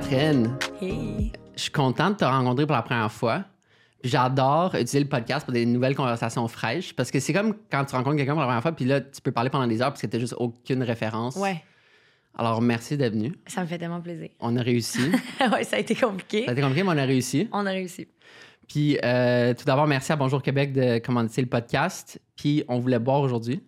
Catherine, Hey. je suis contente de te rencontrer pour la première fois. J'adore utiliser le podcast pour des nouvelles conversations fraîches parce que c'est comme quand tu rencontres quelqu'un pour la première fois, puis là, tu peux parler pendant des heures parce que tu juste aucune référence. Ouais, Alors, merci d'être venu. ça me fait tellement plaisir. On a réussi. ouais, ça a été compliqué. Ça a été compliqué, mais on a réussi. On a réussi. Puis, euh, tout d'abord, merci à Bonjour Québec de commander le podcast. Puis, on voulait boire aujourd'hui.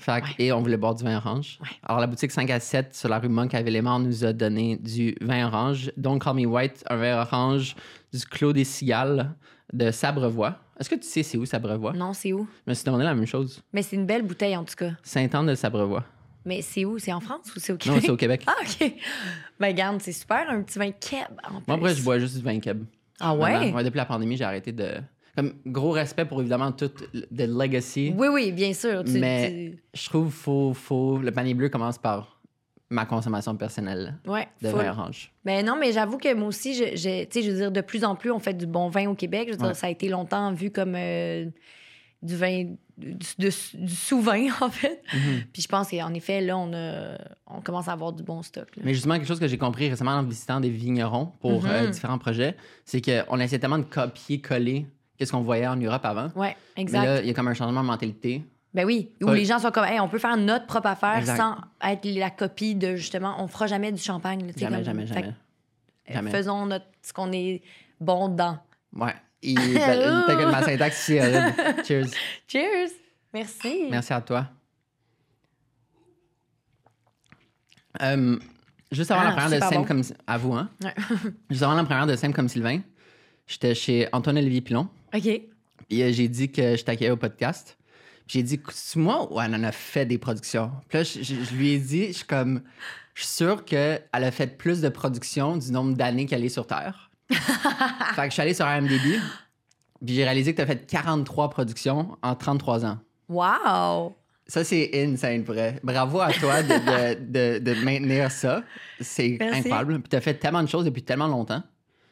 Fait que- Ouais. Et on voulait boire du vin orange. Ouais. Alors, la boutique 5 à 7 sur la rue Monk à nous a donné du vin orange. Don't Call Me White, un vin orange du Clos des Cigales de Sabrevoix. Est-ce que tu sais c'est où Sabrevoix? Non, c'est où? Je me suis demandé la même chose. Mais c'est une belle bouteille, en tout cas. Saint-Anne de Sabrevoix. Mais c'est où? C'est en France ou c'est au Non, Québec? c'est au Québec. Ah, OK. Ben, garde, c'est super, un petit vin keb. En Moi, plus. après, je bois juste du vin keb. Ah ouais? Depuis la pandémie, j'ai arrêté de. Comme gros respect pour évidemment tout le legacy. Oui, oui, bien sûr. Tu- Mais- tu- Je trouve faut faut le panier bleu commence par ma consommation personnelle Ouais, de full. vin orange. Ben non, mais j'avoue que moi aussi, je, je- tu sais, je veux dire, de plus en plus, on fait du bon vin au Québec. Je veux dire, ça a été longtemps vu comme euh, du vin, du, sous-vin, en fait. Mhm. Puis je pense qu'en effet, là, on, a, on commence à avoir du bon stock. là. Mais justement quelque chose que j'ai compris récemment en visitant des vignerons pour Mhm. euh, différents projets, c'est qu'on essaie tellement de copier coller qu'est-ce qu'on voyait en Europe avant. Mais exact. là, il y a comme un changement de mentalité. Ben oui, où les gens sont comme, hey, on peut faire notre propre affaire Exact. sans être la copie de justement, on fera jamais du champagne. là, Jamais, comme- jamais, euh, Jamais. Faisons notre, ce qu'on est bon dedans. Ouais. Et t'as que ma syntaxe horrible. Cheers. Cheers! Merci. Merci à toi. Euh, juste avant Ah, la première de bon. comme à vous, hein? Ouais. juste avant la première de Simple comme Sylvain, j'étais chez Antoine Olivier Pilon. OK. Puis euh, j'ai dit que je t'accueillais au podcast. Puis j'ai dit, c'est moi ou elle en a fait des productions? Puis là, je, je- je lui ai dit, je suis comme, je suis sûre qu'elle a fait plus de productions du nombre d'années qu'elle est sur Terre. fait que je suis allé sur IMDb. Puis j'ai réalisé que tu as fait 43 productions en 33 ans. Wow! Ça, c'est insane, vrai. Bravo à toi de, de- de- de maintenir ça. C'est incroyable. Puis tu as fait tellement de choses depuis tellement longtemps.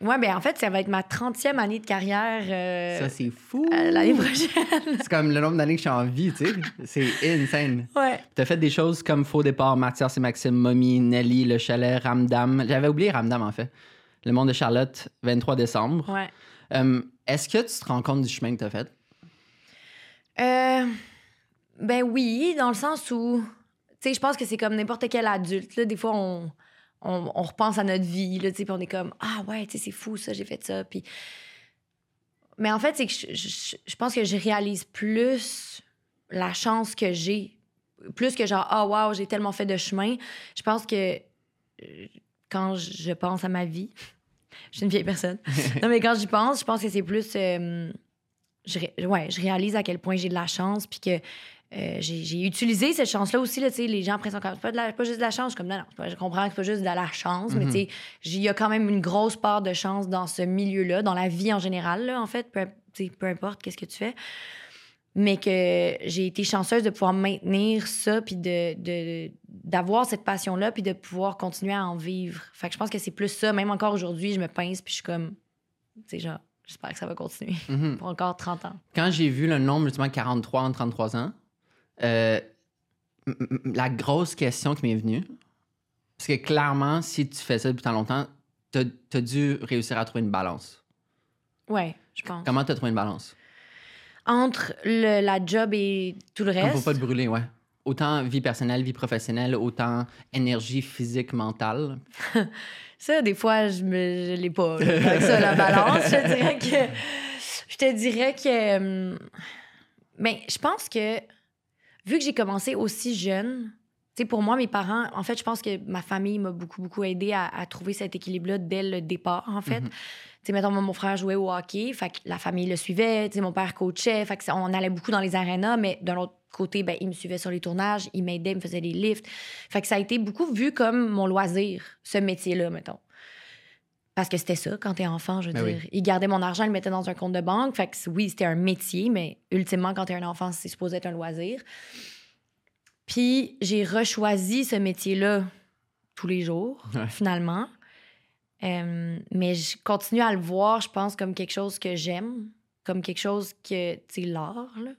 Ouais, ben en fait, ça va être ma 30e année de carrière euh, ça, c'est fou. euh, l'année prochaine. C'est comme le nombre d'années que je suis en vie, tu sais. C'est insane. ouais. T'as fait des choses comme Faux départ, Mathias et Maxime, Mommy, Nelly, Le Chalet, Ramdam. J'avais oublié Ramdam, en fait. Le monde de Charlotte, 23 décembre. Ouais. Euh, Est-ce que tu te rends compte du chemin que t'as fait? Euh, ben oui, dans le sens où, tu sais, je pense que c'est comme n'importe quel adulte. Là, des fois, on, on, on repense à notre vie, là, tu sais, puis on est comme, ah ouais, tu sais, c'est fou ça, j'ai fait ça. Puis... Mais en fait, c'est que je, je- je pense que je réalise plus la chance que j'ai. Plus que genre, ah wow, j'ai tellement fait de chemin. Je pense que euh, quand je pense à ma vie, je suis une vieille personne. non, mais quand j'y pense, je pense que c'est plus. euh, je, ouais, je réalise à quel point j'ai de la chance, puis que euh, j'ai utilisé cette chance-là aussi. Là, les gens après sont comme, pas, de la- pas juste de la chance. Comme, non, non, c'est pas- je comprends que c'est pas juste de la chance, mais Mhm. tu sais, il y a quand même une grosse part de chance dans ce milieu-là, dans la vie en général, là, en fait, peu, peu importe qu'est-ce que tu fais. Mais que j'ai été chanceuse de pouvoir maintenir ça, puis de, de- d'avoir cette passion-là, puis de pouvoir continuer à en vivre. Fait que je pense que c'est plus ça. Même encore aujourd'hui, je me pince, puis je suis comme, tu sais, genre, j'espère que ça va continuer Mhm. pour encore 30 ans. Quand j'ai vu le nombre, justement, 43 en 33 ans, euh, la grosse question qui m'est venue, parce que clairement, si tu fais ça depuis tant longtemps, t'as as dû réussir à trouver une balance. Ouais, je pense. Comment t'as trouvé une balance? Entre le- la job et tout le Comme reste. faut pas te brûler, ouais. Autant vie personnelle, vie professionnelle, autant énergie physique, mentale. Ça, des fois, je me je l'ai pas. ça, la balance, je te dirais que. Je te dirais que. hum, Ben, je pense que, vu que j'ai commencé aussi jeune, tu sais, pour moi, mes parents, en fait, je pense que ma famille m'a beaucoup, beaucoup aidé à, à trouver cet équilibre-là dès le départ, en fait. Mhm. Tu sais, mettons, mon frère jouait au hockey, fait que la famille le suivait, tu sais, mon père coachait, fait que on allait beaucoup dans les arénas, mais d'un autre côté, ben, il me suivait sur les tournages, il m'aidait, il me faisait des lifts. Fait que ça a été beaucoup vu comme mon loisir, ce métier-là, mettons. Parce que c'était ça, quand t'es enfant, je veux Ben dire. oui. Il gardait mon argent, il le mettait dans un compte de banque. Fait que oui, c'était un métier, mais ultimement, quand t'es un enfant, c'est supposé être un loisir. Puis j'ai rechoisi ce métier-là tous les jours, Ouais. finalement. Euh, mais je continue à le voir, je pense, comme quelque chose que j'aime, comme quelque chose que, tu sais, l'art, là.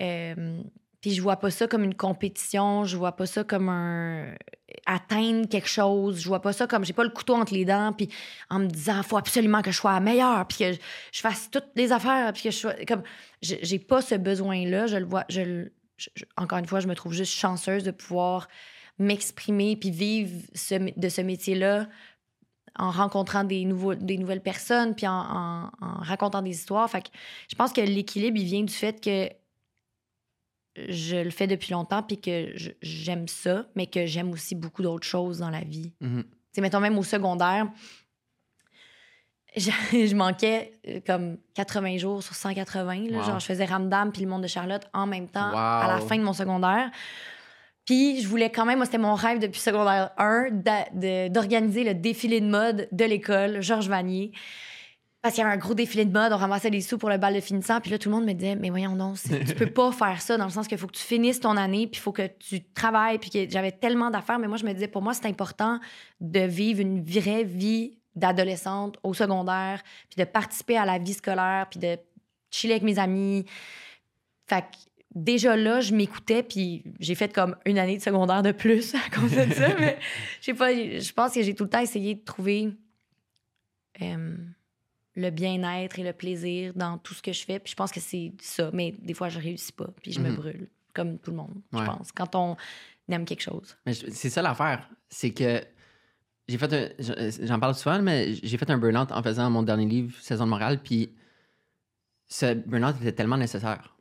Euh, puis je vois pas ça comme une compétition, je vois pas ça comme un... atteindre quelque chose. Je vois pas ça comme j'ai pas le couteau entre les dents, puis en me disant faut absolument que je sois meilleure, puis que je, fasse toutes les affaires, puis que je sois comme j'ai pas ce besoin-là. Je le vois. Je, encore une fois, je me trouve juste chanceuse de pouvoir m'exprimer puis vivre de ce métier-là en rencontrant des, nouveaux, des nouvelles personnes puis en- en racontant des histoires. Fait que je pense que l'équilibre, il vient du fait que je le fais depuis longtemps puis que j'aime ça, mais que j'aime aussi beaucoup d'autres choses dans la vie. Tu sais, mettons même au secondaire, je, je manquais euh, comme 80 jours sur 180. là. Wow. Genre, je faisais Ramdam puis le monde de Charlotte en même temps à la fin de mon secondaire. Puis je voulais quand même, moi, c'était mon rêve depuis secondaire 1 d'a- de- d'organiser le défilé de mode de l'école, Georges Vanier. Parce qu'il y avait un gros défilé de mode, on ramassait des sous pour le bal de finissant. Puis là, tout le monde me disait, mais voyons non, c'est- tu peux pas faire ça dans le sens qu'il faut que tu finisses ton année, puis il faut que tu travailles. Puis que j'avais tellement d'affaires, mais moi, je me disais, pour moi, c'est important de vivre une vraie vie d'adolescente au secondaire, puis de participer à la vie scolaire, puis de chiller avec mes amis. Fait que déjà là, je m'écoutais, puis j'ai fait comme une année de secondaire de plus à cause de ça. mais je sais pas, je pense que j'ai tout le temps essayé de trouver euh, le bien-être et le plaisir dans tout ce que je fais. Puis je pense que c'est ça. Mais des fois, je réussis pas, puis je me Mhm. brûle, comme tout le monde, je pense. Quand on aime quelque chose. Mais c'est ça l'affaire. C'est que j'ai fait un. je- J'en parle souvent, mais j'ai fait un burn-out en faisant mon dernier livre, Saison de Montréal, puis ce burn-out était tellement nécessaire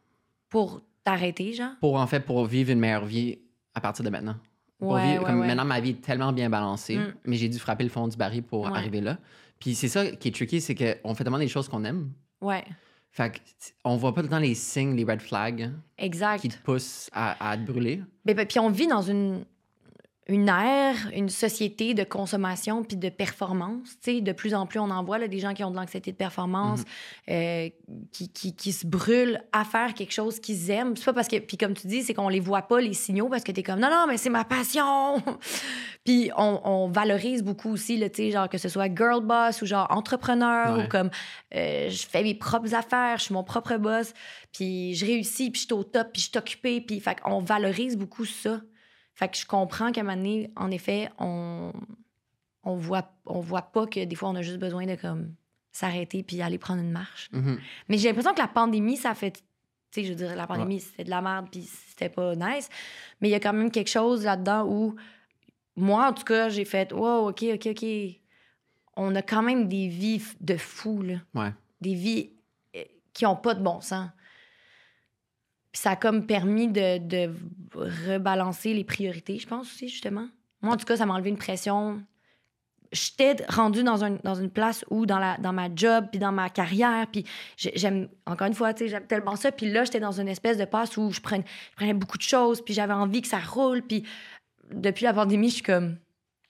Pour t'arrêter, genre? pour, en fait, pour vivre une meilleure vie à partir de maintenant. Pour vivre- ouais, comme. Maintenant, ma vie est tellement bien balancée, Mm. mais j'ai dû frapper le fond du baril pour arriver là. Puis c'est ça qui est tricky, c'est qu'on fait tellement des choses qu'on aime. Ouais, Fait que, on voit pas tout le temps les signes, les red flags exact. qui te poussent à, à te brûler. Ben, ben, puis on vit dans une, une ère, une société de consommation puis de performance. Tu sais, de plus en plus, on en voit là, des gens qui ont de l'anxiété de performance, euh, qui, qui, qui se brûlent à faire quelque chose qu'ils aiment. C'est pas parce que... Puis comme tu dis, c'est qu'on les voit pas, les signaux, parce que t'es comme, non, non, mais c'est ma passion! puis on, on valorise beaucoup aussi, là, tu genre que ce soit girl boss ou genre entrepreneur Ouais. ou comme euh, je fais mes propres affaires, je suis mon propre boss, puis je réussis, puis je suis au top, puis je suis occupée, puis qu'on valorise beaucoup ça. Fait que je comprends qu'à un moment donné, en effet, on, on, voit, on voit pas que des fois, on a juste besoin de comme s'arrêter puis aller prendre une marche. Mhm. Mais j'ai l'impression que la pandémie, ça fait. Tu sais, je veux dire, la pandémie, c'était de la merde puis c'était pas nice. Mais il y a quand même quelque chose là-dedans où, moi, en tout cas, j'ai fait, wow, OK, OK, OK. On a quand même des vies de fous, là. Ouais. Des vies euh, qui ont pas de bon sens. Puis ça a comme permis de, de rebalancer les priorités, je pense aussi, justement. Moi, en tout cas, ça m'a enlevé une pression. J'étais rendue dans, un- dans une place où, dans, la, dans ma job, puis dans ma carrière, puis j'ai- j'aime, encore une fois, tu sais, j'aime tellement ça. Puis là, j'étais dans une espèce de passe où je prenais, je prenais beaucoup de choses, puis j'avais envie que ça roule. Puis depuis la pandémie, je suis comme,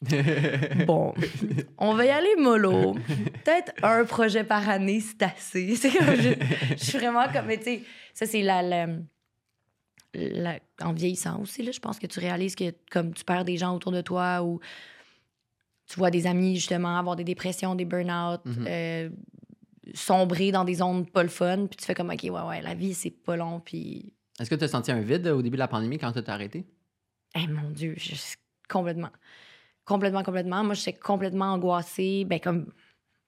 bon, on va y aller mollo. Peut-être un projet par année, c'est assez. C'est comme, je, je suis vraiment comme, mais tu sais, ça, c'est la, la- la- en vieillissant aussi, là, je pense que tu réalises que comme tu perds des gens autour de toi ou tu vois des amis, justement, avoir des dépressions, des burn-out, Mhm. euh, sombrer dans des zones pas le fun, puis tu fais comme, OK, ouais, ouais, la vie, c'est pas long, puis, Est-ce que tu as senti un vide au début de la pandémie quand tu t'es arrêté? eh mon Dieu, je- complètement. Complètement, complètement. Moi, j'étais complètement angoissée, ben comme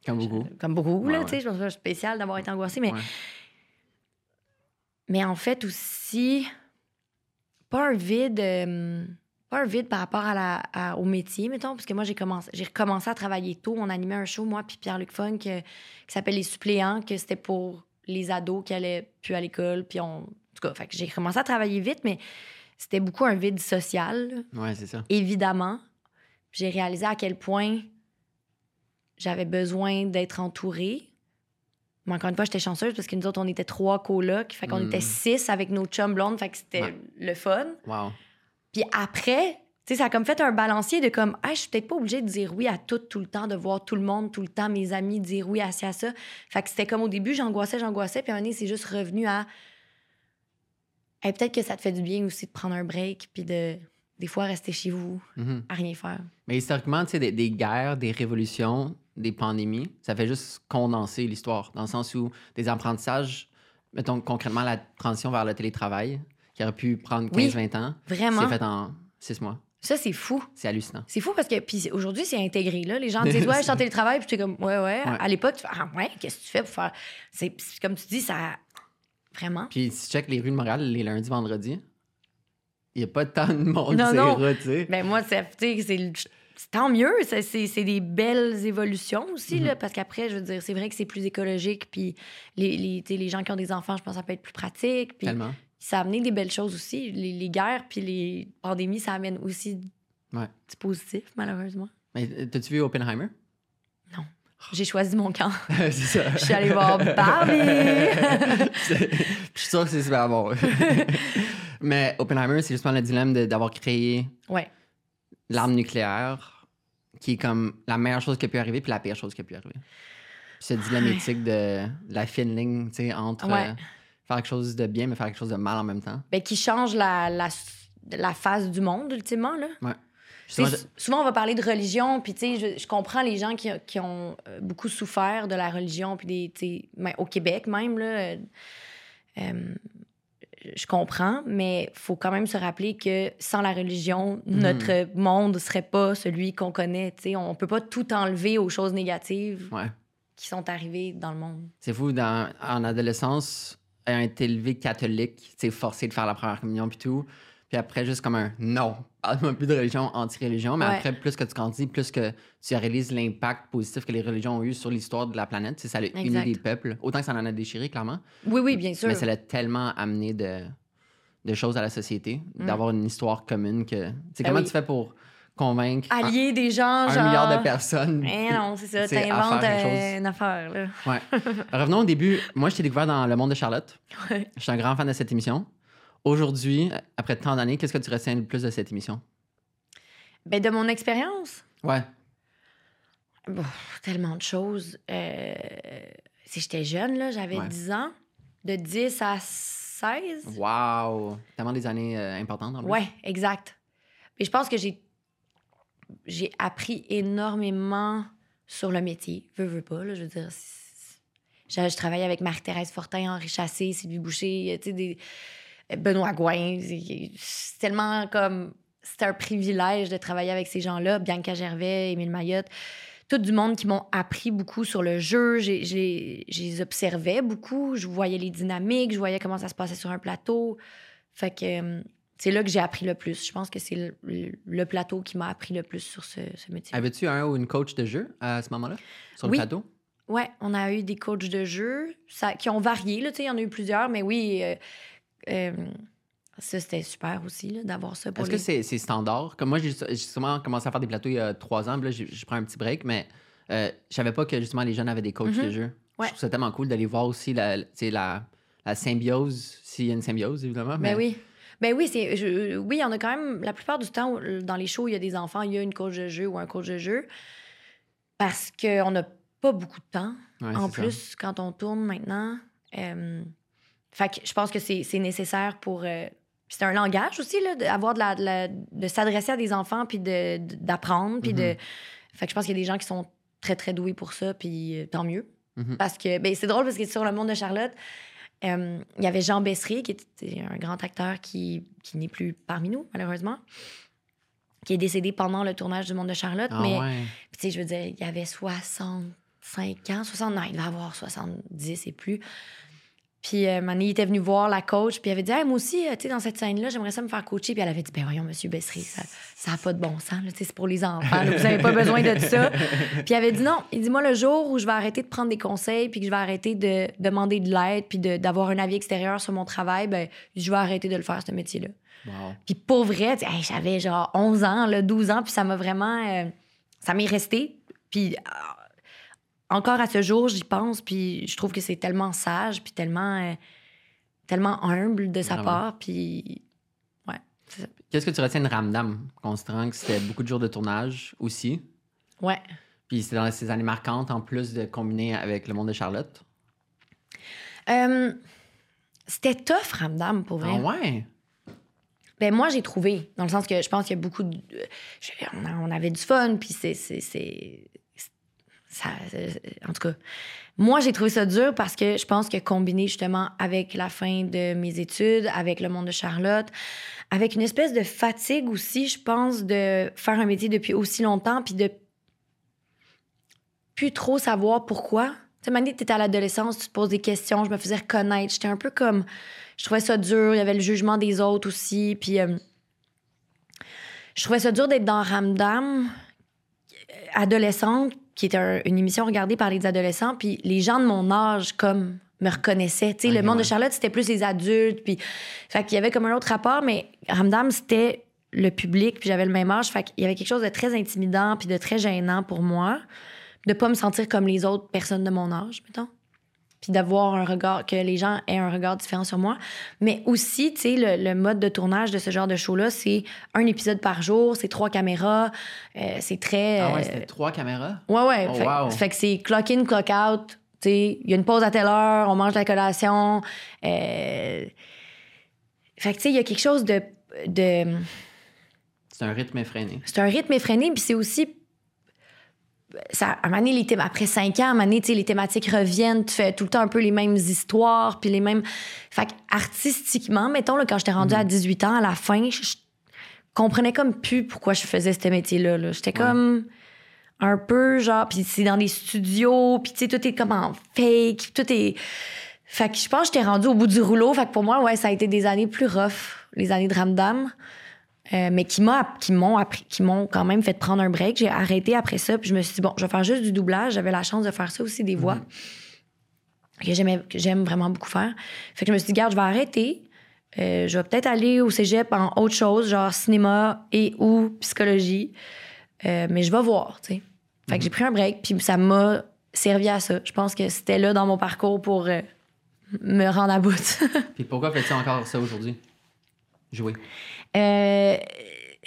Comme beaucoup. comme beaucoup, Ouais, là, ouais. tu sais, je pense que c'est spécial d'avoir été angoissée, mais, Ouais. mais en fait aussi, pas un vide, euh, pas un vide par rapport à la, à- au métier, mettons, parce que moi, j'ai commencé, j'ai recommencé à travailler tôt. On animait un show, moi, puis Pierre-Luc Funk, qui s'appelle Les Suppléants, que c'était pour les ados qui allaient plus à l'école, puis on... En tout cas, fait que j'ai commencé à travailler vite, mais c'était beaucoup un vide social, Ouais, c'est ça. évidemment. J'ai réalisé à quel point j'avais besoin d'être entourée. Mais encore une fois, j'étais chanceuse parce que nous autres, on était trois colocs. Fait qu'on Mm. était six avec nos chums blondes. Fait que c'était Ouais. le fun. Wow. Puis après, tu sais, ça a comme fait un balancier de comme, ah, je suis peut-être pas obligée de dire oui à tout, tout le temps, de voir tout le monde, tout le temps, mes amis dire oui à ci, à ça. Fait que c'était comme au début, j'angoissais, j'angoissais. Puis un moment c'est juste revenu à, Hey, peut-être que ça te fait du bien aussi de prendre un break, puis de, des fois, rester chez vous, Mhm. à rien faire. Mais historiquement, tu sais, des, des guerres, des révolutions, des pandémies, ça fait juste condenser l'histoire, dans le sens où des apprentissages, mettons concrètement la transition vers le télétravail, qui aurait pu prendre Oui. 15-20 ans, Vraiment. c'est fait en 6 mois. Ça, c'est fou. C'est hallucinant. C'est fou parce que puis aujourd'hui, c'est intégré. Là. Les gens disent Ouais, je suis en télétravail, puis tu comme Ouais, ouais. À l'époque, tu fais Ah, ouais, qu'est-ce que tu fais pour faire? C'est comme tu dis, ça. Vraiment? Puis si tu checkes les rues de Montréal les lundis, vendredis, il n'y a pas tant de monde Non, non. sais. Ben moi, c'est tant mieux. C'est- des belles évolutions aussi, là, parce qu'après, je veux dire, c'est vrai que c'est plus écologique. Puis les, les, les gens qui ont des enfants, je pense que ça peut être plus pratique. Puis Tellement. ça a amené des belles choses aussi. Les, les guerres puis les pandémies, ça amène aussi Ouais. du positif, malheureusement. Mais euh, t'as-tu vu Oppenheimer? J'ai choisi mon camp. c'est ça. Je suis allée voir Barbie. Je suis sûr que c'est super bon. Mais Oppenheimer, c'est justement le dilemme d'avoir créé ouais. L'arme nucléaire, qui est comme la meilleure chose qui a pu arriver, puis la pire chose qui a pu arriver. Ce dilemme éthique de, la fine ligne, tu sais, entre Ouais. euh, faire quelque chose de bien, mais faire quelque chose de mal en même temps. Ben, qui change la, la, la face du monde, ultimement, là. Ouais. Justement, souvent, on va parler de religion, puis tu sais, je, je comprends les gens qui, qui ont euh, beaucoup souffert de la religion, puis des, tu sais, au Québec même, là, euh, je comprends, mais faut quand même se rappeler que sans la religion, Mhm. notre monde serait pas celui qu'on connaît, tu sais. On peut pas tout enlever aux choses négatives Ouais. qui sont arrivées dans le monde. C'est fou, dans, en adolescence, ayant été élevé catholique, forcé de faire la première communion puis tout. Puis après, juste comme un non, parle-moi plus de religion, anti-religion. Mais Ouais. après, plus que tu grandis, plus que tu réalises l'impact positif que les religions ont eu sur l'histoire de la planète. Tu sais, ça a uni des peuples. Autant que ça en a déchiré, clairement. Oui, oui, bien sûr. Mais ça l'a tellement amené de, de choses à la société, Mm. d'avoir une histoire commune que. Tu sais, Ben comment oui. tu fais pour convaincre un, Allier des gens, un genre... milliard de personnes? Eh non, c'est ça, t'inventes euh, une affaire, là. Ouais. Revenons au début. Moi, je t'ai découvert dans Le Monde de Charlotte. Ouais. Je suis un grand fan de cette émission. Aujourd'hui, après tant d'années, qu'est-ce que tu retiens le plus de cette émission? Ben, de mon expérience, Ouais. bon, tellement de choses. Euh, si j'étais jeune, là, j'avais Ouais. 10 ans, de 10 à 16. Wow! Tellement des années euh, importantes plus. Ouais, exact. Mais je pense que j'ai j'ai appris énormément sur le métier. Veux, veux pas, là, je veux dire. Je, je travaillais avec Marie-Thérèse Fortin, Henri Chassé, Sylvie Boucher, tu sais, des... Benoît Gouin. C'est tellement comme... C'était un privilège de travailler avec ces gens-là. Bianca Gervais, Émile Mayotte. Tout du monde qui m'ont appris beaucoup sur le jeu. Je observais beaucoup. Je voyais les dynamiques. Je voyais comment ça se passait sur un plateau. Fait que... euh, c'est là que j'ai appris le plus. Je pense que c'est le, le- le plateau qui m'a appris le plus sur ce, ce métier. Avais-tu un ou une coach de jeu à ce moment-là? Sur Oui. le plateau? Ouais, on a eu des coachs de jeu ça, qui ont varié. Là, il y en a eu plusieurs, mais oui, euh, euh, ça, c'était super aussi d'avoir ça pour Est-ce les... que c'est standard? Comme moi, j'ai j'ai justement commencé à faire des plateaux il y a trois ans, puis là, je prends un petit break, mais euh, je savais pas que justement les jeunes avaient des coachs de jeu. Ouais. Je trouve ça tellement cool d'aller voir aussi la, la, la symbiose, s'il y a une symbiose, évidemment. Mais Ben oui. Ben oui, c'est, oui, en a quand même, la plupart du temps, euh, dans les shows, il y a des enfants, il y a une coach de jeu ou un coach de jeu. Parce qu'on n'a pas beaucoup de temps. Ouais, en ça. plus, quand on tourne maintenant. euh, fait que je pense que c'est nécessaire pour. euh, c'est un langage aussi, là, d'avoir de, la, de, la- de s'adresser à des enfants, puis d'apprendre, puis de. Mhm. Fait que je pense qu'il y a des gens qui sont très, très doués pour ça, puis euh, tant mieux. Mhm. Parce que, ben, c'est drôle parce que sur le monde de Charlotte, euh, il y avait Jean Bessry, qui était un grand acteur qui, qui n'est plus parmi nous, malheureusement, qui est décédé pendant le tournage du monde de Charlotte. Ah mais ouais. tu sais, je veux dire, il avait 65 ans, 60, non, il devait avoir 70 et plus. Puis, euh, Mané, il était venu voir la coach, puis il avait dit, Hey, moi aussi, euh, tu sais, dans cette scène-là, j'aimerais ça me faire coacher. Puis elle avait dit, ben voyons, monsieur Bessery, ça n'a pas de bon sens, là, tu sais, c'est pour les enfants, là, vous n'avez pas besoin de ça. Puis il avait dit, non, il dit, moi, le jour où je vais arrêter de prendre des conseils, puis que je vais arrêter de demander de l'aide, puis d'avoir un avis extérieur sur mon travail, ben je vais arrêter de le faire, ce métier-là. Wow. Puis pour vrai, tu sais, hey, j'avais genre 11 ans, là, 12 ans, puis ça m'a vraiment... euh, ça m'est resté. Puis euh, encore à ce jour, j'y pense, puis je trouve que c'est tellement sage, puis tellement, euh, tellement humble de sa Vraiment. part, puis... Ouais. Qu'est-ce que tu retiens de Ramdam, considérant que c'était beaucoup de jours de tournage aussi? Ouais. Puis c'était dans ces années marquantes, en plus de combiner avec le monde de Charlotte? Euh, c'était tough, Ramdam, pour vrai. Ah ouais? Ben moi, j'ai trouvé, dans le sens que je pense qu'il y a beaucoup de... a- on avait du fun, puis c'est... ça, euh, en tout cas, moi, j'ai trouvé ça dur parce que je pense que combiné justement avec la fin de mes études, avec le monde de Charlotte, avec une espèce de fatigue aussi, je pense, de faire un métier depuis aussi longtemps, puis de plus trop savoir pourquoi. Tu sais, tu étais à l'adolescence, tu te poses des questions, je me faisais reconnaître. J'étais un peu comme. Je trouvais ça dur, il y avait le jugement des autres aussi, puis. euh, je trouvais ça dur d'être dans Ramdam, adolescente, qui était un- une émission regardée par les adolescents, puis les gens de mon âge, comme, me reconnaissaient. Tu sais, le monde de. Charlotte, c'était plus les adultes, puis... Fait qu'il y avait comme un autre rapport, mais Ramdam, c'était le public, puis j'avais le même âge. Fait qu'il y avait quelque chose de très intimidant, puis de très gênant pour moi, de pas me sentir comme les autres personnes de mon âge, mettons. Puis d'avoir un regard, que les gens aient un regard différent sur moi. Mais aussi, tu sais, le, le mode de tournage de ce genre de show-là, c'est un épisode par jour, c'est trois caméras, euh, c'est très... Ah ouais, euh, c'était trois caméras? Ouais, ouais. Oh, fait, wow. fait que c'est clock in, clock out. Tu sais, il y a une pause à telle heure, on mange la collation. euh, Fait que, tu sais, il y a quelque chose de. de... C'est un rythme effréné. C'est un rythme effréné, puis c'est aussi. Ça, à un moment donné, les thém- après cinq ans, à un moment donné, les thématiques reviennent, tu fais tout le temps un peu les mêmes histoires, puis les mêmes. Fait que artistiquement, mettons, là, quand j'étais rendue à 18 ans, à la fin, je, je comprenais comme plus pourquoi je faisais ce métier-là. là. J'étais Ouais. comme un peu genre, puis c'est dans des studios, puis tu sais, tout est comme en fake, tout est. Fait que je pense que j'étais rendue au bout du rouleau. Fait que pour moi, ouais, ça a été des années plus rough, les années de Ramdam. Euh, mais qui m'a qui m'ont appris qui m'ont quand même fait prendre un break. J'ai arrêté après ça puis je me suis dit bon je vais faire juste du doublage. J'avais la chance de faire ça aussi des voix que j'aimais que j'aime vraiment beaucoup faire. Fait que je me suis dit garde je vais arrêter. Euh, je vais peut-être aller au cégep en autre chose genre cinéma et ou psychologie. Euh, mais je vais voir tu sais. Fait que j'ai pris un break puis ça m'a servi à ça. Je pense que c'était là dans mon parcours pour me rendre à bout. Puis pourquoi fais-tu encore ça aujourd'hui? Jouer. Euh,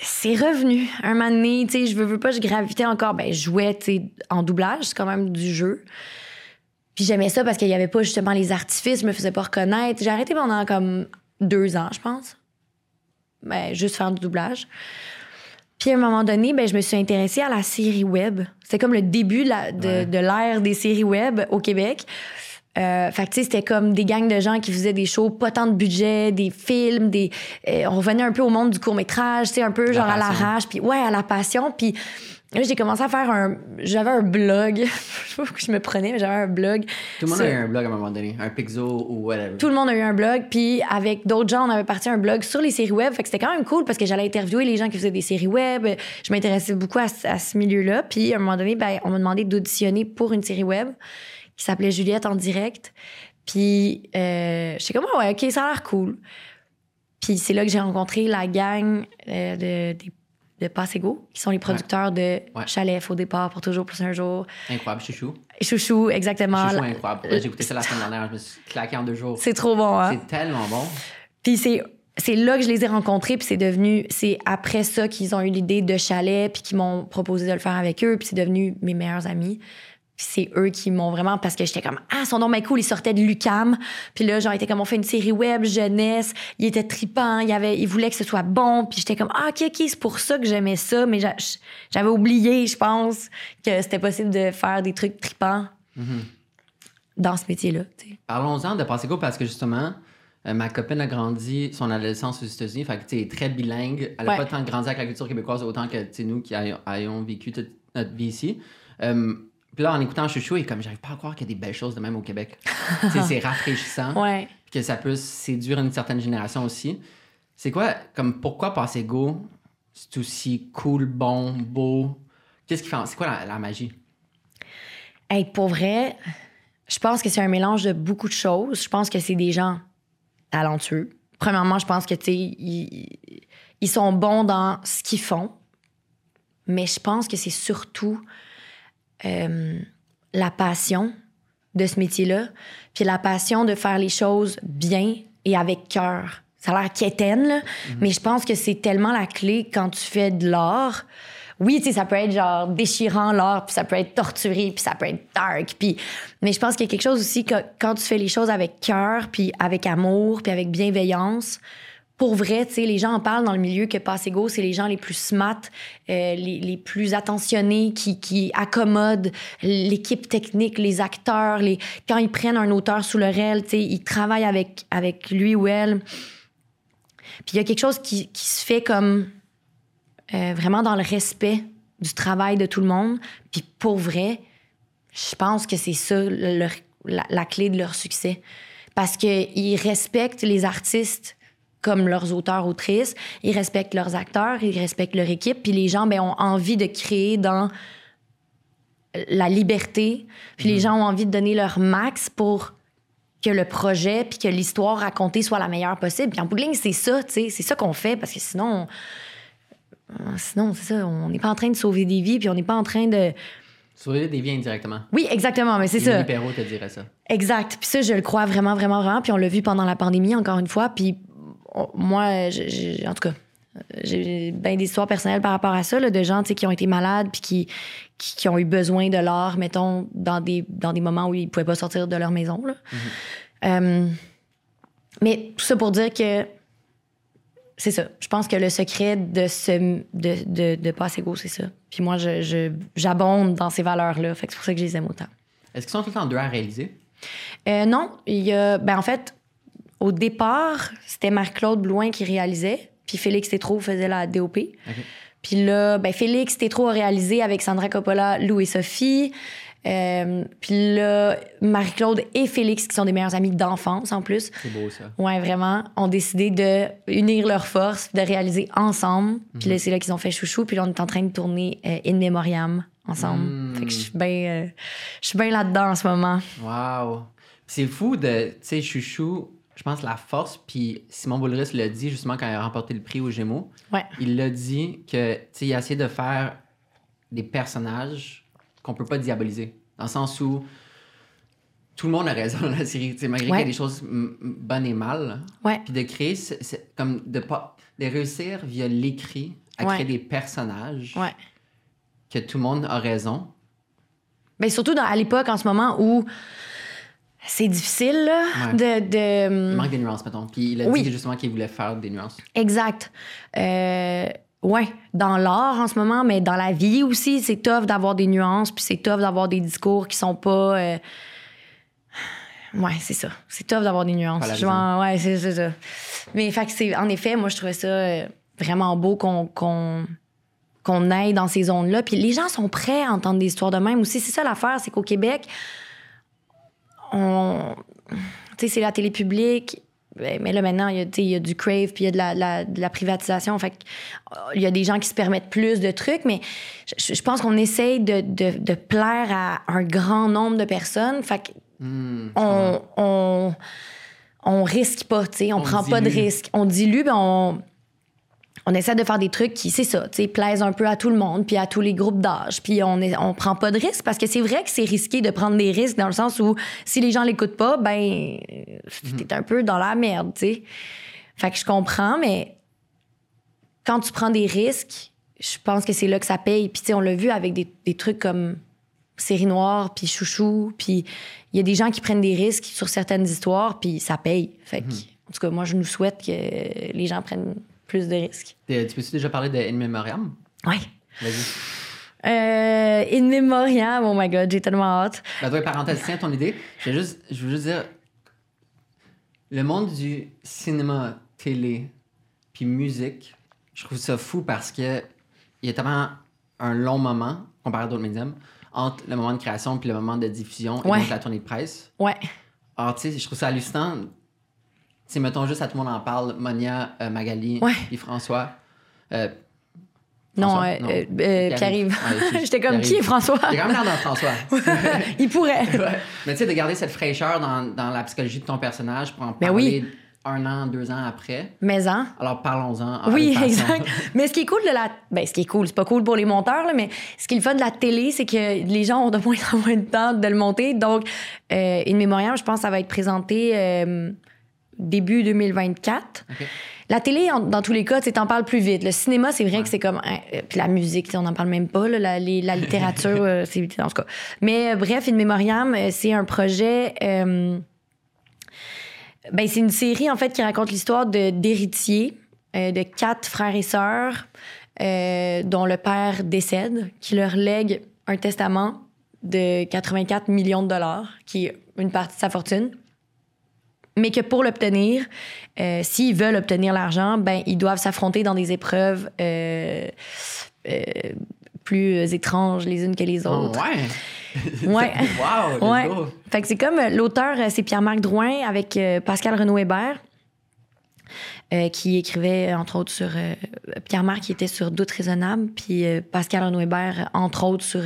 c'est revenu. Un moment donné, tu sais, je veux, veux pas, je gravitais encore. Ben, je jouais, tu sais, en doublage, c'est quand même du jeu. Puis j'aimais ça parce qu'il y avait pas justement les artifices, je me faisais pas reconnaître. J'ai arrêté pendant comme deux ans, je pense. Ben, juste faire du doublage. Puis à un moment donné, ben, je me suis intéressée à la série web. C'était comme le début Ouais. de l'ère des séries web au Québec. Euh, fait que, tu sais, c'était comme des gangs de gens qui faisaient des shows, pas tant de budget, des films, des... euh, on revenait un peu au monde du court-métrage, tu sais, un peu La genre à passion. l'arrache, puis ouais, à la passion. Puis là, j'ai commencé à faire un... J'avais un blog. je sais pas pourquoi je me prenais, mais j'avais un blog. Tout le monde a eu un blog à un moment donné. Un Pixo ou whatever. Tout le monde a eu un blog, puis avec d'autres gens, on avait parti un blog sur les séries web. Fait que c'était quand même cool parce que j'allais interviewer les gens qui faisaient des séries web. Je m'intéressais beaucoup à, ce- à ce milieu-là. Puis à un moment donné, ben, on m'a demandé d'auditionner pour une série web qui s'appelait Juliette en direct. Puis euh, j'étais comme, Ah ouais, OK, ça a l'air cool. Puis c'est là que j'ai rencontré la gang euh, de, des- de Passego, qui sont les producteurs de Chalet, Faux départ, pour toujours, plus un jour. Incroyable, chouchou. Chouchou, exactement. Chouchou incroyable. J'ai écouté ça la semaine dernière. Je me suis claqué en deux jours. C'est trop bon, hein? C'est tellement bon. Puis c'est c'est là que je les ai rencontrés, puis c'est devenu c'est après ça qu'ils ont eu l'idée de chalet, puis qu'ils m'ont proposé de le faire avec eux, puis c'est devenu mes meilleurs amis. C'est eux qui m'ont vraiment parce que j'étais comme ah son nom est cool, il sortait de Lucam. Puis là genre était comme on fait une série web jeunesse, il était tripant, il avait il voulait que ce soit bon, puis j'étais comme ah OK OK, c'est pour ça que j'aimais ça, mais j'a- j'avais oublié, je pense, que c'était possible de faire des trucs tripants dans ce métier-là, tu sais. Parlons-en de Passego parce que justement, euh, ma copine a grandi son adolescence aux États-Unis. Fait que tu très bilingue. Elle n'a Ouais. pas tant grandi avec la culture québécoise autant que nous qui ayons, ayons vécu toute notre vie ici. Euh, puis là, en écoutant Chouchou, et comme j'arrive pas à croire qu'il y a des belles choses de même au Québec. C'est rafraîchissant. Ouais. Puis que ça peut séduire une certaine génération aussi. C'est quoi, comme pourquoi Passego, c'est aussi cool, bon, beau? Qu'est-ce qui fait. C'est quoi la, la magie? Hey, pour vrai, je pense que c'est un mélange de beaucoup de choses. Je pense que c'est des gens talentueux. Premièrement, je pense que, tu sais, ils, ils sont bons dans ce qu'ils font. Mais je pense que c'est surtout euh, la passion de ce métier-là, puis la passion de faire les choses bien et avec cœur. Ça a l'air quétaine, là, mais je pense que c'est tellement la clé quand tu fais de l'art. Oui, tu sais, ça peut être genre déchirant l'art, puis ça peut être torturé, puis ça peut être dark, puis mais je pense qu'il y a quelque chose aussi que quand tu fais les choses avec cœur, puis avec amour, puis avec bienveillance, pour vrai, tu sais, les gens en parlent dans le milieu que Passego, c'est les gens les plus smart, euh, les, les, plus attentionnés, qui, qui accommodent l'équipe technique, les acteurs. Les... Quand ils prennent un auteur sous leur aile, tu sais, ils travaillent avec, avec lui ou elle. Puis il y a quelque chose qui, qui se fait comme euh, vraiment dans le respect du travail de tout le monde. Puis pour vrai, je pense que c'est ça leur, la, la, clé de leur succès. Parce qu'ils respectent les artistes comme leurs auteurs, autrices. Ils respectent leurs acteurs, ils respectent leur équipe. Puis les gens ben, ont envie de créer dans la liberté. Puis les gens ont envie de donner leur max pour que le projet puis que l'histoire racontée soit la meilleure possible. Puis en bout de ligne, c'est ça, tu sais, c'est ça qu'on fait parce que sinon, on... sinon c'est ça, on n'est pas en train de sauver des vies puis on n'est pas en train de Sauver des vies indirectement. Oui, exactement, mais c'est ça. Perrault te dirait ça. Exact. Puis ça, je le crois vraiment, vraiment, vraiment. Puis on l'a vu pendant la pandémie, encore une fois. Puis moi, en tout cas, j'ai bien des histoires personnelles par rapport à ça, là, de gens qui ont été malades puis qui, qui, ont eu besoin de l'art, mettons, dans des, dans des moments où ils ne pouvaient pas sortir de leur maison. Là. Mm-hmm. Euh, mais tout ça pour dire que c'est ça. Je pense que le secret de ce de, de, de Passego, c'est ça. Puis moi, je, j'abonde dans ces valeurs-là. Fait c'est pour ça que je les aime autant. Est-ce qu'ils sont tout le temps deux à réaliser? Euh, non. Il y a, ben en fait, au départ, c'était Marc-Claude Blouin qui réalisait, puis Félix Tétrault faisait la DOP. Puis là, ben Félix Tétrault a réalisé avec Sandra Coppola, Lou et Sophie. Euh, puis là, Marie-Claude et Félix, qui sont des meilleurs amis d'enfance en plus. C'est beau ça. Ouais, vraiment, ont décidé de unir leurs forces, de réaliser ensemble. Puis là, mhm. c'est là qu'ils ont fait Chouchou. Puis là, on est en train de tourner euh, In Memoriam ensemble. Hmm. Fait que je suis bien euh, je suis bien là-dedans en ce moment. Wow. C'est fou de, tu sais, Chouchou, je pense, la force. Puis Simon Boulris l'a dit justement quand il a remporté le prix aux Gémeaux. Ouais. Il l'a dit que, tu sais, il a essayé de faire des personnages qu'on peut pas diaboliser. Dans le sens où tout le monde a raison dans la série. sais malgré qu'il y a des choses bonnes et mal. Ouais. Puis de créer, c'est comme de, pas, de réussir via l'écrit à créer des personnages que tout le monde a raison. Mais surtout dans, à l'époque, en ce moment, où c'est difficile là, de, de... Il manque des nuances, mettons. Puis il a dit justement qu'il voulait faire des nuances. Exact. Euh, ouais, dans l'art en ce moment, mais dans la vie aussi, c'est tough d'avoir des nuances, puis c'est tough d'avoir des discours qui sont pas. Euh... Ouais, c'est ça. C'est tough d'avoir des nuances. ouais, c'est ça. Mais fait c'est, en effet, moi, je trouvais ça euh, vraiment beau qu'on, qu'on, qu'on aille dans ces zones-là. Puis les gens sont prêts à entendre des histoires de même aussi. C'est ça l'affaire, c'est qu'au Québec, on. Tu sais, c'est la télé publique. Ben, mais là, maintenant, il y, a, il y a du crave, puis il y a de la, la, de la, privatisation. Fait il y a des gens qui se permettent plus de trucs, mais je, je pense qu'on essaye de, de, de, plaire à un grand nombre de personnes. Fait mmh, on, on, on, risque pas, tu sais, on, on, prend dilue. pas de risque. On dilue, ben on on essaie de faire des trucs qui, c'est ça, tu sais, plaisent un peu à tout le monde, puis à tous les groupes d'âge. Puis on, est, on prend pas de risques parce que c'est vrai que c'est risqué de prendre des risques dans le sens où si les gens l'écoutent pas, ben, mhm. t'es un peu dans la merde, tu sais. Fait que je comprends, mais quand tu prends des risques, je pense que c'est là que ça paye. Puis, tu sais, on l'a vu avec des, des, trucs comme Série Noire, puis Chouchou, puis il y a des gens qui prennent des risques sur certaines histoires, puis ça paye. Fait que, mhm. en tout cas, moi, je nous souhaite que les gens prennent plus de risques. Tu peux-tu déjà parler de In Memoriam? Oui. Vas-y. Euh, In Memoriam, oh my god, j'ai tellement hâte. Ben, toi, parenthèse, tiens ton idée. Je veux, juste, je veux juste dire, le monde du cinéma, télé, puis musique, je trouve ça fou parce que il y a tellement un long moment, comparé à d'autres médiums, entre le moment de création puis le moment de diffusion et donc la tournée de presse. Ouais. Alors, tu sais, je trouve ça hallucinant sais, mettons juste à tout le monde en parle, Monia, euh, Magali et François. Euh, non? Euh, non. Euh, euh, Pierre-Yves. Ouais, J'étais comme, qui est François? J'ai quand même l'air d'un François. Il pourrait. ouais. Mais tu sais, de garder cette fraîcheur dans, dans, la psychologie de ton personnage pour en ben parler oui. un an, deux ans après. Mais hein? Alors parlons-en. Oui, exact. Mais ce qui est cool de la. Ben, ce qui est cool, c'est pas cool pour les monteurs, là, mais ce qui est le fun de la télé, c'est que les gens ont de moins en moins de temps de le monter. Donc, euh, une mémorial, je pense que ça va être présenté début 2024. La télé, dans tous les cas, tu en parles plus vite. Le cinéma, c'est vrai que c'est comme. Hein, euh, puis la musique, on n'en parle même pas. Là, la, la, littérature, euh, c'est en tout cas. Mais euh, bref, In Memoriam, c'est un projet Ben, c'est une série, en fait, qui raconte l'histoire de, d'héritiers, euh, de quatre frères et sœurs, euh, dont le père décède, qui leur lègue un testament de 84 millions de dollars, qui est une partie de sa fortune. Mais que pour l'obtenir, euh, s'ils veulent obtenir l'argent, ben, ils doivent s'affronter dans des épreuves euh, euh, plus étranges les unes que les Oh, autres. ouais. Ouais. wow, Ouais. Fait que c'est comme l'auteur, c'est Pierre-Marc Drouin avec Pascal Renaud-Hébert, euh, qui écrivait, entre autres, sur. Pierre-Marc, qui était sur Doute raisonnable, puis Pascal Renaud-Hébert, entre autres, sur.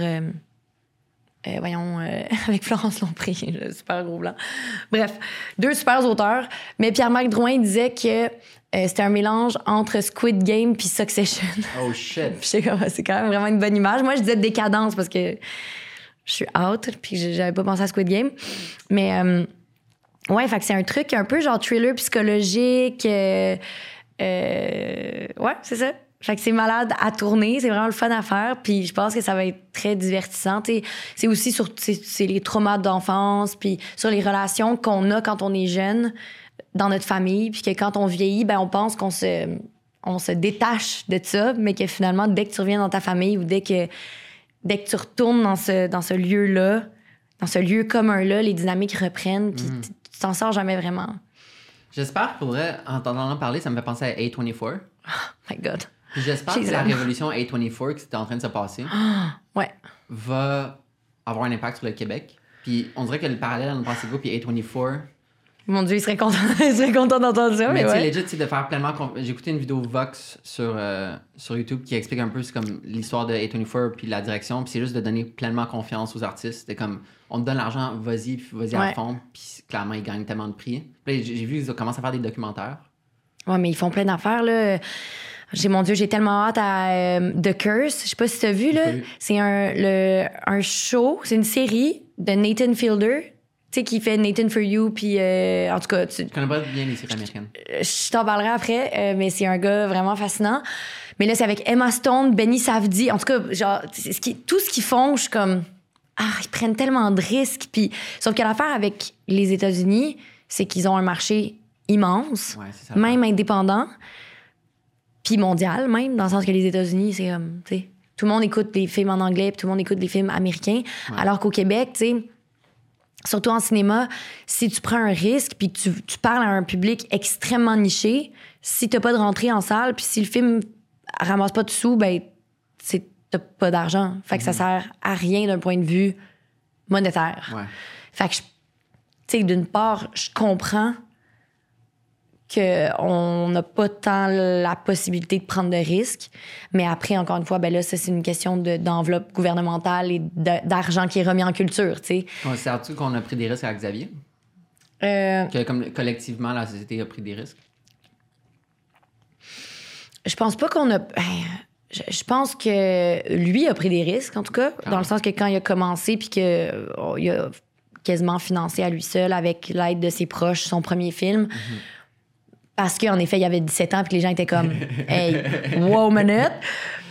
Euh, voyons, euh, avec Florence Lompré, le super gros blanc. Bref, deux super auteurs. Mais Pierre-Marc Drouin disait que euh, c'était un mélange entre Squid Game puis Succession. Oh shit. Puis c'est quand même vraiment une bonne image. Moi, je disais décadence parce que je suis out, puis j'avais pas pensé à Squid Game. Mais euh, ouais, fait que c'est un truc un peu genre thriller psychologique. euh, euh, ouais, c'est ça. Fait que c'est malade à tourner, c'est vraiment le fun à faire, puis je pense que ça va être très divertissant. C'est aussi sur c'est les traumas d'enfance, puis sur les relations qu'on a quand on est jeune dans notre famille, puis que quand on vieillit, ben on pense qu'on se on se détache de ça, mais que finalement dès que tu reviens dans ta famille ou dès que dès que tu retournes dans ce dans ce lieu-là, dans ce lieu commun là, les dynamiques reprennent, puis t- tu t'en sors jamais vraiment. J'espère pour vrai, en t'entendant parler, ça me fait penser à A24. Oh my god. J'espère que la révolution A24 qui était en train de se passer Ouais. va avoir un impact sur le Québec. Puis on dirait que le parallèle entre Pacifico et A24. Mon dieu, il serait content, il serait content d'entendre ça, mais mais, tu sais, ouais. legit, c'est de faire pleinement. J'ai écouté une vidéo Vox sur, euh, sur YouTube qui explique un peu comme l'histoire de A24 puis la direction. Puis c'est juste de donner pleinement confiance aux artistes. C'est comme on te donne l'argent, vas-y, puis vas-y à Ouais. fond. Puis clairement, ils gagnent tellement de prix. Puis j'ai vu qu'ils commencent à faire des documentaires. Ouais, mais ils font plein d'affaires, là. J'ai, mon Dieu, j'ai tellement hâte à euh, The Curse. Je sais pas si t'as vu, là. C'est un, le, un show, c'est une série de Nathan Fielder, tu sais, qui fait Nathan for You, puis euh, en tout cas, tu, Je connais pas bien les séries américaines. je t'en parlerai après, euh, mais c'est un gars vraiment fascinant. Mais là, c'est avec Emma Stone, Benny Safdie. En tout cas, genre, c'est ce qui, tout ce qu'ils font, je suis comme. Ah, ils prennent tellement de risques. Puis, sauf que l'affaire avec les États-Unis, c'est qu'ils ont un marché immense, Ouais, c'est ça. même indépendant, puis mondial, même, dans le sens que les États-Unis, c'est comme. tu sais, tout le monde écoute des films en anglais, puis tout le monde écoute des films américains. Alors qu'au Québec, tu sais, surtout en cinéma, si tu prends un risque puis tu, tu parles à un public extrêmement niché, si t'as pas de rentrée en salle, puis si le film ramasse pas de sous, ben c'est t'as pas d'argent. Fait que ça sert à rien d'un point de vue monétaire. Ouais. Fait que, tu sais, d'une part, je comprends qu'on n'a pas tant la possibilité de prendre de risques. Mais après, encore une fois, ben là, ça, c'est une question de- d'enveloppe gouvernementale et d'argent qui est remis en culture, tu sais. Considères-tu qu'on a pris des risques avec Xavier? Euh, Que comme collectivement, la société a pris des risques? je pense pas qu'on a. ben, Je, pense que lui a pris des risques, en tout cas, Ah. dans le sens que quand il a commencé, puis qu'il a quasiment financé à lui seul, avec l'aide de ses proches, son premier film. Parce qu'en effet, il avait 17 ans, puis les gens étaient comme, hey, wow, minute.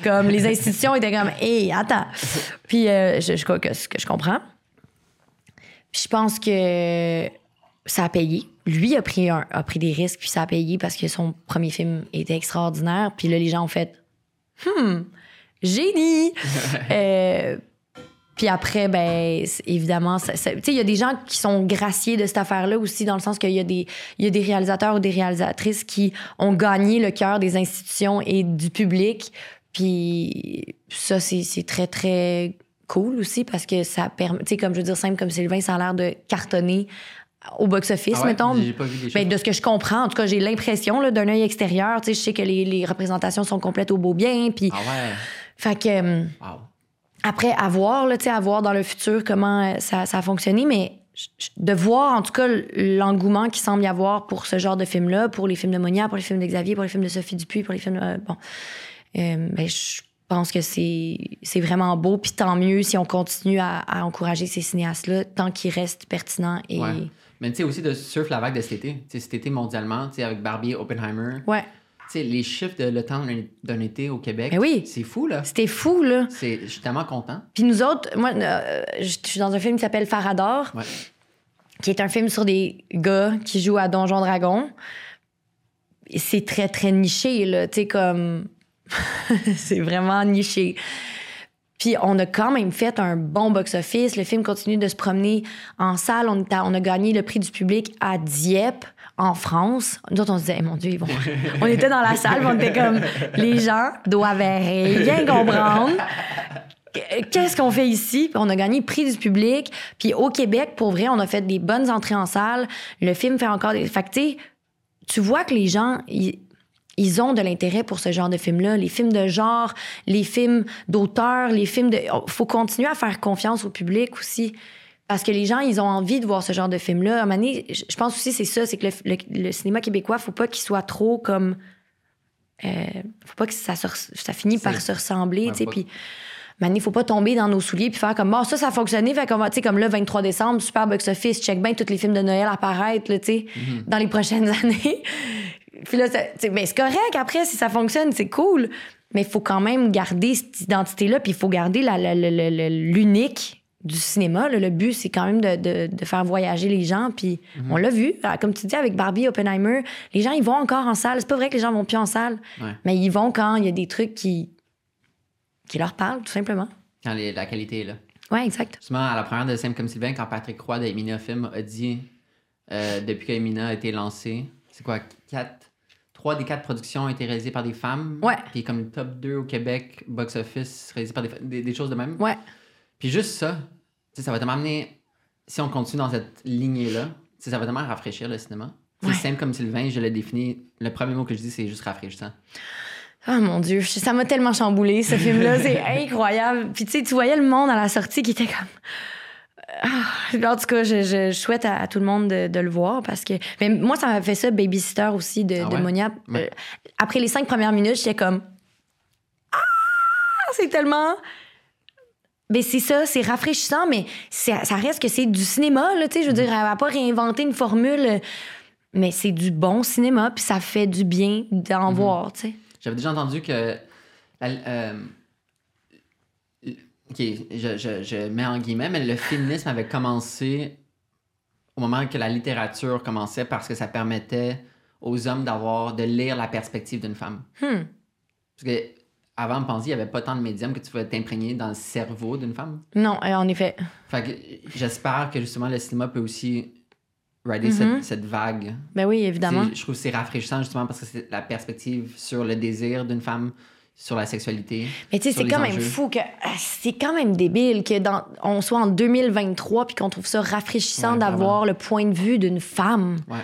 Comme les institutions étaient comme, hey, attends. Puis euh, je, crois que que je comprends. Puis je pense que ça a payé. Lui a pris, un- a pris des risques, puis ça a payé parce que son premier film était extraordinaire. Puis là, les gens ont fait Hmm, génie! Euh, puis après, ben, évidemment, tu sais, il y a des gens qui sont graciés de cette affaire-là aussi, dans le sens qu'il y, a des- y a des réalisateurs ou des réalisatrices qui ont gagné le cœur des institutions et du public. Puis ça, c'est très, très cool aussi parce que ça permet, tu sais, comme je veux dire, simple comme Sylvain, ça a l'air de cartonner au box-office, Ah ouais? mettons. J'ai pas vu des Ben, de ce que je comprends, en tout cas, j'ai l'impression d'un œil extérieur. Tu sais, je sais que les, les représentations sont complètes au beau bien. Puis, Ah ouais. fait que, euh, Wow. Après, à voir, là, tu sais, à voir dans le futur comment euh, ça, ça a fonctionné, mais de voir, en tout cas, l'engouement qui semble y avoir pour ce genre de film-là, pour les films de Monia, pour les films de Xavier, pour les films de Sophie Dupuis, pour les films. euh, bon. Euh, ben, je pense que c'est c'est vraiment beau, puis tant mieux si on continue à, à encourager ces cinéastes-là, tant qu'ils restent pertinents et. Ouais. Mais tu sais aussi de surf la vague de cet été. Tu sais, cet été mondialement, tu sais, avec Barbie Oppenheimer. Ouais. Tu sais, les chiffres de le temps d'un- été au Québec. Ben oui. C'est fou, là. C'était fou, là. C'est, je suis tellement content. Puis nous autres, moi, euh, je suis dans un film qui s'appelle Farador. Ouais. qui est un film sur des gars qui jouent à Donjon Dragon. C'est très, très niché, là. Tu sais, comme. c'est vraiment niché. Puis on a quand même fait un bon box-office. Le film continue de se promener en salle. On, on a gagné le prix du public à Dieppe, en France. Nous autres, on se disait, mon Dieu, ils vont... on était dans la salle, on était comme, les gens doivent rien comprendre. Qu'est-ce qu'on fait ici? Puis on a gagné le prix du public. Puis au Québec, pour vrai, on a fait des bonnes entrées en salle. Le film fait encore des... Fait que, tu vois que les gens... Ils ils ont de l'intérêt pour ce genre de films-là. Les films de genre, les films d'auteur, les films de. Il faut continuer à faire confiance au public aussi. Parce que les gens, ils ont envie de voir ce genre de film-là. À un moment donné, je pense aussi c'est ça, c'est que le, cinéma québécois, faut pas qu'il soit trop comme. Euh, faut pas que ça, ça finisse par se ressembler, tu sais. Puis, il faut pas tomber dans nos souliers puis faire comme, bon, ça, ça a fonctionné, fait qu'on va, tu sais, comme le 23 décembre, super box-office, check bien tous les films de Noël apparaître, tu sais, mm-hmm. dans les prochaines années. Puis là, ben, c'est correct. Après, si ça fonctionne, c'est cool. Mais il faut quand même garder cette identité-là, puis il faut garder l'unique du cinéma. Le but, c'est quand même de, faire voyager les gens. Puis mhm. on l'a vu, ah, comme tu dis, avec Barbie, Oppenheimer, les gens, ils vont encore en salle. C'est pas vrai que les gens vont plus en salle, mais ils vont quand il y a des trucs qui, qui leur parlent, tout simplement. Quand la qualité est là. Oui, exact. Justement, à la première de Simple comme Sylvain, quand Patrick Croix d'Emina Film a dit, euh, depuis qu'Emina a été lancé, c'est quoi, quatre trois des quatre productions ont été réalisées par des femmes? Ouais. Puis comme le top 2 au Québec, box-office, réalisé par des, des, choses de même? Ouais. Puis juste ça, ça va tellement amener, si on continue dans cette lignée-là, ça va tellement rafraîchir le cinéma. C'est simple comme Sylvain, je l'ai défini. Le premier mot que je dis, c'est juste rafraîchissant. Oh mon Dieu, ça m'a tellement chamboulé, ce film-là. c'est incroyable. Puis tu sais, tu voyais le monde à la sortie qui était comme ah, en tout cas, je, souhaite à, tout le monde de, le voir parce que. Mais moi, ça m'a fait ça, Babysitter aussi de, ah Monia. Euh, après les cinq premières minutes, j'étais comme. Ah! C'est tellement. Ben c'est ça, c'est rafraîchissant, mais ça reste que c'est du cinéma, là, tu sais. Je veux dire, elle va pas réinventer une formule, mais c'est du bon cinéma, puis ça fait du bien d'en mm-hmm. voir, tu sais. J'avais déjà entendu que. Euh, OK, je, je, je, mets en guillemets, mais le féminisme avait commencé au moment que la littérature commençait parce que ça permettait aux hommes d'avoir, de lire la perspective d'une femme. Hmm. Parce que avant, on il n'y avait pas tant de médiums que tu pouvais t'imprégner dans le cerveau d'une femme? Non, euh, en effet. Fait que j'espère que justement le cinéma peut aussi rider cette, mm-hmm. cette, vague. Ben oui, évidemment. Je trouve que c'est rafraîchissant justement parce que c'est la perspective sur le désir d'une femme sur la sexualité. Mais tu sais, c'est quand même fou que ah, c'est quand même débile que dans, on soit en 2023 puis qu'on trouve ça rafraîchissant d'avoir le point de vue d'une femme. Ouais.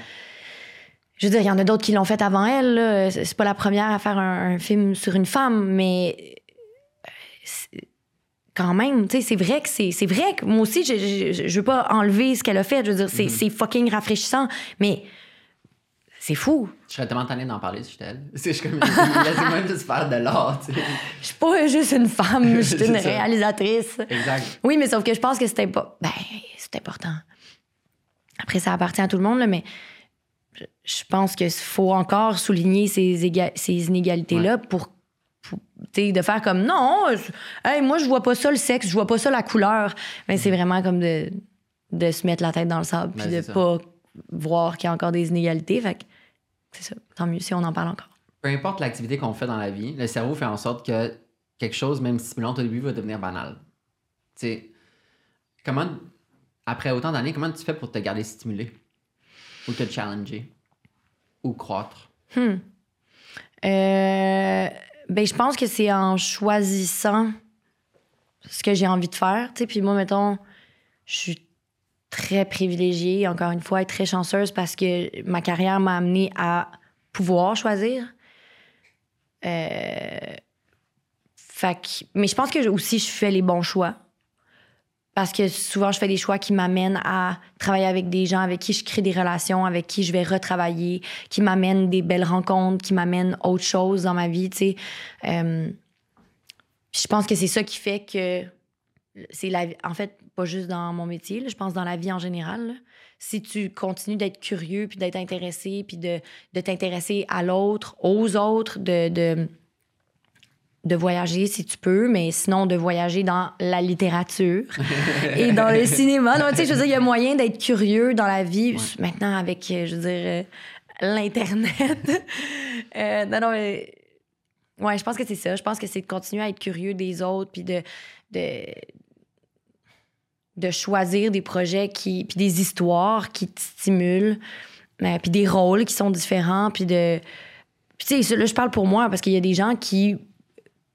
Je veux dire, il y en a d'autres qui l'ont fait avant elle. C'est pas la première à faire un, film sur une femme, mais quand même, tu sais, c'est vrai que c'est, c'est vrai que moi aussi, je, je, je, veux pas enlever ce qu'elle a fait. Je veux dire, c'est, mm-hmm. fucking rafraîchissant, mais c'est fou. Je serais tellement tannée d'en parler si j'étais elle. Je comme laisse même juste faire de l'art, tu sais. Je suis pas juste une femme, je suis une réalisatrice. Exact. Oui, mais sauf que je pense que c'était pas ben, c'est important. Après ça appartient à tout le monde mais je pense qu'il faut encore souligner ces, ces inégalités là pour, de faire comme non, hey, moi je vois pas ça le sexe, je vois pas ça la couleur. Mais c'est vraiment comme de, de se mettre la tête dans le sable puis de pas voir qu'il y a encore des inégalités. Fait c'est ça. Tant mieux si on en parle encore. Peu importe l'activité qu'on fait dans la vie, le cerveau fait en sorte que quelque chose, même stimulant au début, va devenir banal. Tu sais, comment, après autant d'années, comment tu fais pour te garder stimulé? Ou te challenger? Ou croître? Hmm. Euh, ben, je pense que c'est en choisissant ce que j'ai envie de faire. Tu sais, puis moi, mettons, je suis très privilégiée, encore une fois, et très chanceuse parce que ma carrière m'a amenée à pouvoir choisir. Euh... mais je pense que aussi, je fais les bons choix. Parce que souvent, je fais des choix qui m'amènent à travailler avec des gens avec qui je crée des relations, avec qui je vais retravailler, qui m'amènent des belles rencontres, qui m'amènent autre chose dans ma vie, tu sais. Euh... Je pense que c'est ça qui fait que c'est la en fait pas juste dans mon métier, je pense dans la vie en général. Si tu continues d'être curieux, puis d'être intéressé, puis de, de t'intéresser à l'autre, aux autres, de, de, de voyager si tu peux, mais sinon de voyager dans la littérature et dans le cinéma. Non, tu sais, je veux dire, il y a moyen d'être curieux dans la vie. Ouais. Maintenant, avec, euh, je veux dire, euh, l'Internet. Euh, non, non, mais. Ouais, je pense que c'est ça. Je pense que c'est de continuer à être curieux des autres, puis de, de, de choisir des projets qui. puis des histoires qui te stimulent, euh, puis des rôles qui sont différents, puis de. Puis, tu sais, là, je parle pour moi, parce qu'il y a des gens qui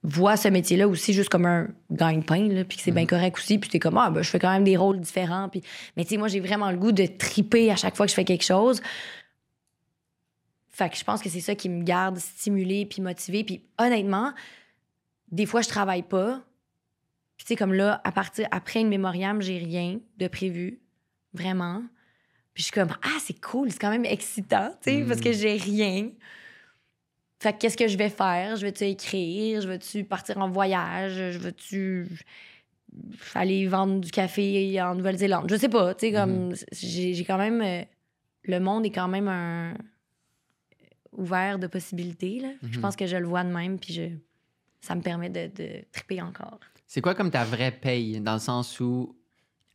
voient ce métier-là aussi juste comme un gagne-pain, puis que c'est bien correct aussi, puis t'es comme, ah, ben, je fais quand même des rôles différents, puis... Mais tu sais, moi, j'ai vraiment le goût de triper à chaque fois que je fais quelque chose. Fait que je pense que c'est ça qui me garde stimulée puis motivée. Puis honnêtement, des fois, je travaille pas. Puis tu sais, comme là, à partir, après une mémoriam, j'ai rien de prévu, vraiment. Puis je suis comme, ah, c'est cool, c'est quand même excitant, tu sais, parce que j'ai rien. Fait que qu'est-ce que je vais faire? Je vais-tu écrire? Je vais-tu partir en voyage? Je vais-tu aller vendre du café en Nouvelle-Zélande? Je sais pas, tu sais, comme, j'ai j'ai quand même... euh, le monde est quand même un ouvert de possibilités, là. Je Mhm. pense que je le vois de même, puis je... ça me permet de, de triper encore. C'est quoi comme ta vraie paye, dans le sens où,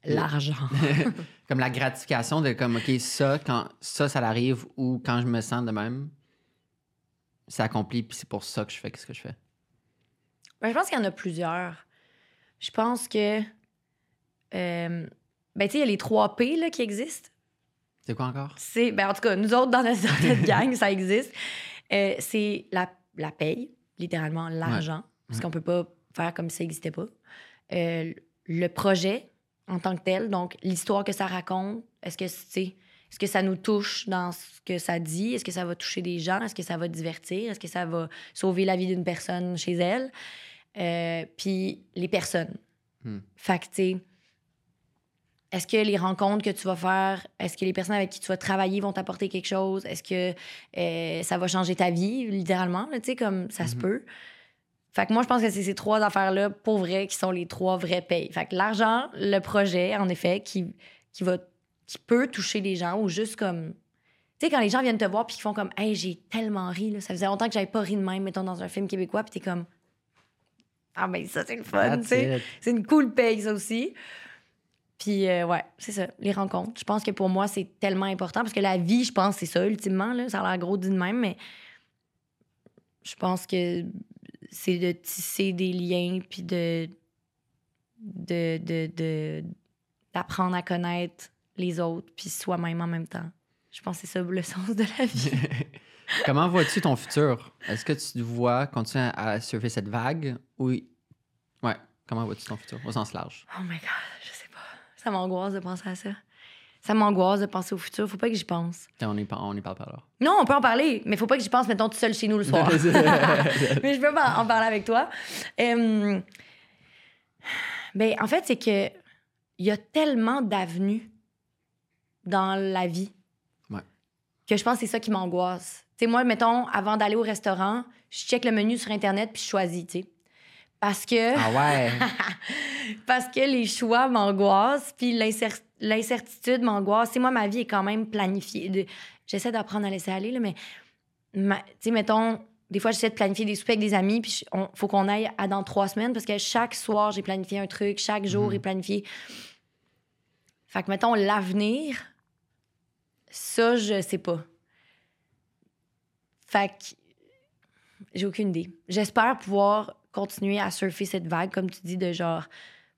L'argent. comme la gratification de comme, OK, ça, quand ça, ça arrive, ou quand je me sens de même, c'est accompli, puis c'est pour ça que je fais ce que je fais. Ben, je pense qu'il y en a plusieurs. Je pense que. euh, ben, tu sais, il y a les 3 P là, qui existent. C'est quoi encore? C'est, ben, en tout cas, nous autres, dans notre, dans notre gang, ça existe. Euh, c'est la, la paye, littéralement l'argent, parce Ouais. qu'on peut pas faire comme si ça n'existait pas. Euh, le projet en tant que tel, donc l'histoire que ça raconte, est-ce que c'est. Est-ce que ça nous touche dans ce que ça dit? Est-ce que ça va toucher des gens? Est-ce que ça va divertir? Est-ce que ça va sauver la vie d'une personne chez elle? Euh, puis les personnes. Hmm. Fait que, tu sais, est-ce que les rencontres que tu vas faire, est-ce que les personnes avec qui tu vas travailler vont t'apporter quelque chose? Est-ce que euh, ça va changer ta vie, littéralement? Tu sais, comme ça se Mhm. peut? Fait que moi, je pense que c'est ces trois affaires-là, pour vrai, qui sont les trois vrais payes. Fait que l'argent, le projet, en effet, qui, qui, va, qui peut toucher les gens ou juste comme. Tu sais, quand les gens viennent te voir puis qu'ils font comme, hey, j'ai tellement ri, là. ça faisait longtemps que j'avais pas ri de même, mettons, dans un film québécois, puis t'es comme, ah, ben ça, c'est le fun, tu sais. C'est une cool paye, ça aussi. Puis, euh, ouais, c'est ça, les rencontres. Je pense que pour moi, c'est tellement important parce que la vie, je pense, c'est ça, ultimement. Là, ça a l'air gros dit de même, mais je pense que c'est de tisser des liens puis de. de, de, de- d'apprendre à connaître les autres puis soi-même en même temps. Je pense que c'est ça le sens de la vie. Comment vois-tu ton futur? Est-ce que tu te vois continuer à surfer cette vague? Oui. Ouais. Comment vois-tu ton futur au sens large? Oh my God, je sais pas. Ça m'angoisse de penser à ça. Ça m'angoisse de penser au futur. Faut pas que j'y pense. On y, par- on y parle pas alors. Non, on peut en parler, mais faut pas que j'y pense, mettons, tout seul chez nous le soir. mais je peux pas en parler avec toi. Euh, ben, en fait, c'est que il y a tellement d'avenues dans la vie Ouais. que je pense que c'est ça qui m'angoisse. Tu sais, moi, mettons, avant d'aller au restaurant, je check le menu sur Internet puis je choisis, tu sais. Parce que... Ah ouais? Parce que les choix m'angoissent, puis l'incer- l'incertitude m'angoisse. Tu moi, ma vie est quand même planifiée. J'essaie d'apprendre à laisser aller, là, mais, ma- tu sais, mettons, des fois, j'essaie de planifier des soupers avec des amis, puis il faut qu'on aille à dans trois semaines, parce que chaque soir, j'ai planifié un truc, chaque jour Mhm. est planifié. Fait que, mettons, l'avenir, ça, je sais pas. Fait que, j'ai aucune idée. J'espère pouvoir continuer à surfer cette vague, comme tu dis, de genre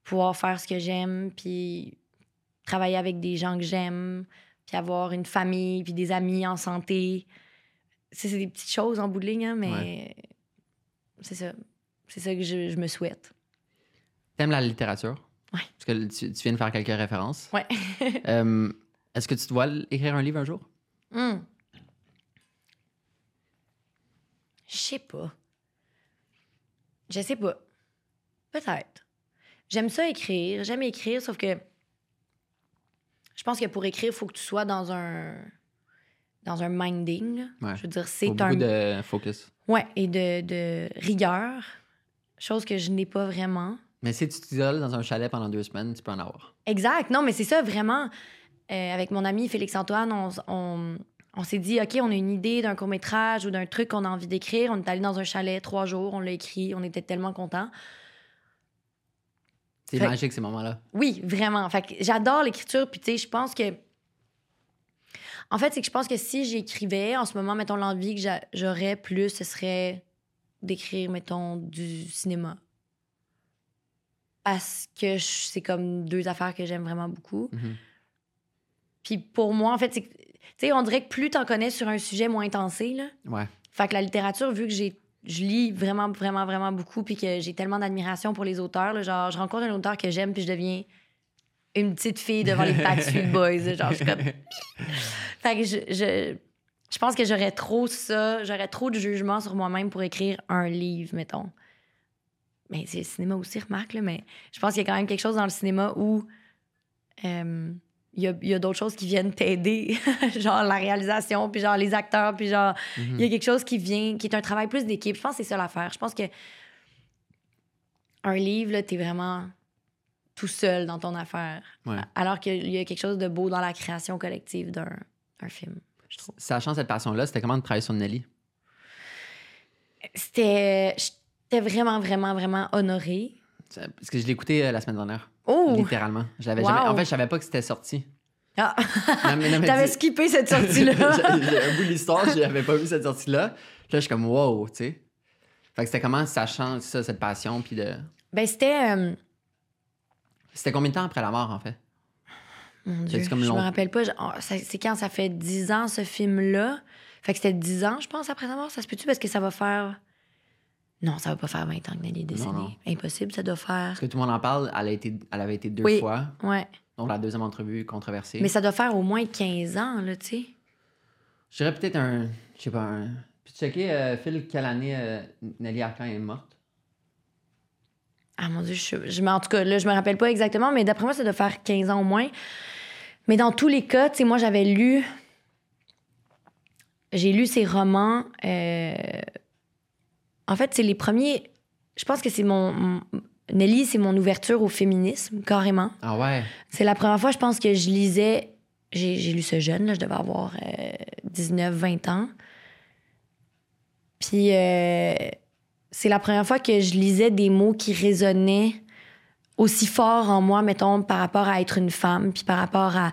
pouvoir faire ce que j'aime, puis travailler avec des gens que j'aime, puis avoir une famille, puis des amis en santé. C'est des petites choses en bout de ligne, hein, mais c'est ça. C'est ça que je, je me souhaite. T'aimes la littérature? Ouais. Parce que tu, tu viens de faire quelques références. Ouais. Euh, Est-ce que tu l- écrire un livre un jour? Hmm. Je sais pas. Je sais pas. Peut-être. J'aime ça écrire. J'aime écrire, sauf que je pense que pour écrire, il faut que tu sois dans un dans un minding. Ouais. Je veux dire, c'est un de focus. ouais et de, de rigueur, chose que je n'ai pas vraiment. Mais si tu t'isoles dans un chalet pendant deux semaines, tu peux en avoir. Exact. Non, mais c'est ça, vraiment. Euh, avec mon ami Félix-Antoine, on, s- on, on s'est dit, OK, on a une idée d'un court-métrage ou d'un truc qu'on a envie d'écrire. On est allé dans un chalet trois jours, on l'a écrit, on était tellement contents. C'est Fait- magique ces moments-là. Oui, vraiment. Fait que j'adore l'écriture. Puis, tu sais, je pense que. En fait, c'est que je pense que si j'écrivais, en ce moment, mettons, l'envie que j'a- j'aurais plus, ce serait d'écrire, mettons, du cinéma. Parce que c'est comme deux affaires que j'aime vraiment beaucoup. Mhm. Puis pour moi, en fait, c'est tu sais, on dirait que plus t'en connais sur un sujet, moins t'en sais, là. Ouais. Fait que la littérature, vu que j'ai je lis vraiment, vraiment, vraiment beaucoup, puis que j'ai tellement d'admiration pour les auteurs, là, genre, je rencontre un auteur que j'aime, puis je deviens une petite fille devant les Backstreet Boys. genre, je suis comme... Fait que je, je, je pense que j'aurais trop ça, j'aurais trop de jugement sur moi-même pour écrire un livre, mettons. Mais c'est le cinéma aussi, remarque, là, mais je pense qu'il y a quand même quelque chose dans le cinéma où euh, il y a, il y a d'autres choses qui viennent t'aider, genre la réalisation, puis genre les acteurs, puis genre Mhm. il y a quelque chose qui vient, qui est un travail plus d'équipe. Je pense que c'est ça l'affaire. Je pense que un livre, là, t'es vraiment tout seul dans ton affaire. Ouais. Alors qu'il y a quelque chose de beau dans la création collective d'un un film, je trouve. Sachant cette passion-là, c'était comment de travailler sur Nelly? C'était. J'étais vraiment, vraiment, vraiment honorée. Parce que je l'ai écouté euh, la semaine dernière. Oh! Littéralement. Je l'avais Wow. jamais... En fait, je savais pas que c'était sorti. Ah. T'avais skippé cette sortie-là. Un bout de l'histoire, je n'avais pas vu cette sortie-là. Là, je suis comme wow, tu sais. Fait que c'était comment sachant ça, cette passion, puis de. ben, c'était. euh, C'était combien de temps après la mort, en fait? Mon Dieu, comme je me rappelle pas. oh, ça- C'est quand ça fait 10 ans, ce film-là? Fait que c'était 10 ans, je pense, après sa mort. Ça se peut-tu? Parce que ça va faire... Non, ça va pas faire 20 ans que Nelly est décédée. non. Impossible, ça doit faire... Parce que tout le monde en parle, elle, a été, elle avait été deux Oui. fois. Ouais. Donc la deuxième entrevue controversée. Mais ça doit faire au moins 15 ans, là, tu sais. Je dirais peut-être un. Je sais pas, un. Puis checker, euh, Phil, quelle année euh, Nelly Arcan est morte? Ah mon Dieu, je, en tout cas, là, je me rappelle pas exactement, mais d'après moi, ça doit faire 15 ans au moins. Mais dans tous les cas, tu sais, moi, j'avais lu... J'ai lu ses romans. euh, En fait, c'est les premiers... Je pense que c'est mon... mon- Nelly, c'est mon ouverture au féminisme, carrément. Ah ouais? C'est la première fois, je pense, que je lisais. J'ai lu ce jeune, là, je devais avoir 19, 20 ans. Puis euh, c'est la première fois que je lisais des mots qui résonnaient aussi fort en moi, mettons, par rapport à être une femme, puis par rapport à,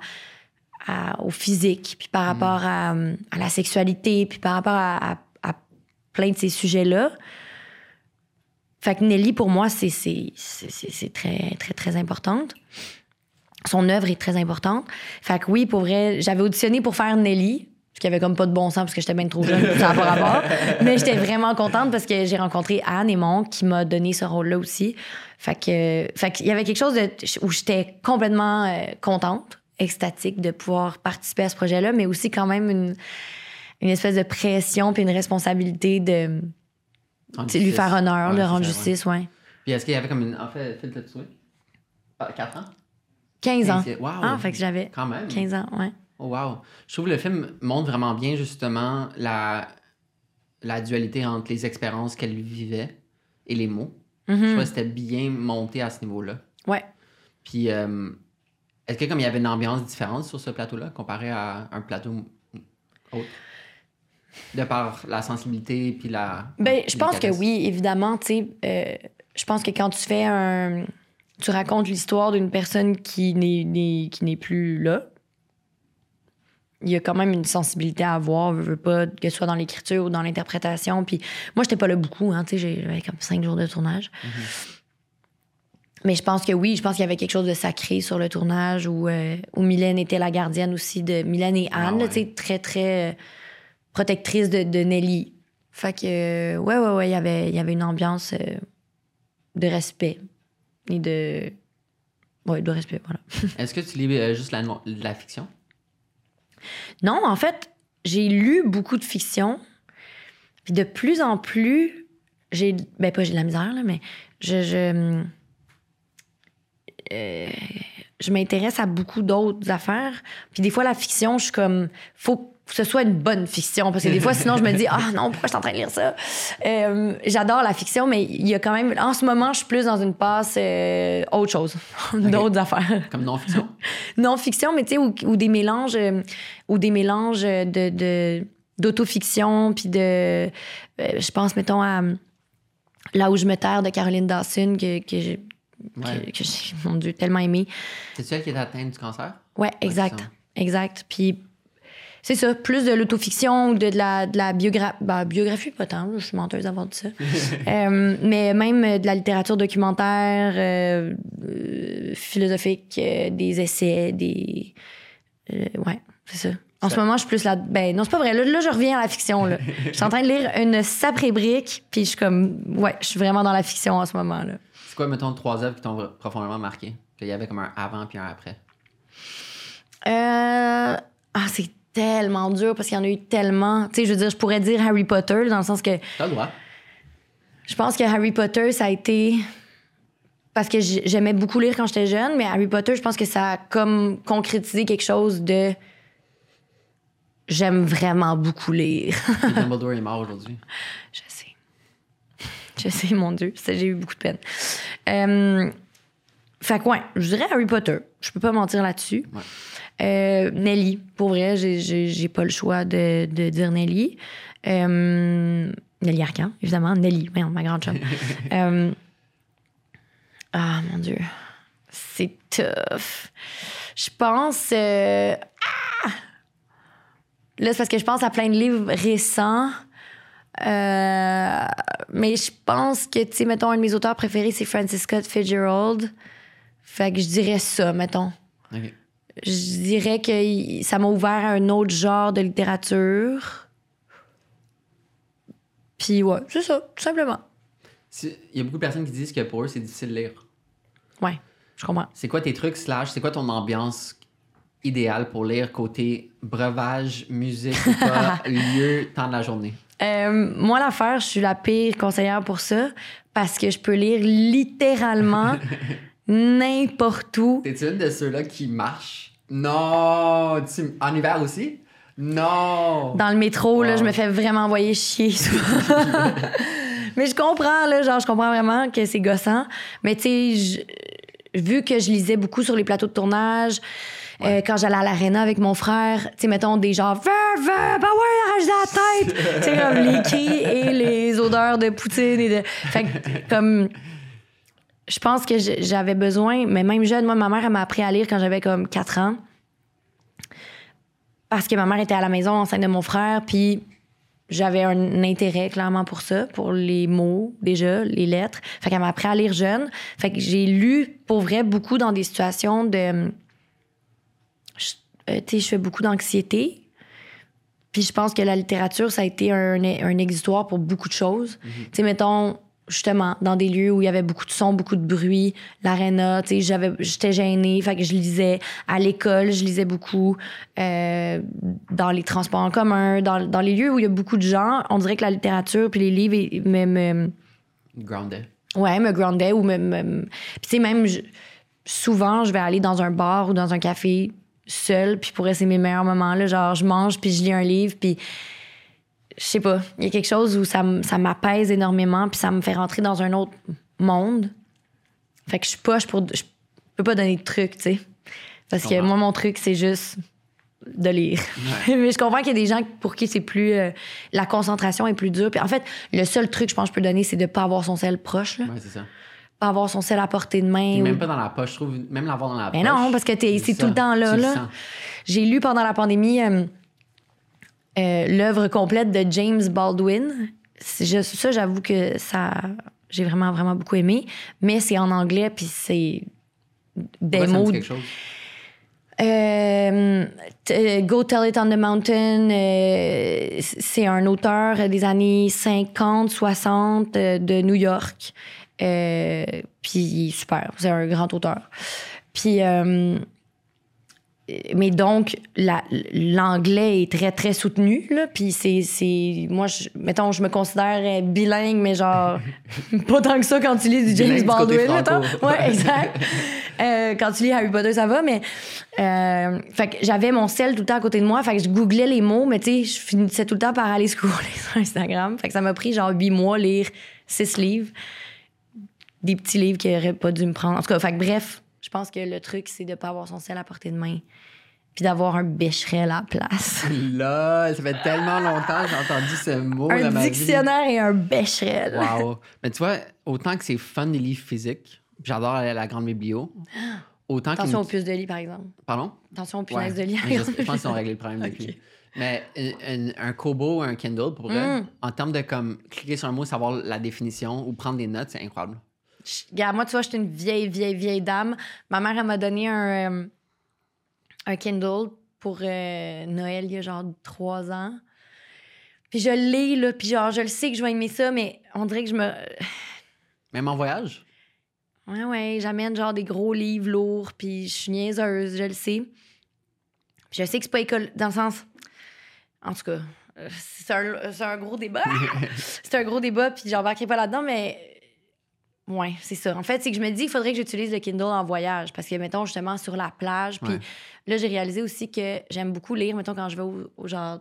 à- au physique, puis par rapport à, euh, à la sexualité, puis par rapport à plein de ces sujets-là. Fait que Nelly, pour moi, c'est très, très, très importante. Son œuvre est très importante. Fait que oui, pour vrai, j'avais auditionné pour faire Nelly, ce qui avait comme pas de bon sens parce que j'étais bien trop jeune, ça n'a pas rapport. Mais j'étais vraiment contente parce que j'ai rencontré Anne et Mon qui m'a donné ce rôle-là aussi. Fait que, fait qu'il y avait quelque chose de, où j'étais complètement euh, contente, extatique de pouvoir participer à ce projet-là, mais aussi quand même une, une espèce de pression puis une responsabilité de lui faire honneur, de rendre justice, ouais. Puis est-ce qu'il y avait comme une. En fait, Phil, t'as-tu trouvé? Ah, 4 ans? 15 ans. Wow. Ah, fait que j'avais Quand même. 15 ans, ouais. Oh, wow. Je trouve que le film montre vraiment bien, justement, la, la dualité entre les expériences qu'elle vivait et les mots. Je Mhm. trouve que c'était bien monté à ce niveau-là. Ouais. Puis, euh, est-ce que comme il y avait une ambiance différente sur ce plateau-là comparé à un plateau autre? De par la sensibilité puis la. Ben, je pense que oui, évidemment, tu sais. euh, je pense que quand tu fais un. Tu racontes l'histoire d'une personne qui n'est, qui n'est plus là, il y a quand même une sensibilité à avoir, veux, veux pas, que ce soit dans l'écriture ou dans l'interprétation. Puis moi, j'étais pas là beaucoup, hein, tu sais, j'avais comme cinq jours de tournage. Mais je pense que oui, je pense qu'il y avait quelque chose de sacré sur le tournage où, euh, où Mylène était la gardienne aussi de Mylène et Ah Anne, ouais. tu sais, très, très euh, protectrice de, de Nelly. Fait que, euh, ouais, ouais, ouais, il y avait- il y avait une ambiance euh, de respect et de. Ouais, de respect, voilà. Est-ce que tu lis euh, juste la, no- la fiction? Non, en fait, j'ai lu beaucoup de fiction. Puis de plus en plus, j'ai. Ben, pas j'ai de la misère, là, mais je. Je, euh, je m'intéresse à beaucoup d'autres affaires. Puis des fois, la fiction, je suis comme. Faut, que ce soit une bonne fiction. Parce que des fois, sinon, je me dis, ah non, pourquoi je suis en train de lire ça? Euh, J'adore la fiction, mais il y a quand même. En ce moment, je suis plus dans une passe euh, autre chose, d'autres affaires. Comme non-fiction? non-fiction, mais tu sais, ou, ou, des mélanges, euh, ou des mélanges de. de d'autofiction, puis de... Euh, je pense, mettons, à Là où je me terre de Caroline Dawson, que, que j'ai, Ouais. mon Dieu, tellement aimé. C'est celle qui est atteinte du cancer? Ouais, exact. exact. Puis c'est ça, plus de l'autofiction ou de, de la, de la biogra- bah, biographie, pas tant, je suis menteuse d'avoir dit ça. Euh, mais même de la littérature documentaire, euh, euh, philosophique, des essais, des. ouais, c'est ça. En Ça- ce moment, je suis plus là. Ben, non, c'est pas vrai. Là, là, je reviens à la fiction. Là. je suis en train de lire une sapré-brique, puis je suis comme. Ouais, je suis vraiment dans la fiction en ce moment. là. C'est quoi, mettons, trois œuvres qui t'ont profondément marqué? Qu'il y avait comme un avant puis un après? Euh... Ah, c'est tellement dur parce qu'il y en a eu tellement. Tu sais, je veux dire, je pourrais dire Harry Potter dans le sens que T'as le droit. je pense que Harry Potter, ça a été. Parce que j'ai- j'aimais beaucoup lire quand j'étais jeune, mais Harry Potter, je pense que ça a comme concrétisé quelque chose de. J'aime vraiment beaucoup lire. Dumbledore est mort aujourd'hui. Je sais. Je sais, mon Dieu. J'ai eu beaucoup de peine. Euh, fait que, ouais, je dirais Harry Potter. Je peux pas mentir là-dessus. Ouais. Euh, Nelly, pour vrai, j'ai- pas le choix de, de dire Nelly. Euh, Nelly Arcan, évidemment. Nelly, ma grande chum. Euh, ah, mon Dieu. C'est tough. Je pense. ah! Là, c'est parce que je pense à plein de livres récents. Mais je pense que, tu sais, mettons, un de mes auteurs préférés, c'est Francis Scott Fitzgerald. Fait que je dirais ça, mettons. OK. Je dirais que ça m'a ouvert à un autre genre de littérature. Puis ouais, c'est ça, tout simplement. Si- Il y a beaucoup de personnes qui disent que pour eux, c'est difficile de lire. Ouais, je comprends. C'est quoi tes trucs, slash, c'est quoi ton ambiance idéale pour lire côté breuvage, musique ou pas, lieu, temps de la journée? Euh, moi, l'affaire, je suis la pire conseillère pour ça parce que je peux lire littéralement n'importe où. T'es-tu une de ceux-là qui marchent? Non! Tu- En hiver aussi? Non! Dans le métro, là, Wow. je me fais vraiment envoyer chier souvent. Mais je comprends, là, genre, je comprends vraiment que c'est gossant. Mais tu sais, vu que je lisais beaucoup sur les plateaux de tournage, euh, quand j'allais à l'aréna avec mon frère, tu sais, mettons des genres, Veuve, veuve, bah ouais, arrache la tête! tu sais, comme les cris et les odeurs de poutine et de. Fait que, comme. Je pense que j'avais besoin, mais même jeune, moi, ma mère, elle m'a appris à lire quand j'avais comme 4 ans. Parce que ma mère était à la maison enceinte de mon frère, puis j'avais un intérêt clairement pour ça, pour les mots déjà, les lettres. Fait qu'elle m'a appris à lire jeune. Fait que j'ai lu pour vrai beaucoup dans des situations de. euh, tu sais, je fais beaucoup d'anxiété. Puis je pense que la littérature, ça a été un, un exutoire pour beaucoup de choses. Tu sais, mettons, justement, dans des lieux où il y avait beaucoup de sons, beaucoup de bruit, l'aréna, tu sais, j'avais- j'étais gênée, fait que je lisais. À l'école, je lisais beaucoup. Euh, dans les transports en commun, dans, dans les lieux où il y a beaucoup de gens, on dirait que la littérature puis les livres me, me, Grounded. ouais, me groundait ou me... me- Puis tu sais, même, je- souvent, je vais aller dans un bar ou dans un café seule, puis pour c'est mes meilleurs moments, là, genre, je mange, puis je lis un livre, puis je sais pas, il y a quelque chose où ça, ça m'apaise énormément, puis ça me fait rentrer dans un autre monde. Fait que je suis poche pour... Je peux pas donner de trucs, tu sais. Parce que moi, mon truc, c'est juste de lire. Mais je comprends qu'il y a des gens pour qui c'est plus... euh, la concentration est plus dure. Puis en fait, le seul truc, je pense, que je peux donner, c'est de pas avoir son sel proche, là. Ouais, c'est ça. Pas avoir son sel à portée de main. Ou- même pas dans la poche, je trouve. Même l'avoir dans la Mais poche. non, parce que t'es- c'est tout le temps là, là. J'ai lu pendant la pandémie euh, euh, l'œuvre complète de James Baldwin. Juste- ça, j'avoue que ça, j'ai vraiment, vraiment beaucoup aimé. Mais c'est en anglais, puis c'est des dit mots. Euh, t- Go Tell It on the Mountain, euh, c'est un auteur des années 50, 60 euh, de New York. Euh, puis super, c'est un grand auteur. Puis euh, mais donc, la- l'anglais est très, très soutenu, là. Puis c'est. Moi, je, mettons, je me considère euh, bilingue, mais genre... pas tant que ça quand tu lis du James Baldwin, mettons. Ouais, exact. Euh, quand tu lis Harry Potter, ça va, mais... euh, fait que j'avais mon sel tout le temps à côté de moi. Fait que je googlais les mots, mais tu sais, je finissais tout le temps par aller scroller sur Instagram. Fait que ça m'a pris genre huit mois lire six livres. Des petits livres qui n'auraient pas dû me prendre. En tout cas, fait que bref, je pense que le truc, c'est de pas avoir son sel à portée de main. Puis d'avoir un bécherel à la place. Là, ça fait tellement longtemps que j'ai entendu ce mot un dans ma vie. dictionnaire et un bécherel. Wow. Mais tu vois, autant que c'est fun des livres physiques, puis j'adore aller à la grande biblio, autant qu'il Attention aux puces de lit, par exemple. Pardon? Attention aux Ouais. punaises de lit. Je, je pense qu'ils ont réglé le problème depuis. Mais un, Kobo ou un Kindle, pour vrai, Mm. en termes de comme cliquer sur un mot, savoir la définition ou prendre des notes, c'est incroyable. Regarde, moi, tu vois, j'étais une vieille, vieille, vieille dame. Ma mère, elle m'a donné un, euh, un Kindle pour euh, Noël il y a genre trois ans. Puis je l'ai, là, puis genre, je le sais que je vais aimer ça, mais on dirait que je me... Même en voyage? Ouais, ouais, j'amène genre des gros livres lourds, puis je suis niaiseuse, je le sais. Puis je sais que c'est pas école... Dans le sens... En tout cas, euh, c'est un, un gros débat. c'est un gros débat, puis j'embarquerai pas là-dedans, mais... Ouais, c'est ça. En fait, c'est que je me dis qu'il faudrait que j'utilise le Kindle en voyage. Parce que, mettons, justement, sur la plage. Puis Ouais. là, j'ai réalisé aussi que j'aime beaucoup lire, mettons, quand je vais au, au genre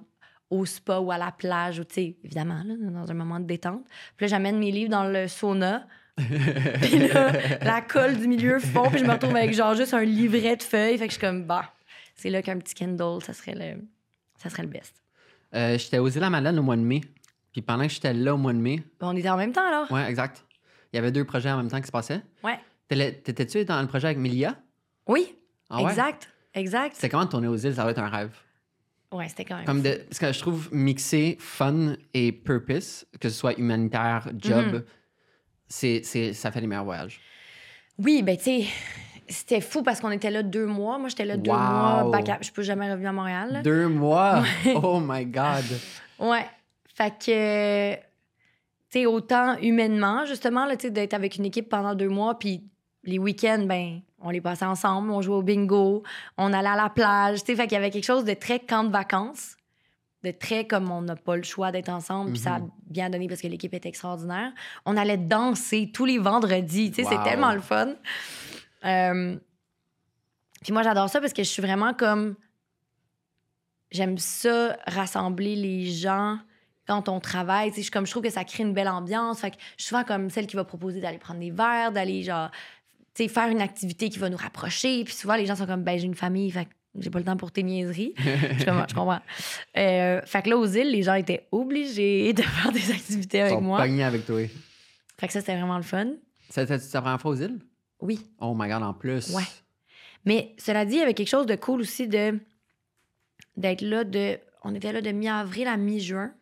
au spa ou à la plage, ou tu sais, évidemment, là, dans un moment de détente. Puis là, j'amène mes livres dans le sauna. Puis là, la colle du milieu fond, puis je me retrouve avec genre juste un livret de feuilles. Fait que je suis comme, bah, c'est là qu'un petit Kindle, ça serait le, ça serait le best. Euh, j'étais aux îles à Madeleine au mois de mai. Puis pendant que j'étais là au mois de mai, Bon, on était en même temps, alors? ouais, exact. Il y avait deux projets en même temps qui se passaient. Ouais. T'étais-tu dans le projet avec Milia? Oui, Ah ouais? exact, exact. C'était comment de tourner aux îles? Ça va être un rêve. Ouais, c'était quand même. Comme de, parce que je trouve mixer fun et purpose, que ce soit humanitaire, job, Mhm. c'est, c'est, ça fait les meilleurs voyages. Oui, ben tu sais, c'était fou parce qu'on était là deux mois. Moi, j'étais là deux mois. back à- Je peux jamais revenir à Montréal. là. Deux mois? Oh my God! Ouais. Fait que, sais, autant humainement, justement, là, tu sais, d'être avec une équipe pendant deux mois, puis les week-ends, ben, on les passait ensemble, on jouait au bingo, on allait à la plage, tu sais, fait qu'il y avait quelque chose de très camp de vacances, de très comme on n'a pas le choix d'être ensemble, puis ça a Mhm. bien donné parce que l'équipe était extraordinaire. On allait danser tous les vendredis, tu sais, c'est tellement le fun. Euh, Puis moi, j'adore ça parce que je suis vraiment comme j'aime ça rassembler les gens quand on travaille. Tu sais, je, comme, je trouve que ça crée une belle ambiance. Fait que je suis souvent comme celle qui va proposer d'aller prendre des verres, d'aller genre, faire une activité qui va nous rapprocher. Puis souvent, les gens sont comme, ben, j'ai une famille, fait j'ai pas le temps pour tes niaiseries. je, comprends, je comprends. Euh, fait que là, aux îles, les gens étaient obligés de faire des activités Ils avec sont moi. avec toi. Fait que ça, c'était vraiment le fun. C'était ta première fois aux îles? Oui. Oh my God, en plus. Ouais. Mais cela dit, il y avait quelque chose de cool aussi de d'être là de. On était là de mi-avril à mi-juin.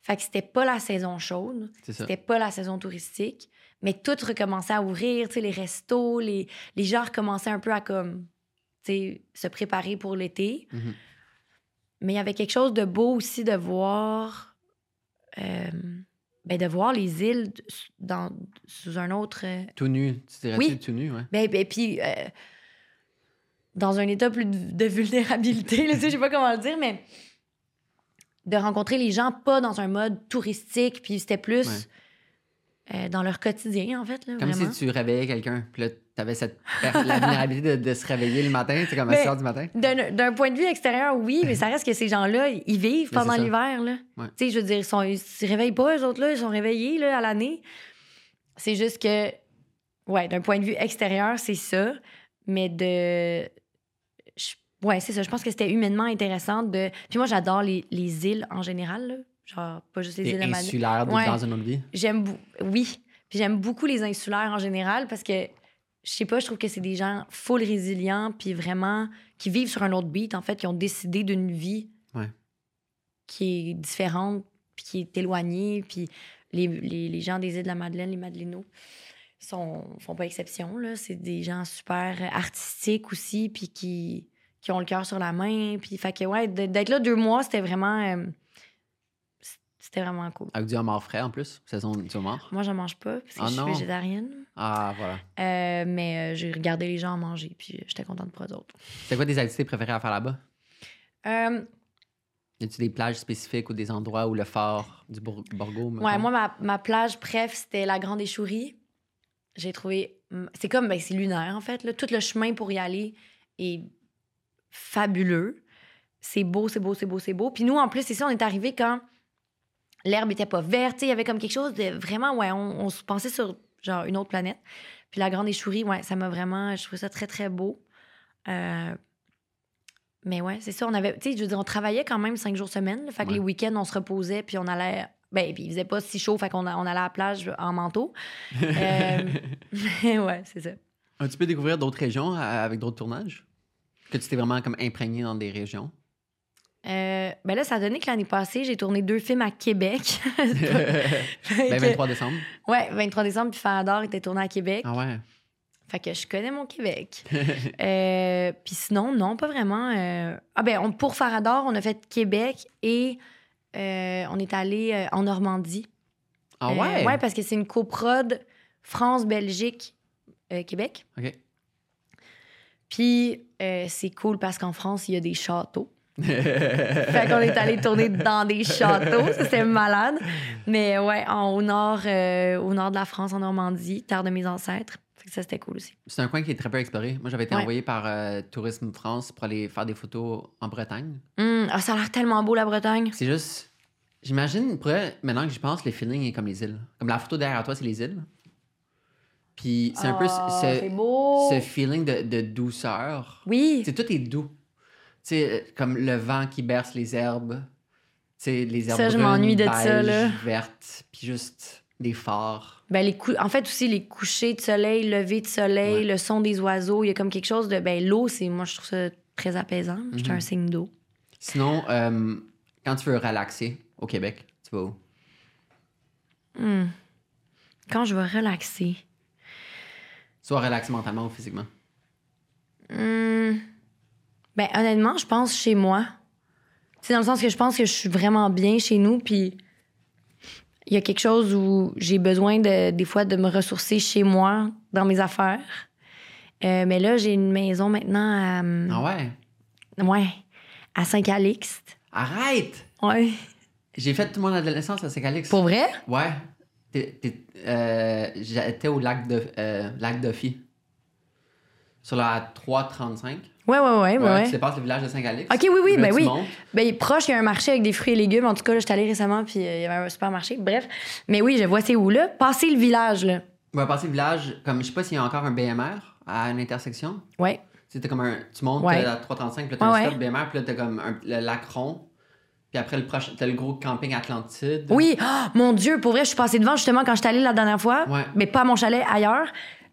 Fait que c'était pas la saison chaude, c'était pas la saison touristique, mais tout recommençait à ouvrir, tu sais, les restos, les, les gens recommençaient un peu à comme, tu sais, se préparer pour l'été. Mhm. Mais il y avait quelque chose de beau aussi de voir, euh, ben de voir les îles dans, sous un autre. euh, Tout nu. Tu Oui. tout nu, ouais? ben, ben, puis, euh, dans un état plus de, vulnérabilité, là, tu sais, je sais pas comment le dire, mais de rencontrer les gens pas dans un mode touristique, puis c'était plus euh, dans leur quotidien, en fait, là, Comme vraiment. si tu réveillais quelqu'un, puis là, t'avais cette, la vulnérabilité de, de se réveiller le matin, c'est comme à Mais- 6 heures du matin. D'un point de vue extérieur, oui, mais ça reste que ces gens-là, ils vivent pendant l'hiver. là. Ouais. Tu sais, je veux dire, ils, sont, ils se réveillent pas, eux autres, là, ils sont réveillés là, à l'année. C'est juste que, ouais, d'un point de vue extérieur, c'est ça. Mais de. Ouais, c'est ça. Je pense que c'était humainement intéressant de. Puis moi, j'adore les, les îles en général, là. Genre, pas juste les T'es îles de Madeleine. insulaire de- Ouais. dans une autre vie? J'aime oui, puis j'aime beaucoup les insulaires en général parce que je sais pas, je trouve que c'est des gens full résilients puis vraiment qui vivent sur un autre beat en fait, qui ont décidé d'une vie Ouais. qui est différente puis qui est éloignée puis les, les, les gens des îles de la Madeleine, les Madelinots sont font pas exception là, c'est des gens super artistiques aussi puis qui qui ont le cœur sur la main puis fait que ouais d'être là deux mois, c'était vraiment euh, C'était vraiment cool. Avec du homard frais en plus, saison du homard. Moi, j'en mange pas parce que Ah je suis non? végétarienne. Ah, voilà. Euh, mais euh, j'ai regardé les gens en manger, puis euh, j'étais contente pour eux autres. C'est quoi tes activités préférées à faire là-bas? Euh, Y a-tu des plages spécifiques ou des endroits où le phare du Borgo? mettons? ouais, moi, ma, ma plage préf, c'était la Grande Échourie. J'ai trouvé. C'est comme. Ben, c'est lunaire, en fait. là. Tout le chemin pour y aller est fabuleux. C'est beau, c'est beau, c'est beau, c'est beau. Puis nous, en plus, c'est ça, on est arrivé quand l'herbe était pas verte. Il y avait comme quelque chose de vraiment. Ouais, on, on se pensait sur genre une autre planète. Puis la Grande Échourie, ouais, ça m'a vraiment. Je trouvais ça très, très beau. Euh, mais ouais, c'est ça. On avait, tu sais, je veux dire, on travaillait quand même cinq jours semaine. fait que Ouais. les week-ends, on se reposait, puis on allait. Ben, puis il faisait pas si chaud, fait qu'on a- on allait à la plage en manteau. Euh, mais ouais, c'est ça. As-tu pu découvrir d'autres régions avec d'autres tournages? Que tu t'es vraiment comme imprégné dans des régions? Euh, ben là, ça a donné que l'année passée, j'ai tourné deux films à Québec. Ben, que- 23 décembre. Ouais, 23 décembre, puis Farador était tourné à Québec. Ah ouais. Fait que je connais mon Québec. Euh, puis sinon, non, pas vraiment. euh. Ah ben, on- pour Farador, on a fait Québec et euh, on est allé en Normandie. Ah ouais? ouais, parce que c'est une coprode France, Belgique, euh, Québec. OK. Puis euh, c'est cool parce qu'en France, il y a des châteaux. fait qu'on est allé tourner dans des châteaux. Ça, c'était malade. Mais ouais, en- au, nord, euh, au nord de la France, en Normandie, terre de mes ancêtres. Fait que ça, c'était cool aussi. C'est un coin qui est très peu exploré. Moi, j'avais été Ouais. envoyé par euh, Tourisme France pour aller faire des photos en Bretagne. Ah, ça a l'air tellement beau, la Bretagne. C'est juste. J'imagine, maintenant que j'y pense, le feeling est comme les îles. Comme la photo derrière toi, c'est les îles. Puis c'est un peu ce- Ah, ce, c'est feeling de, de douceur. Oui. C'est tout est doux. Tu sais, euh, comme le vent qui berce les herbes. Tu sais, les herbes Ça, je brunes, m'ennuie de ça, là. vertes, puis juste des phares. Ben, les cou- En fait, aussi, les couchers de soleil, levées de soleil, Ouais. le son des oiseaux, il y a comme quelque chose de. Ben, l'eau, c'est. Moi, je trouve ça très apaisant. Je suis Mhm. un signe d'eau. Sinon, euh, quand tu veux relaxer au Québec, tu vas où? Hum. Quand je vais relaxer. Soit relaxer mentalement ou physiquement. Hum. Ben, honnêtement, je pense chez moi. C'est dans le sens que je pense que je suis vraiment bien chez nous, puis il y a quelque chose où j'ai besoin de, des fois de me ressourcer chez moi, dans mes affaires. Euh, mais là, j'ai une maison maintenant à. hum, Ah ouais? Ouais, à Saint-Calixte. Arrête! Ouais. J'ai fait toute mon adolescence à Saint-Calix. Pour vrai? Ouais. T'es- euh, J'étais au lac de euh, lac Duffy. Sur la 335. Ouais, ouais, ouais, ouais. Ouais, ouais. Tu dépasses le village de Saint-Calix. Ok, oui, oui, ben oui. montes. Ben, proche, il y a un marché avec des fruits et légumes. En tout cas, là, j'étais allée récemment, puis euh, il y avait un supermarché. Bref. Mais oui, je vois c'est où, là? Passer le village, là. Va passer le village, comme je sais pas s'il y a encore un BMR à une intersection. Ouais. T'as comme un. Tu montes Ouais. la 335, puis là, t'as Ouais, un ouais. stop BMR, puis là, t'as comme un- le lac rond. Puis après, le prochain, t'as le gros camping Atlantide. Oui, Ah, mon Dieu, pour vrai, je suis passée devant justement quand je suis allée la dernière fois, Ouais. mais pas à mon chalet, ailleurs.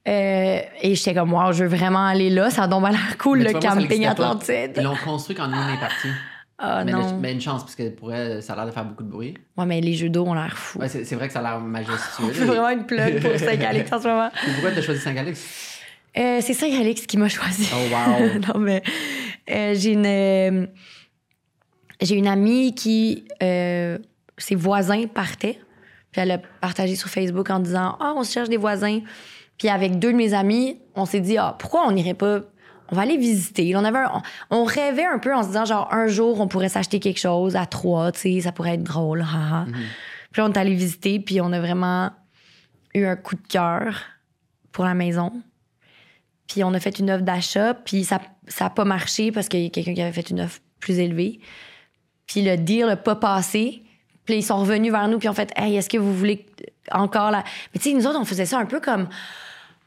Euh, et j'étais comme, wow, je veux vraiment aller là. Ça a donc l'air cool, Mais le vois, camping. Atlantide. Ils l'ont construit quand nous, on est partis. Ah mais, non. le- mais une chance, parce que pour elle, ça a l'air de faire beaucoup de bruit. Ouais, mais les jeux d'eau ont l'air fous. Ouais, c'est c'est vrai que ça a l'air majestueux. Fait vraiment une plug pour Saint-Calix en ce moment. Pourquoi t'as choisi Saint-Calix? Euh, c'est Saint-Calix qui m'a choisi. Oh, wow! non, mais euh, j'ai une. J'ai une amie qui. euh, ses voisins partaient. Puis elle a partagé sur Facebook en disant Ah, on se cherche des voisins. Puis avec deux de mes amis, on s'est dit Ah, pourquoi on n'irait pas? On va aller visiter. On, avait un- on, rêvait un peu en se disant genre un jour on pourrait s'acheter quelque chose à trois, tu sais, ça pourrait être drôle. haha. Puis là, on est allé visiter, puis on a vraiment eu un coup de cœur pour la maison. Puis on a fait une offre d'achat, puis ça n'a pas marché parce qu'il y a quelqu'un qui avait fait une offre plus élevée. Puis le deal n'a pas passé. Puis ils sont revenus vers nous, puis ont fait Hey, est-ce que vous voulez encore la? Mais tu sais, nous autres, on faisait ça un peu comme.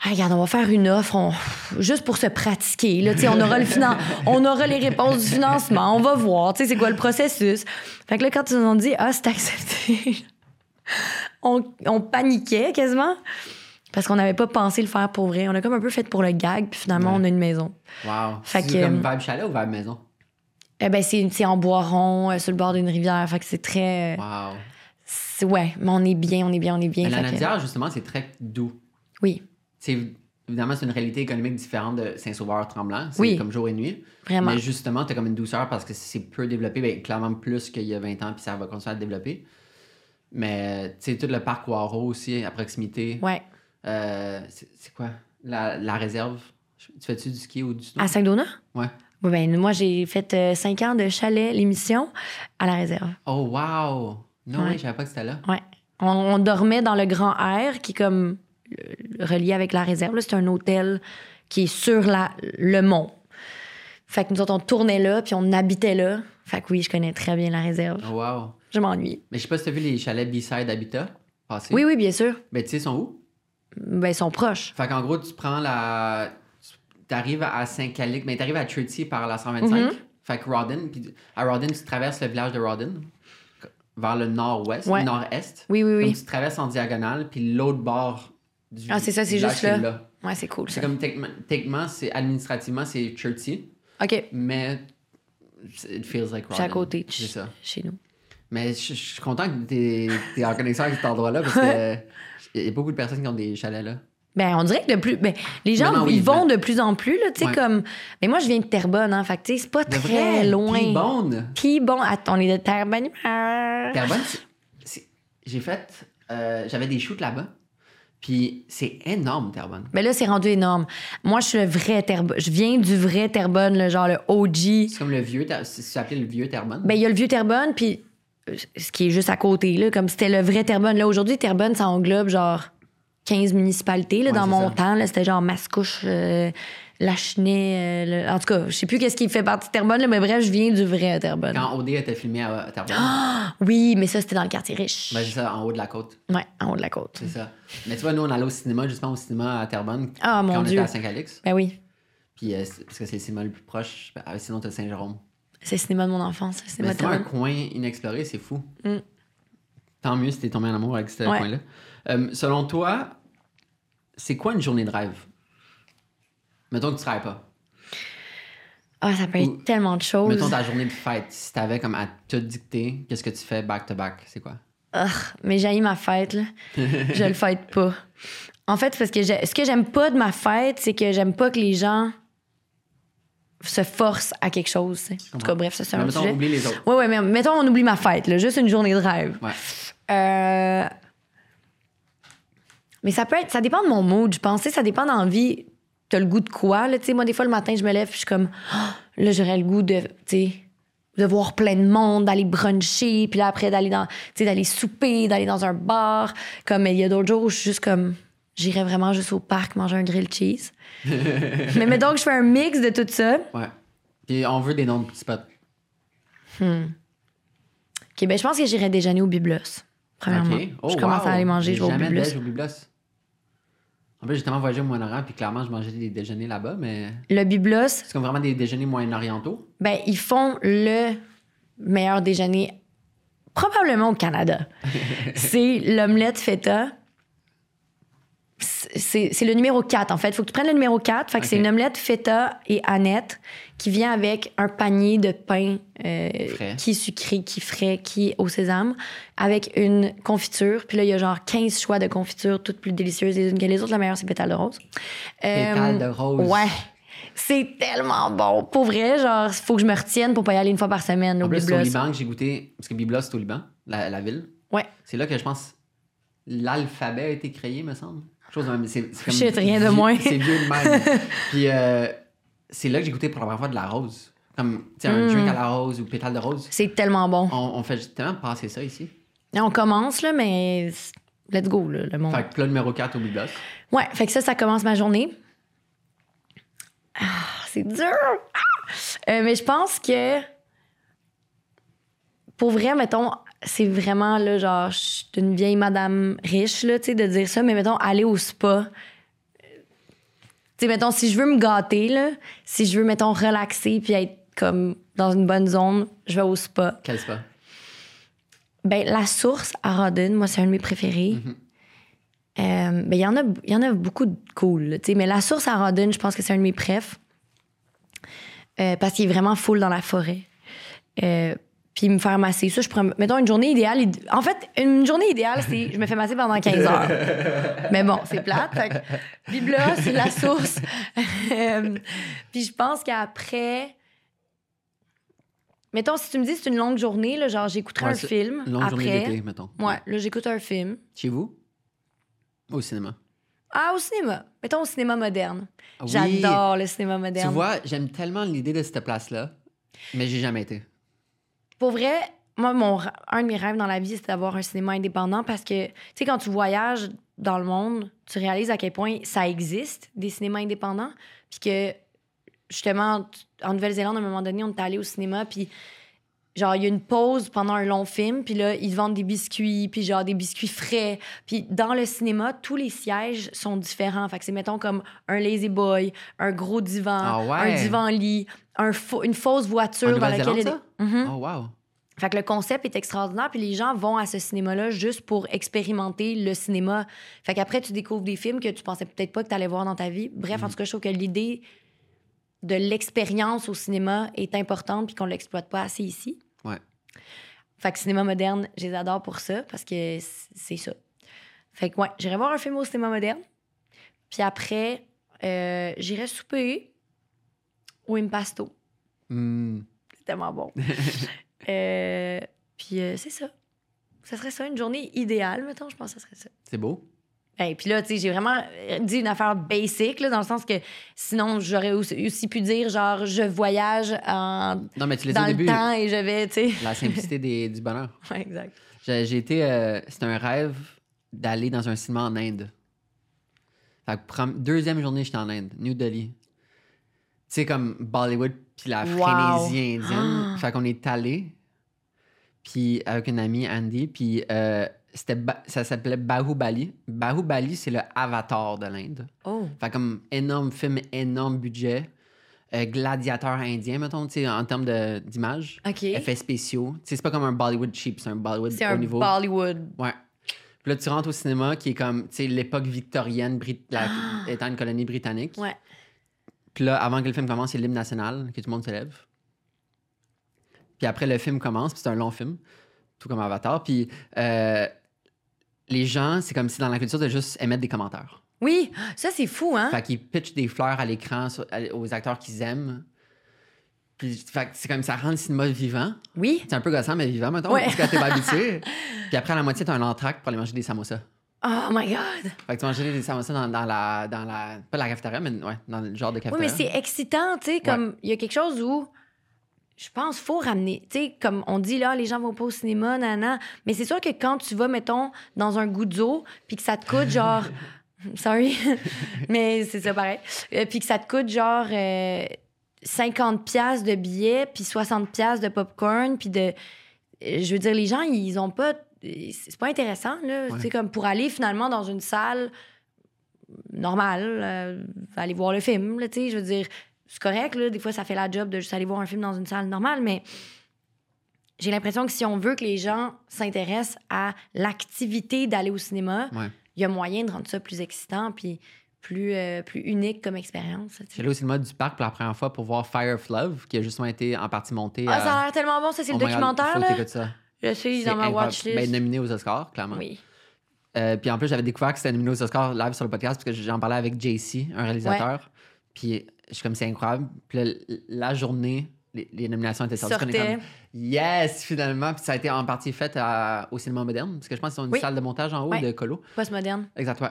Hey, regarde, on va faire une offre on- juste pour se pratiquer. Là, Tu sais, on, aura le finan- on aura les réponses du financement, on va voir, tu sais, c'est quoi le processus. Fait que là, quand ils nous ont dit Ah, c'est accepté, on, on paniquait quasiment parce qu'on n'avait pas pensé le faire pour vrai. On a comme un peu fait pour le gag, puis finalement, Ouais. on a une maison. Wow! Fait que- comme vibe chalet ou vibe maison? Eh ben, c'est en bois rond, euh, sur le bord d'une rivière. Fait que c'est très. euh, Wow! Ouais, mais on est bien, on est bien, on est bien. La fait que- Nadière, justement, c'est très doux. Oui, C'est évidemment, c'est une réalité économique différente de Saint-Sauveur-Tremblant. C'est Oui. comme jour et nuit. vraiment. Mais justement, tu as comme une douceur parce que c'est peu développé, ben, clairement plus qu'il y a 20 ans, puis ça va continuer à se développer. Mais, tu sais, tout le parc Waro aussi, à proximité. Ouais. Euh, c'est c'est quoi? La, la réserve. Tu fais-tu du ski ou du snow? À Saint-Donat? Ouais. Oui, ben, moi, j'ai fait euh, cinq ans de chalet, l'émission, à la réserve. Oh, wow! Non, Ouais. oui, je savais pas que c'était là. Ouais. On, on dormait dans le Grand Air, qui est comme euh, relié avec la réserve. là. C'est un hôtel qui est sur la, le mont. Fait que nous autres, on tournait là, puis on habitait là. Fait que oui, je connais très bien la réserve. Oh, wow! Je m'ennuie. Mais je sais pas si t'as vu les chalets B-side Habitat passer. Oui, oui, bien sûr. Mais tu sais, ils sont où? Ben, ils sont proches. Fait qu'en gros, tu prends la. Tu arrives à Saint-Calic, mais tu arrives à Trinity par la 125. Mhm. Fait que Rawdon, puis à Rawdon, tu traverses le village de Rawdon vers le nord-ouest, Ouais. nord-est. Oui, oui, oui. tu traverses en diagonale, puis l'autre bord du Ah, c'est ça, c'est juste là. là. Ouais, c'est cool, C'est comme techniquement, c'est administrativement, c'est Chertsey, OK. mais it feels like Rawdon. C'est à côté, de ça. chez nous. Mais je je suis content que tu es en connexion avec cet endroit-là parce que il y a beaucoup de personnes qui ont des chalets là. Ben, on dirait que de plus. Ben, les gens, Non, non, oui, ils vont mais- de plus en plus, là, tu sais, Ouais. comme. Mais moi, je viens de Terrebonne, hein. Fait tu sais, c'est pas De très vrai, loin. puis bonne. Puis bon, attends, on est de Terrebonne. Terrebonne, j'ai fait. euh, J'avais des shoots là-bas. Puis c'est énorme, Terrebonne. Mais là, c'est rendu énorme. Moi, je suis le vrai Terrebonne. Je viens du vrai Terrebonne, le genre le OG. C'est comme le vieux. C'est appelé le vieux Terrebonne. Ben, il y a le vieux Terrebonne, puis euh, ce qui est juste à côté, là, comme c'était le vrai Terrebonne. Là, aujourd'hui, Terrebonne, ça englobe genre 15 municipalités. Là, Ouais, dans mon ça. temps, c'était genre Mascouche, euh, Lachenay. euh, le- En tout cas, je sais plus qu'est-ce qui fait partie de Terrebonne, là, mais bref, je viens du vrai Terrebonne. Quand OD était filmé à, Terrebonne, Oui, mais ça, c'était dans le quartier riche. ben, c'est ça, en haut de la côte. Ouais, en haut de la côte. C'est ça. Mais tu vois, nous, on allait au cinéma, justement au cinéma à Terrebonne. Ah, mon quand on Dieu. était à Saint-Calix. Ben oui, Puis euh, parce que c'est le cinéma le plus proche. Ben, sinon, t'as Saint-Jérôme. c'est le cinéma de mon enfance, c'est un coin inexploré, c'est fou. Mm. Tant mieux si t'es tombé en amour avec ce Ouais. coin-là. Euh, selon toi, c'est quoi une journée de rêve? Mettons que tu travailles pas. Ah, ça peut être Ou- tellement de choses. Mettons ta journée de fête. Si t'avais comme à te dicter, qu'est-ce que tu fais back-to-back? C'est quoi? Ah, mais j'ai ma fête, là. je le fête pas. En fait, parce que ce que j'aime pas de ma fête, c'est que j'aime pas que les gens se forcent à quelque chose. En tout cas, bref, ça, c'est un mettons, sujet. oublie les autres. Ouais, ouais, mais mettons, on oublie ma fête, là, juste une journée de rêve. Ouais. Euh, Mais ça peut être, ça dépend de mon mood, je pense. Ça dépend d'envie. T'as le goût de quoi, là? Tu sais, moi, des fois, le matin, je me lève, je suis comme, Ah, là, j'aurais le goût de, tu sais, de voir plein de monde, d'aller bruncher, puis là, après, d'aller dans, tu sais, d'aller souper, d'aller dans un bar. Comme, il y a d'autres jours où je suis juste comme, j'irais vraiment juste au parc manger un grilled cheese. mais que je fais un mix de tout ça. Ouais. Puis on veut des noms de petits spots. OK, ben, je pense que j'irais déjeuner au Biblos, premièrement. Ok. Oh, je commence wow. à aller manger, je vais au déj au Biblos. En plus, j'ai tellement voyagé au Moyen-Orient, puis clairement, je mangeais des déjeuners là-bas, mais Le Biblos, c'est comme vraiment des déjeuners moyen-orientaux. Ben, ils font le meilleur déjeuner probablement au Canada. c'est l'omelette feta. C'est le numéro 4, en fait. Il faut que tu prennes le numéro 4. Fait que c'est une omelette feta et aneth qui vient avec un panier de pain euh, qui est sucré, qui est frais, qui est au sésame, avec une confiture. Puis là, il y a genre 15 choix de confitures, toutes plus délicieuses les unes que les autres. La meilleure, c'est pétale de rose. Euh, Pétale de rose. Ouais. C'est tellement bon. Pour vrai, genre, faut que je me retienne pour pas y aller une fois par semaine En plus, c'est au. Liban que j'ai goûté, parce que Biblos, c'est au Liban, la, la ville. Ouais. C'est là que je pense l'alphabet a été créé, me semble. Chose de même. C'est, c'est comme Shit, rien de moins. C'est vieux de même. Puis euh, c'est là que j'ai goûté pour la première fois de la rose. Comme, tu sais, un Mm. drink à la rose ou pétale de rose. C'est tellement bon. On, on fait tellement passer ça ici. Et on commence, là, mais let's go, là, le monde. Fait que plat numéro 4 au Biblos. Ouais, fait que ça, ça commence ma journée. Ah, c'est dur! Ah! Euh, mais je pense que, pour vrai, mettons, c'est vraiment, là, genre, je suis une vieille madame riche, là, tu sais, de dire ça, mais mettons, aller au spa. Tu sais, mettons, si je veux me gâter, là, si je veux, mettons, relaxer puis être comme dans une bonne zone, je vais au spa. Quel spa? Ben, la source à Rodden, moi, c'est un de mes préférés. Euh, ben, il y, en a- il y en a beaucoup de cool, tu sais, mais la source à Rodden, je pense que c'est un de mes préfs. Euh, parce qu'il est vraiment full dans la forêt. Euh, puis me faire masser. Ça, je prends. Mettons une journée idéale. id- En fait, une journée idéale, c'est je me fais masser pendant 15 heures. Mais bon, c'est plate. Fait que, Biblos, c'est la source. Euh, puis je pense qu'après. Mettons, si tu me dis que c'est une longue journée, là, genre j'écouterai Ouais, un film Une longue journée après. d'été, mettons. Ouais, là, j'écoute un film. Chez vous? Au cinéma? Ah, au cinéma. Mettons au cinéma moderne. Oui. J'adore le cinéma moderne. Tu vois, j'aime tellement l'idée de cette place-là, mais j'ai jamais été. Pour vrai, moi, mon, un de mes rêves dans la vie, c'est d'avoir un cinéma indépendant parce que, tu sais, quand tu voyages dans le monde, tu réalises à quel point ça existe, des cinémas indépendants. Puis que, justement, en Nouvelle-Zélande, à un moment donné, on est allé au cinéma, puis genre, il y a une pause pendant un long film, puis là, ils vendent des biscuits, puis genre, des biscuits frais. Puis dans le cinéma, tous les sièges sont différents. Fait que c'est, mettons, comme un lazy boy, un gros divan, Ah ouais? un divan-lit, un une fausse voiture En dans laquelle il des... Mhm. Oh, wow. Fait que le concept est extraordinaire, puis les gens vont à ce cinéma-là juste pour expérimenter le cinéma. Fait qu'après, tu découvres des films que tu pensais peut-être pas que tu allais voir dans ta vie. Bref, Mhm. en tout cas, je trouve que l'idée de l'expérience au cinéma est importante, puis qu'on l'exploite pas assez ici. Ouais. Fait que cinéma moderne, je les adore pour ça, parce que c'est ça. Fait que ouais, j'irai voir un film au cinéma moderne. Puis après, euh, j'irai souper au Impasto. Hmm. C'est tellement bon. Euh, puis euh, c'est ça. Ça serait ça, une journée idéale, mettons, je pense que ça serait ça. C'est beau. Et puis là, tu sais, j'ai vraiment euh, dit une affaire basic, là, dans le sens que sinon, j'aurais aussi, pu dire, genre, je voyage en- Non, mais tu l'as dit dans le début. temps et je vais, tu sais. La simplicité des- du bonheur. Ouais, exact. J'ai été. euh, C'était un rêve d'aller dans un cinéma en Inde. Fait que deuxième journée, j'étais en Inde, New Delhi. Tu sais, comme Bollywood puis la Wow. frénésie indienne. Ah. Fait qu'on est allé, puis avec une amie, Andy, puis euh, ça s'appelait Bahubali. Bahubali, c'est le avatar de l'Inde. Oh. Fait comme énorme film, énorme budget. Euh, gladiateur indien, mettons, tu sais, en termes d'image. OK. Effets spéciaux. Tu sais, c'est pas comme un Bollywood cheap, c'est un Bollywood C'est haut un niveau. Bollywood. Ouais. Puis là, tu rentres au cinéma qui est comme, tu sais, l'époque victorienne, Brit- la- étant une colonie britannique. Ouais. Puis là, avant que le film commence, c'est l'hymne national, que tout le monde se lève. Puis après, le film commence, puis c'est un long film, tout comme Avatar. Puis euh, les gens, c'est comme si dans la culture de juste émettre des commentaires. Oui, ça, c'est fou, hein? Fait qu'ils pitchent des fleurs à l'écran aux acteurs qu'ils aiment. Puis c'est comme ça rend le cinéma vivant. Oui. C'est un peu gossant, mais vivant, mettons, Ouais. parce que t'es pas habitué. Puis après, à la moitié, t'as un entracte pour aller manger des samosas. Oh my God. Fait que tu manges des samosas dans, dans la, dans la... Pas la cafétéria, mais ouais, dans le genre de Oui, cafétéria. mais c'est excitant, tu sais, comme il y a quelque chose où je pense faut ramener, tu sais, comme on dit là, les gens vont pas au cinéma, nanana, mais c'est sûr que quand tu vas, mettons, dans un goudzo, puis que ça te coûte genre, sorry, mais c'est ça pareil, Euh, puis que ça te coûte genre euh, 50 pièces de billets, puis 60 pièces de popcorn, puis de, euh, je veux dire, les gens, ils ont pas, c'est pas intéressant, là, Ouais. comme pour aller finalement dans une salle normale, euh, aller voir le film, là, tu sais, je veux dire, c'est correct, là, des fois, ça fait la job de juste aller voir un film dans une salle normale, mais j'ai l'impression que si on veut que les gens s'intéressent à l'activité d'aller au cinéma, Ouais. il y a moyen de rendre ça plus excitant puis plus, euh, plus unique comme expérience. J'allais au cinéma du parc pour la première fois pour voir Fire of Love, qui a justement été en partie monté. Ah, à- ça a l'air tellement bon, ça, c'est Oh le God, documentaire, faut que là. t'écoutes ça. Je suis dans ma watchlist. Ben, nominé aux Oscars, clairement. oui. Euh, puis en plus, j'avais découvert que c'était nominé aux Oscars live sur le podcast parce que j'en parlais avec JC, un réalisateur. Puis je suis comme, c'est incroyable. Puis là, la journée, les, les nominations étaient sorties. On est Sortait. comme, yes, finalement. Puis ça a été en partie fait à- au cinéma moderne parce que je pense qu'ils ont une Oui. salle de montage en haut Ouais. de colo. Postmoderne. Exact, ouais.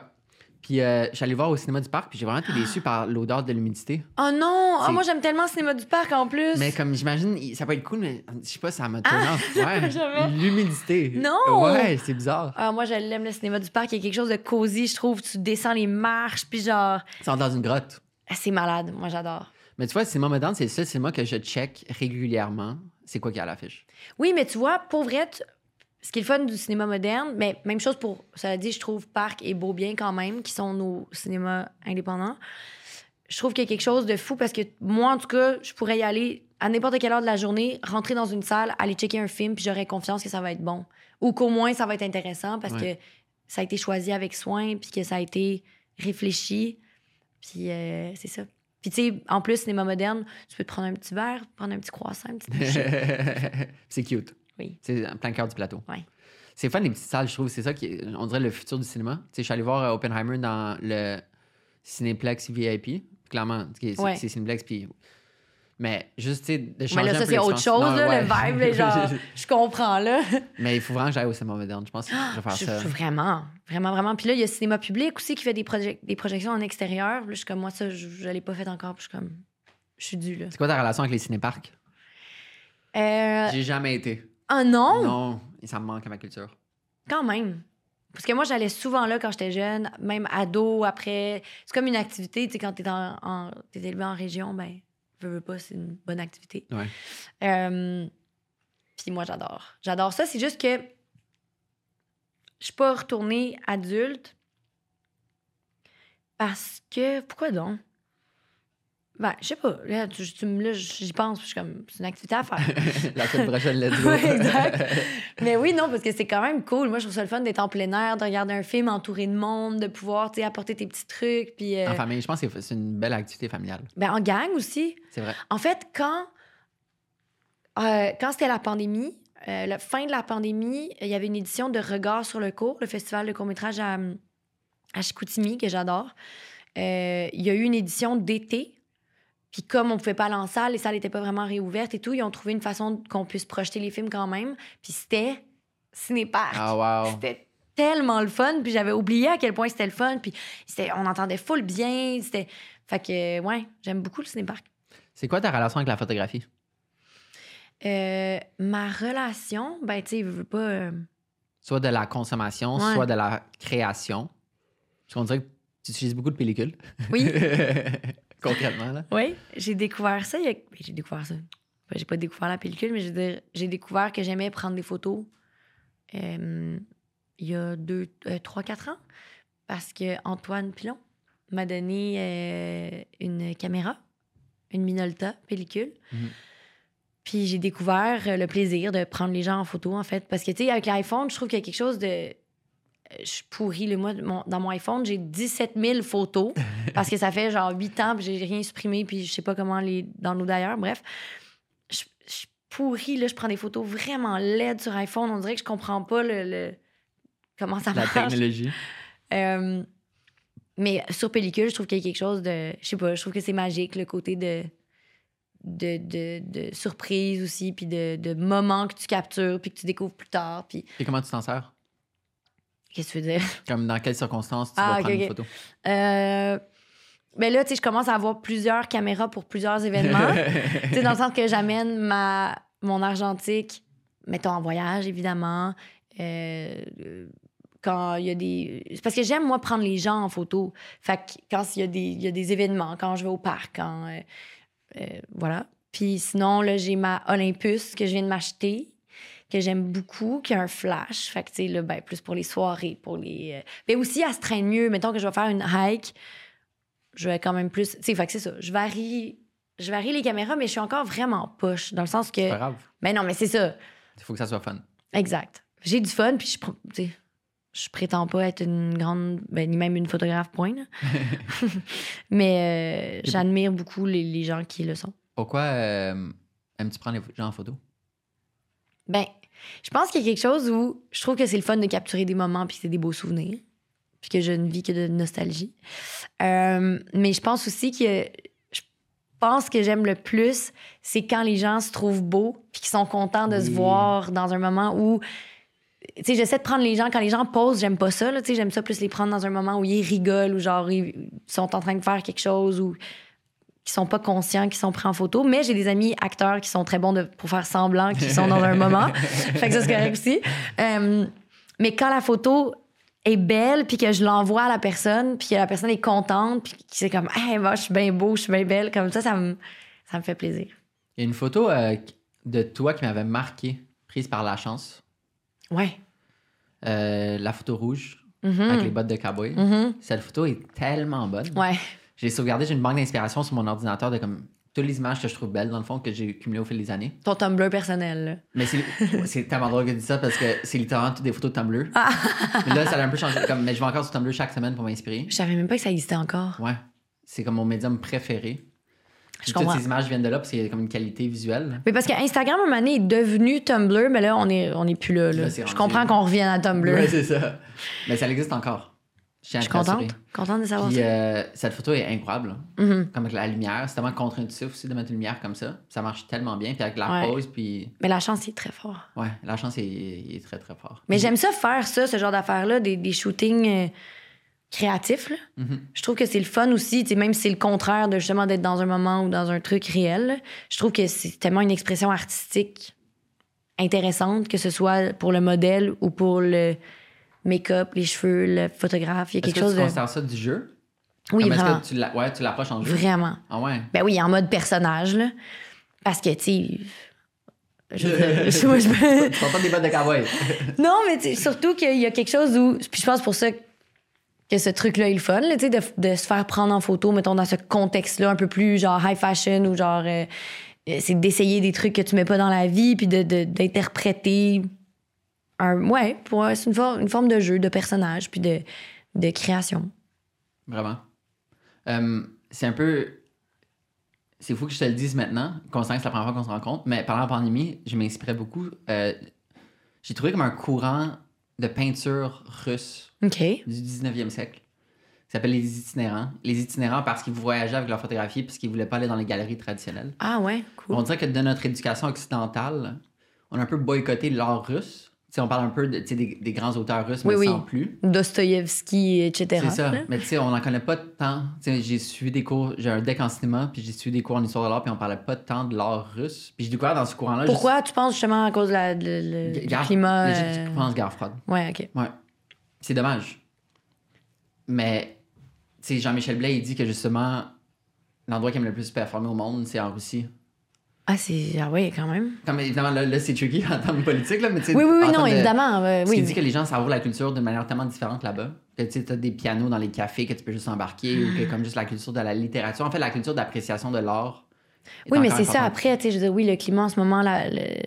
Puis euh, je suis allé voir au cinéma du parc, puis j'ai vraiment été déçu par l'odeur de l'humidité. Oh non! Ah, C'est- moi, j'aime tellement le cinéma du parc en plus. Mais comme j'imagine, ça peut être cool, mais je sais pas, ça m'a off. Ouais. L'humidité. Non! Ouais, c'est bizarre. Ah, moi, je l'aime, le cinéma du parc. Il y a quelque chose de cosy, je trouve. Tu descends les marches, puis genre... C'est dans une grotte. ah, C'est malade. Moi, j'adore. Mais tu vois, le cinéma moderne, c'est le seul cinéma que je check régulièrement. C'est quoi qu'il y a à l'affiche? Oui, mais tu vois, pour vrai, tu- ce qui est le fun du cinéma moderne, mais même chose pour, ça dit, je trouve Parc et Beaubien quand même, qui sont nos cinémas indépendants. Je trouve qu'il y a quelque chose de fou parce que moi, en tout cas, je pourrais y aller à n'importe quelle heure de la journée, rentrer dans une salle, aller checker un film, puis j'aurais confiance que ça va être bon. Ou qu'au moins, ça va être intéressant parce Ouais. que ça a été choisi avec soin, puis que ça a été réfléchi. Puis euh, c'est ça. Puis tu sais, en plus, cinéma moderne, tu peux te prendre un petit verre, prendre un petit croissant, un petit bouchée. c'est cute. Oui. C'est en plein cœur du plateau. Ouais. C'est fun, les petites salles, je trouve. C'est ça qui est- on dirait, le futur du cinéma. Tu sais, je suis allé voir euh, Oppenheimer dans le Cinéplex VIP. Clairement, c'est Ouais. c'est Cinéplex, puis Mais juste, tu sais, de changer Mais là, ça, c'est autre chose, Non, là, ouais. le vibe, genre, je comprends, là. Mais il faut vraiment que j'aille au cinéma moderne. Je pense que je vais faire Je- ça. je- vraiment, vraiment, vraiment. Puis là, il y a Cinéma Public aussi qui fait des, des projections en extérieur. Là, je suis comme, moi, ça, je, je l'ai pas fait encore. Puis je suis comme, je suis due, là. C'est quoi ta relation avec les cinéparcs? Euh, J'ai jamais été. Ah non, Non, et ça me manque à ma culture. quand même. Parce que moi, j'allais souvent là quand j'étais jeune, même ado, après. C'est comme une activité, tu sais, quand t'es en, élevé en région, ben, veux, veux pas, c'est une bonne activité. Ouais. Euh, Puis moi, j'adore. J'adore ça. C'est juste que je suis pas retournée adulte parce que. Pourquoi donc? Ben, je sais pas. Là, tu, tu me- là, j'y pense, puis je suis comme, c'est une activité à faire. La semaine prochaine, let's go. Ouais, exact. Mais oui, non, parce que c'est quand même cool. Moi, je trouve ça le fun d'être en plein air, de regarder un film entouré de monde, de pouvoir, tu sais, apporter tes petits trucs. Puis, euh, En famille, je pense que c'est- c'est une belle activité familiale. ben, en gang aussi. C'est vrai. En fait, quand, euh, quand c'était la pandémie, euh, la fin de la pandémie, il y avait une édition de Regard sur le cours, le festival de court-métrage à, à Chicoutimi, que j'adore. Il y a eu une édition d'été. Puis comme on pouvait pas aller en salle, les salles n'étaient pas vraiment réouvertes et tout, ils ont trouvé une façon qu'on puisse projeter les films quand même. Puis c'était Cinépark. Ah, wow. C'était tellement le fun, puis j'avais oublié à quel point c'était le fun, puis c'était- on entendait full bien, c'était... Fait que, ouais, j'aime beaucoup le cinépark. C'est quoi ta relation avec la photographie? Euh, ma relation, ben, tu sais, je veux pas... euh, Soit de la consommation, Ouais. soit de la création. Parce qu'on dirait que tu utilises beaucoup de pellicules. Oui, Concrètement, là. oui, j'ai découvert ça. a- J'ai découvert ça. Ben, j'ai pas découvert la pellicule, mais je veux dire, j'ai découvert que j'aimais prendre des photos euh, il y a deux, euh, trois, quatre ans. Parce que Antoine Pilon m'a donné euh, une caméra, une Minolta pellicule. Mhm. Puis j'ai découvert le plaisir de prendre les gens en photo, en fait. Parce que, tu sais, avec l'iPhone, je trouve qu'il y a quelque chose de. Je suis pourrie, le moi, mon- dans mon iPhone, j'ai 17 000 photos parce que ça fait genre 8 ans, puis j'ai rien supprimé, puis je sais pas comment les downloader d'ailleurs. Bref, je je suis pourrie, là, je prends des photos vraiment laides sur iPhone. On dirait que je comprends pas le, le- comment ça La marche. technologie. Euh, mais sur pellicule, je trouve qu'il y a quelque chose de. Je sais pas, je trouve que c'est magique, le côté de. De, de, de surprise aussi, puis de, de moments que tu captures, puis que tu découvres plus tard. Puis Et comment tu t'en sers? Qu'est-ce que tu veux dire? Comme dans quelles circonstances tu Ah, vas ok, prendre ok. une photo? Euh, ben là, tu sais, je commence à avoir plusieurs caméras pour plusieurs événements. tu sais, dans le sens que j'amène ma, mon argentique, mettons en voyage, évidemment. Euh, quand il y a des. c'est parce que j'aime, moi, prendre les gens en photo. Fait que quand il y, a des, il y a des événements, quand je vais au parc, quand. euh, euh, voilà. Puis sinon, là, j'ai ma Olympus que je viens de m'acheter, que j'aime beaucoup, qui a un flash. Fait que, tu sais, là, ben, plus pour les soirées, pour les. euh, Mais aussi, elle se traîne mieux. Mettons que je vais faire une hike, je vais quand même plus. Tu sais, fait que c'est ça. Je varie. Je varie les caméras, mais je suis encore vraiment poche, dans le sens que. C'est pas grave. Ben non, mais c'est ça. Il faut que ça soit fun. Exact. J'ai du fun, puis je, tu je prétends pas être une grande, ben, ni même une photographe point. Mais euh, j'admire beaucoup les, les gens qui le sont. Pourquoi euh, aimes-tu prendre les gens en photo? Ben, je pense qu'il y a quelque chose où je trouve que c'est le fun de capturer des moments puis c'est des beaux souvenirs, puis que je ne vis que de nostalgie. Euh, mais je pense aussi que je pense que j'aime le plus, c'est quand les gens se trouvent beaux puis qu'ils sont contents de se voir dans un moment où tu sais, j'essaie de prendre les gens. Quand les gens posent, j'aime pas ça. tu sais, J'aime ça plus les prendre dans un moment où ils rigolent ou genre ils sont en train de faire quelque chose ou qui sont pas conscients, qui sont pris en photo. Mais j'ai des amis acteurs qui sont très bons de, pour faire semblant qu'ils sont dans un moment. fait que ça, c'est correct aussi. Euh, mais quand la photo est belle, puis que je l'envoie à la personne, puis que la personne est contente, puis que c'est comme, hey, moi, je suis bien beau, je suis bien belle, comme ça, ça me, ça me fait plaisir. Il y a une photo euh, de toi qui m'avait marqué, prise par la chance. Ouais. Euh, la photo rouge Mhm. avec les bottes de cowboy. Mhm. Cette photo est tellement bonne. Ouais. J'ai sauvegardé, j'ai une banque d'inspiration sur mon ordinateur de comme toutes les images que je trouve belles, dans le fond, que j'ai cumulées au fil des années. Ton Tumblr personnel, là. Mais c'est, tellement drôle que tu dis ça parce que c'est littéralement toutes des photos de Tumblr. Ah. mais là, ça a un peu changé. Comme, mais je vais encore sur Tumblr chaque semaine pour m'inspirer. Je savais même pas que ça existait encore. Ouais. C'est comme mon médium préféré. Comprends. toutes ces images viennent de là parce qu'il y a comme une qualité visuelle. Mais parce que Instagram, à un moment donné, est devenu Tumblr, mais là, on est, on est plus là. là. Je comprends qu'on revienne à Tumblr. Ouais, c'est ça. Mais ça existe encore. Je suis contente. Contente de savoir Puis ça. euh, cette photo est incroyable. Mhm. Comme avec la lumière. C'est tellement contre-intuitif aussi de mettre une lumière comme ça. Ça marche tellement bien. Puis avec la Ouais. pose, puis. Mais la chance, il est très fort. Ouais, la chance est, il est très, très fort. Mais j'aime ça faire ça, ce genre d'affaires-là, des, des shootings euh, créatifs. là. Mhm. Je trouve que c'est le fun aussi, même si c'est le contraire de justement d'être dans un moment ou dans un truc réel. là. Je trouve que c'est tellement une expression artistique intéressante, que ce soit pour le modèle ou pour le make-up, les cheveux, le photographe. Il y a quelque que chose tu de. considères ça du jeu? Oui, Comme est-ce vraiment. que tu l'a- ouais, tu l'approches en jeu? Vraiment. Ah ouais? Ben oui, en mode personnage, là. Parce que, tu sais. Je je- je portes des bottes de cowboy. Non, mais surtout qu'il y a quelque chose où. Puis je pense pour ça que ce truc-là est le fun, là, tu sais, de, de se faire prendre en photo, mettons, dans ce contexte-là, un peu plus genre high fashion ou genre. euh, euh, c'est d'essayer des trucs que tu mets pas dans la vie, puis de- de- d'interpréter. Un ouais, pour, c'est une, for- une forme de jeu, de personnage, puis de, de création. Vraiment. Euh, c'est un peu. C'est fou que je te le dise maintenant, considérant que c'est la première fois qu'on se rencontre, mais pendant la pandémie, je m'inspirais beaucoup. euh, J'ai trouvé comme un courant de peinture russe du 19e siècle. Ça s'appelle les itinérants. Les itinérants parce qu'ils voyageaient avec leur photographie parce qu'ils voulaient pas aller dans les galeries traditionnelles. Ah ouais, cool. On dirait que de notre éducation occidentale, on a un peu boycotté l'art russe. On parle un peu de, des, des grands auteurs russes, Oui, mais oui. sans plus. Dostoïevski, etc. C'est ça. là. Mais tu sais, on n'en connaît pas tant. J'ai suivi des cours, j'ai un deck en cinéma, puis j'ai suivi des cours en histoire de l'art, puis on parlait pas tant de l'art russe. Puis j'ai découvert dans ce courant-là. Pourquoi tu penses justement à cause de la, de- le- juste- du climat? euh, Je pense guerre froide. Ouais, OK. Ouais. C'est dommage. Mais, tu sais, Jean-Michel Blais, il dit que justement, l'endroit qui aime le plus performer au monde, c'est en Russie. Ah, c'est. Ah oui, quand même. Comme évidemment, là, là, c'est tricky en termes politiques, là, mais tu sais. Oui, oui, oui, non, de- évidemment. euh, oui. qu'il dit que les gens savourent la culture d'une manière tellement différente là-bas. Que tu sais, t'as des pianos dans les cafés que tu peux juste embarquer, ou que comme juste la culture de la littérature. En fait, la culture d'appréciation de l'art. Oui, mais c'est ça. Après, tu sais, je veux dire, oui, le climat en ce moment, là. le-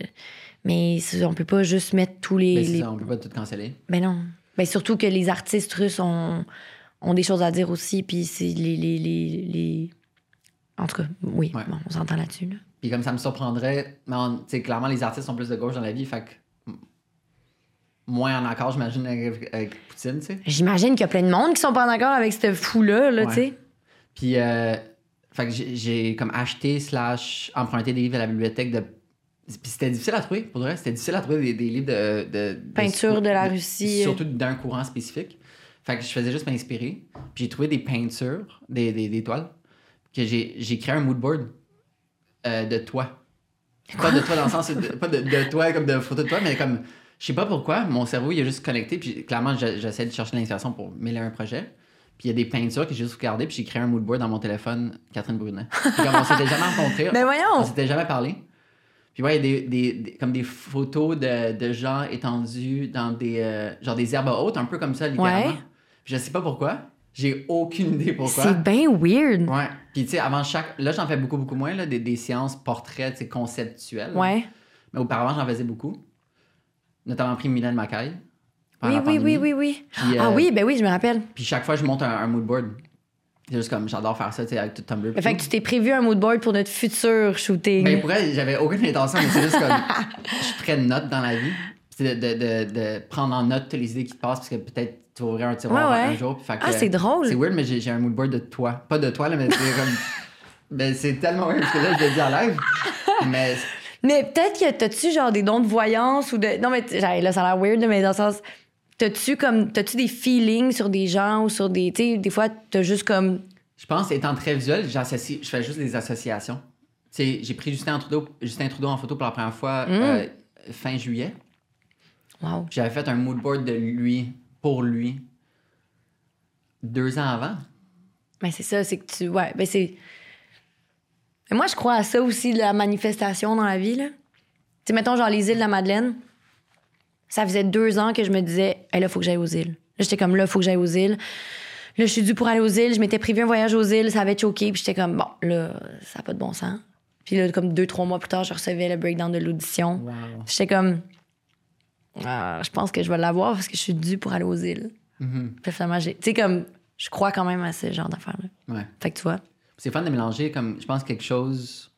Mais on peut pas juste mettre tous les. Mais c'est les- ça, on peut pas tout canceller. Ben non. Ben surtout que les artistes russes ont, ont des choses à dire aussi, puis c'est les, les, les, les- En tout cas, oui, Ouais. bon, on s'entend là-dessus. Là. Puis comme ça me surprendrait, mais clairement, les artistes sont plus de gauche dans la vie, fait que moins en accord, j'imagine, avec, avec Poutine, tu sais. J'imagine qu'il y a plein de monde qui sont pas en accord avec ce fou-là, là, Ouais. tu sais. Puis, euh, fait que j'ai- comme acheté slash emprunté des livres à la bibliothèque de... Puis c'était difficile à trouver, pour vrai. C'était difficile à trouver des, des livres de... de- de- Peinture de la Russie. Surtout d'un courant spécifique. Fait que je faisais juste m'inspirer. Puis j'ai trouvé des peintures, des, des, des toiles, que j'ai j'ai créé un moodboard euh, de toi. Pas de toi dans le sens, de, pas de, de toi comme de photo de toi, mais comme, je sais pas pourquoi, mon cerveau il a juste connecté. Puis clairement, je- j'essaie de chercher l'inspiration pour mêler un projet. Puis il y a des peintures que j'ai juste regardées, puis j'ai créé un moodboard dans mon téléphone, Catherine Brunet. Puis comme on s'était jamais rencontrés, Ben on s'était jamais parlé. Puis ouais, il y a des, des- des- comme des photos de, de gens étendus dans des, euh, genre des herbes hautes, un peu comme ça, littéralement. Ouais. Puis je sais pas pourquoi. J'ai aucune idée pourquoi. C'est bien weird. Ouais. Puis tu sais, avant chaque. Là, j'en fais beaucoup, beaucoup moins, là, des, des séances portraits, conceptuelles. Ouais. Mais auparavant, j'en faisais beaucoup. Notamment pris Mylène Macaille. Oui, oui, oui, oui, oui. Puis, Ah euh, oui, ben oui, je me rappelle. Puis chaque fois, je monte un, un moodboard. C'est juste comme, j'adore faire ça, tu sais, avec tout Tumblr. Fait tout. que tu t'es prévu un moodboard pour notre futur shooting. Ben, pour elle, j'avais aucune intention, mais c'est juste comme. je suis très note dans la vie. C'est de, de, de, de prendre en note toutes les idées qui te passent, parce que peut-être tu ouvrir un tiroir Ouais, ouais. un jour. puis fait que- ah, c'est drôle. C'est weird, mais j'ai un moodboard de toi. Pas de toi, là, mais c'est comme. Ben, c'est tellement weird, parce que là, je le dis en live. Mais Mais peut-être que t'as-tu genre des dons de voyance ou de. Non, mais là, ça a l'air weird, mais dans le sens. T'as-tu comme. T'as-tu des feelings sur des gens ou sur des. Tu sais, des fois, t'as juste comme. je pense, étant très visuel, j'associe, je fais juste des associations. Tu sais, j'ai pris Justin Trudeau, Justin Trudeau en photo pour la première fois Mm. euh, fin juillet. Wow. J'avais fait un moodboard de lui, pour lui, deux ans avant. Mais c'est ça, c'est que tu. Ouais, ben c'est. Mais moi, je crois à ça aussi, de la manifestation dans la vie, là. Tu sais, mettons, genre, les îles de la Madeleine, ça faisait deux ans que je me disais, hey, là, faut que j'aille aux îles. Là, j'étais comme, là, faut que j'aille aux îles. Là, je suis due pour aller aux îles. Je m'étais prévu un voyage aux îles, ça avait choqué, puis j'étais comme, bon, là, ça n'a pas de bon sens. Puis là, comme deux, trois mois plus tard, je recevais le breakdown de l'audition. Wow. J'étais comme, Ah, je pense que je vais l'avoir parce que je suis due pour aller aux îles. Mhm. Puis finalement, j'ai. Tu sais, comme, je crois quand même à ce genre d'affaires-là. Ouais. Fait que tu vois. C'est fun de mélanger, comme, je pense, quelque chose.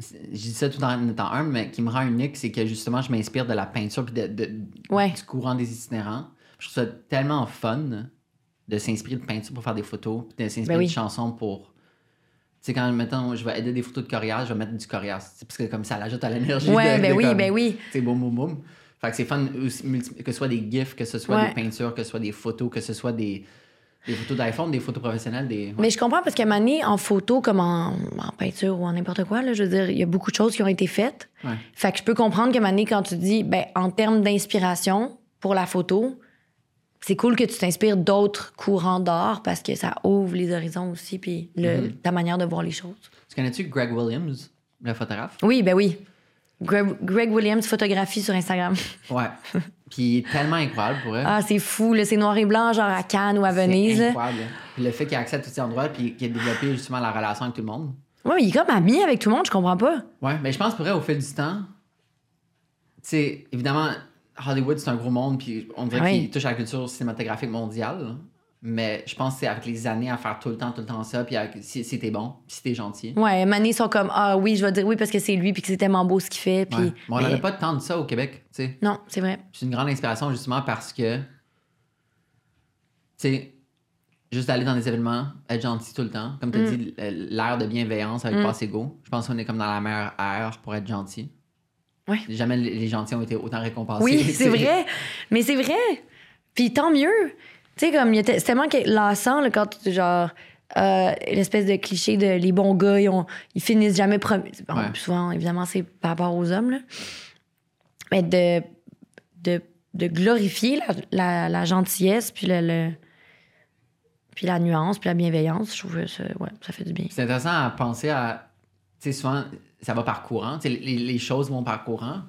Je dis ça tout en étant humble, mais qui me rend unique, c'est que justement, je m'inspire de la peinture puis de, de- Ouais. du courant des itinérants. Je trouve ça tellement fun de s'inspirer de peinture pour faire des photos, puis de s'inspirer Ben oui. de chansons pour. Tu sais, quand, mettons, je vais aider des photos de coriace, je vais mettre du coriace. C'est parce que comme ça l'ajoute à l'énergie. Ouais, de- ben de oui, comme, ben oui. Tu sais, boum, boum, boum. Fait que c'est fun, que ce soit des gifs, que ce soit Ouais. des peintures, que ce soit des photos, que ce soit des, des photos d'iPhone, des photos professionnelles, des. ouais. Mais je comprends parce qu'à un moment donné, en photo comme en, en peinture ou en n'importe quoi, là, je veux dire, il y a beaucoup de choses qui ont été faites. Ouais. Fait que je peux comprendre qu'à un moment donné, quand tu dis, ben, en termes d'inspiration pour la photo, c'est cool que tu t'inspires d'autres courants d'art parce que ça ouvre les horizons aussi, puis le- Mhm. ta manière de voir les choses. Tu connais-tu Greg Williams, le photographe? Oui, ben oui. Greg, Greg Williams photographie sur Instagram. Ouais. Puis il est tellement incroyable pour elle. Ah, c'est fou, là. C'est noir et blanc, genre à Cannes ou à Venise. C'est incroyable. Puis le fait qu'il a accès à tous ces endroits, puis qu'il a développé justement la relation avec tout le monde. Ouais, mais il est comme ami avec tout le monde, je comprends pas. Ouais, mais je pense pour vrai, au fil du temps, tu sais, évidemment, Hollywood, c'est un gros monde, puis on dirait qu'il touche à la culture cinématographique mondiale. Mais je pense que c'est avec les années à faire tout le temps, tout le temps ça, puis avec- si, si t'es bon, puis si t'es gentil. Ouais, Mané sont comme Ah oui, je vais dire oui parce que c'est lui puis que c'est tellement beau ce qu'il fait. Puis, Ouais. Mais on mais- n'avait pas tant de ça au Québec, tu sais. Non, c'est vrai. C'est une grande inspiration justement parce que, tu sais, juste aller dans des événements, être gentil tout le temps. Comme tu as Mm. dit, l'air de bienveillance avec Mm. Passe Ego. Je pense qu'on est comme dans la meilleure ère pour être gentil. Ouais. Jamais les gentils ont été autant récompensés. Oui, c'est vrai. Mais c'est vrai. Puis tant mieux. Tu sais, comme, c'est tellement lassant, là, quand, tu- genre, euh, l'espèce de cliché de les bons gars, ils, ont- ils finissent jamais premiers. Bon, Ouais. Souvent, évidemment, c'est par rapport aux hommes, là. Mais de, de, de glorifier la, la, la gentillesse, puis le, le- puis la nuance, puis la bienveillance, je trouve que ça, ouais, ça fait du bien. C'est intéressant à penser à. Tu sais, souvent, ça va par courant. Les, les choses vont par courant.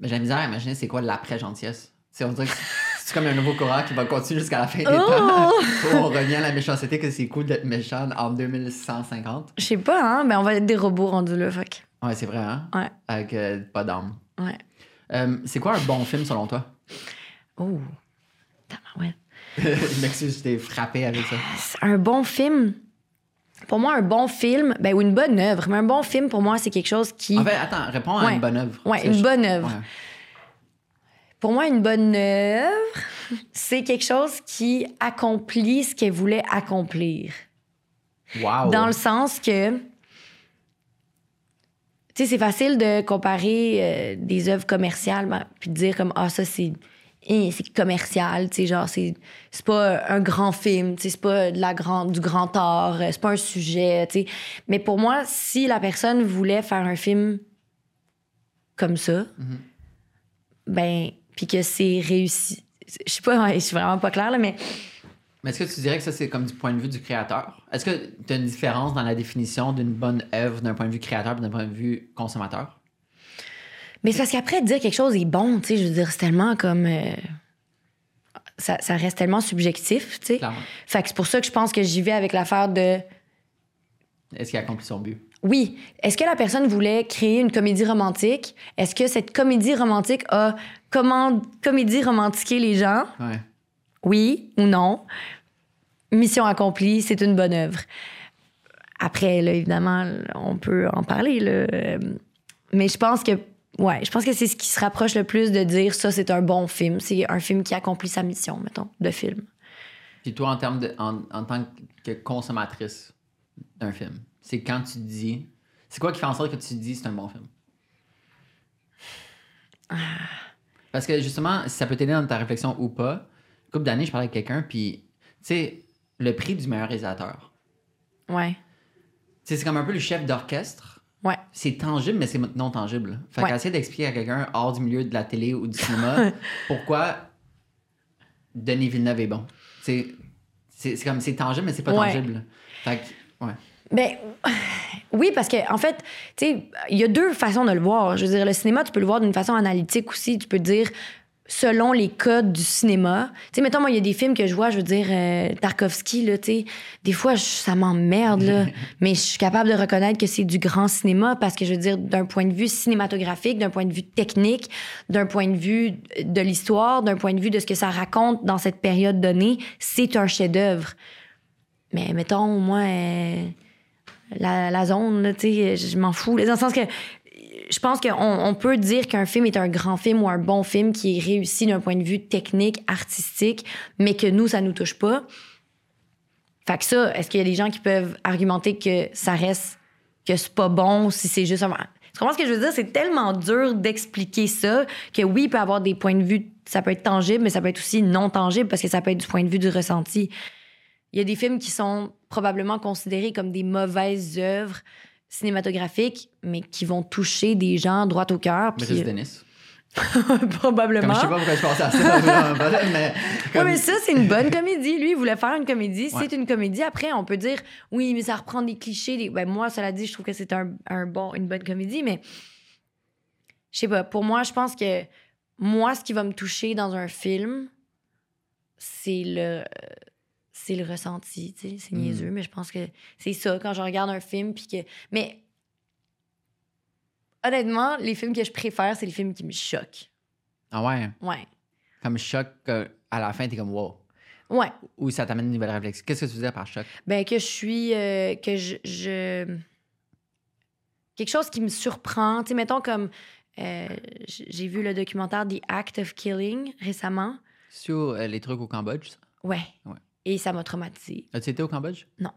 Mais j'ai la misère à imaginer c'est quoi l'après-gentillesse. On dirait que c'est comme un nouveau courant qui va continuer jusqu'à la fin des Oh! temps. on revient à la méchanceté, que c'est cool d'être méchant en 2150. Je sais pas, hein, mais on va être des robots rendus là, fait que- Ouais, c'est vrai, hein? Ouais. Avec euh, pas d'âme. Ouais. Euh, c'est quoi un bon film selon toi? Oh. Tabarouette. Je m'excuse, je t'ai frappé avec ça. C'est Un bon film. Pour moi, un bon film, ben, ou une bonne œuvre, mais un bon film, pour moi, c'est quelque chose qui. En fait, attends, réponds à Ouais. une bonne œuvre. Sais, une bonne œuvre. Ouais. Pour moi, une bonne œuvre, c'est quelque chose qui accomplit ce qu'elle voulait accomplir. Wow. Dans le sens que. Tu sais, c'est facile de comparer euh, des œuvres commerciales, ben, puis de dire comme, ah, ça, c'est. C'est commercial, tu sais, genre, c'est c'est pas un grand film, tu sais, c'est pas de la grande, du grand art, euh, c'est pas un sujet, tu sais. Mais pour moi, si la personne voulait faire un film comme ça, Mhm. ben, puis que c'est réussi. Je sais pas, je suis vraiment pas claire, là, mais Mais est-ce que tu dirais que ça, c'est comme du point de vue du créateur? Est-ce que tu as une différence dans la définition d'une bonne œuvre d'un point de vue créateur et d'un point de vue consommateur? Mais c'est parce qu'après, dire quelque chose est bon, tu sais, je veux dire, c'est tellement comme. euh, ça, ça reste tellement subjectif, tu sais. Fait que c'est pour ça que je pense que j'y vais avec l'affaire de. Est-ce qu'il a accompli son but? Oui, est-ce que la personne voulait créer une comédie romantique? Est-ce que cette comédie romantique a comment comédie romantiqué les gens? Ouais. Oui ou non? Mission accomplie, c'est une bonne œuvre. Après, là, évidemment, on peut en parler, là. Euh, Mais je pense que, ouais, je pense que c'est ce qui se rapproche le plus de dire ça, c'est un bon film. C'est un film qui accomplit sa mission, mettons, de film. Puis toi, en, termes de, en, en tant que consommatrice d'un film, c'est quand tu dis. C'est quoi qui fait en sorte que tu te dis c'est un bon film? Parce que justement, si ça peut t'aider dans ta réflexion ou pas, une couple d'années, je parlais avec quelqu'un, puis, tu sais, le prix du meilleur réalisateur. Ouais. Tu sais, c'est comme un peu le chef d'orchestre. Ouais. C'est tangible, mais c'est non tangible. Fait Ouais. qu'essayer d'expliquer à quelqu'un hors du milieu de la télé ou du cinéma pourquoi Denis Villeneuve est bon. C'est c'est comme c'est tangible, mais c'est pas Ouais. tangible. Fait que, ouais. Ben oui, parce que en fait, tu sais, il y a deux façons de le voir. Je veux dire, le cinéma, tu peux le voir d'une façon analytique aussi. Tu peux dire selon les codes du cinéma. Tu sais, mettons, moi, il y a des films que je vois, je veux dire, euh, Tarkovsky, là, tu sais, des fois, je- ça m'emmerde, là. mais je suis capable de reconnaître que c'est du grand cinéma parce que, je veux dire, d'un point de vue cinématographique, d'un point de vue technique, d'un point de vue de l'histoire, d'un point de vue de ce que ça raconte dans cette période donnée, c'est un chef-d'œuvre. Mais mettons, moi, euh, la, la zone, là, tu sais, je je m'en fous. Dans le sens que je pense qu'on on peut dire qu'un film est un grand film ou un bon film qui est réussi d'un point de vue technique, artistique, mais que nous, ça nous touche pas. Fait que ça, est-ce qu'il y a des gens qui peuvent argumenter que ça reste, que c'est pas bon si c'est juste un. Tu comprends ce que je veux dire? C'est tellement dur d'expliquer ça que oui, il peut avoir des points de vue, ça peut être tangible, mais ça peut être aussi non tangible parce que ça peut être du point de vue du ressenti. Il y a des films qui sont probablement considérés comme des mauvaises œuvres cinématographiques, mais qui vont toucher des gens droit au cœur. Brice Dennis. Probablement. Comme je sais pas pourquoi je pense à ça, mais, comme... mais ça, c'est une bonne comédie. Lui, il voulait faire une comédie. C'est une comédie. Après, on peut dire, oui, mais ça reprend des clichés. Des... Ben, moi, cela dit, je trouve que c'est un, un, bon, une bonne comédie, mais je sais pas. Pour moi, je pense que moi, ce qui va me toucher dans un film, c'est le c'est le ressenti, tu sais, c'est hmm. niaiseux, mais je pense que c'est ça quand je regarde un film puis que mais honnêtement, les films que je préfère, c'est les films qui me choquent. Ah ouais? Ouais. Comme choc, à la fin, t'es comme wow. Ouais. Ou ça t'amène une nouvelle réflexion. Qu'est-ce que tu veux dire par choc? Ben, que je suis. Euh, que je, Quelque chose qui me surprend. Tu sais, mettons comme. Euh, j'ai vu le documentaire The Act of Killing récemment. Sur euh, les trucs au Cambodge, ça? Ouais. ouais. Et ça m'a traumatisé. As-tu été au Cambodge? Non.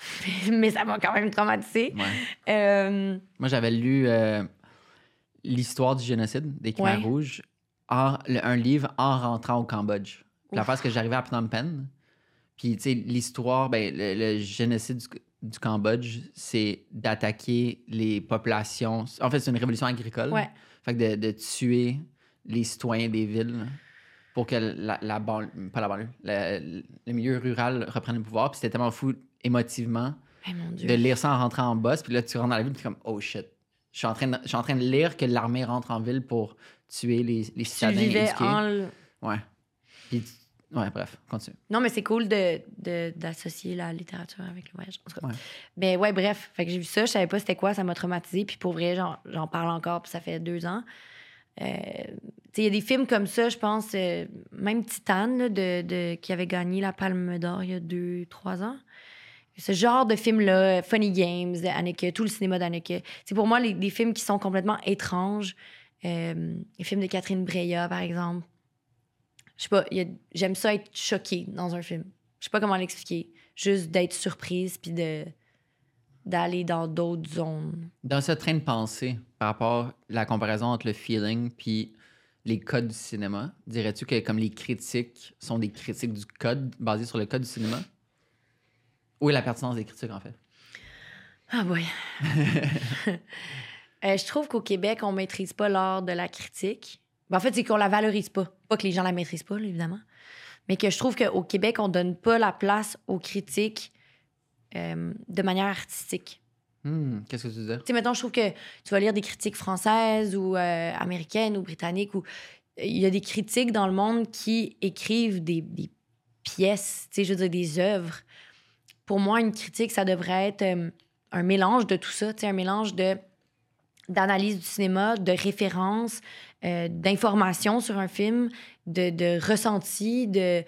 mais ça m'a quand même traumatisé. Euh, Moi, j'avais lu euh, l'histoire du génocide des Khmer Rouges, un livre en rentrant au Cambodge. La phase que j'arrivais à Phnom Penh, puis tu sais, l'histoire, ben, le, génocide du, Cambodge, c'est d'attaquer les populations. En fait, c'est une révolution agricole. Fait que de, de, tuer les citoyens des villes pour que la, la pas la banlieue, le milieu rural reprenne le pouvoir. Puis c'était tellement fou émotivement de lire ça en rentrant en boss. Puis là, tu rentres dans la ville, puis comme, oh shit. Je suis en train de, je suis en train de lire que l'armée rentre en ville pour tuer les, les citadins éduqués. En... Ouais. Puis, ouais, bref, continue. Non, mais c'est cool de, d'associer la littérature avec le voyage. En tout cas. Ouais. Ben ouais, bref. Fait que j'ai vu ça, je savais pas c'était quoi, ça m'a traumatisé. Puis pour vrai, j'en, j'en parle encore, puis ça fait deux ans. Euh, il y a des films comme ça, je pense, euh, même Titan, de, de, qui avait gagné la Palme d'Or il y a deux, trois ans ce genre de films-là, Funny Games de tout le cinéma d'Anneke. C'est pour moi les, films qui sont complètement étranges. Euh, les films de Catherine Breillat, par exemple. Je pas, j'aime ça être choquée dans un film. Je sais pas comment l'expliquer. Juste d'être surprise puis de d'aller dans d'autres zones? Dans ce train de pensée, par rapport à la comparaison entre le feeling puis les codes du cinéma, dirais-tu que comme les critiques sont des critiques du code basés sur le code du cinéma? Où est la pertinence des critiques, en fait? Ah, boy. Euh, je trouve qu'au Québec, on maîtrise pas l'art de la critique. Ben, en fait, c'est qu'on la valorise pas. Pas que les gens la maîtrisent pas, évidemment. Mais que je trouve qu'au Québec, on donne pas la place aux critiques euh, de manière artistique. Hmm, qu'est-ce que tu veux dire? Tu sais, mettons, je trouve que tu vas lire des critiques françaises ou euh, américaines ou britanniques ou il y a des critiques dans le monde qui écrivent des, des pièces, tu sais, je veux dire, des œuvres pour moi, une critique, ça devrait être euh, un mélange de tout ça, un mélange de d'analyse du cinéma, de références, euh, d'informations sur un film, de, de ressenti, de...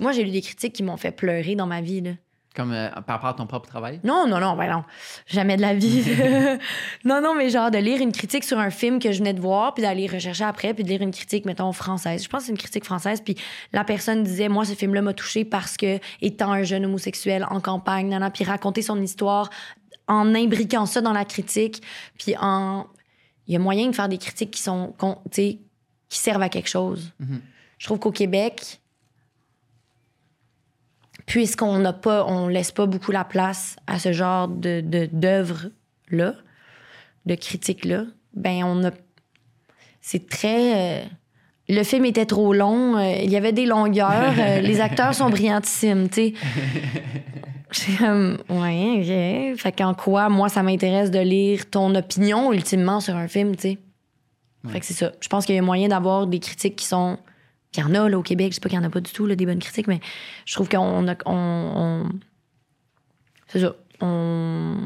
Moi, j'ai lu des critiques qui m'ont fait pleurer dans ma vie, là. Comme euh, par rapport à ton propre travail? Non, non, non, ben non. Jamais de la vie. non, non, mais genre de lire une critique sur un film que je venais de voir, puis d'aller rechercher après, puis de lire une critique, mettons, française. Je pense que c'est une critique française, puis la personne disait, moi, ce film-là m'a touché parce que, étant un jeune homosexuel en campagne, nana, puis raconter son histoire en imbriquant ça dans la critique, puis en... Il y a moyen de faire des critiques qui sont, qui servent à quelque chose. Mm-hmm. Je trouve qu'au Québec, puisqu'on n'a pas, on laisse pas beaucoup la place à ce genre de, d'œuvres là, de critiques là, ben on a, c'est très, euh, le film était trop long, euh, il y avait des longueurs, euh, les acteurs sont brillantissimes, tu sais. ouais, Fait qu'en quoi, moi, ça m'intéresse de lire ton opinion ultimement sur un film, tu sais. Fait que c'est ça. Je pense qu'il y a moyen d'avoir des critiques qui sont il y en a là, au Québec. Je sais pas qu'il n'y en a pas du tout, là, des bonnes critiques, mais je trouve qu'on on, c'est ça. On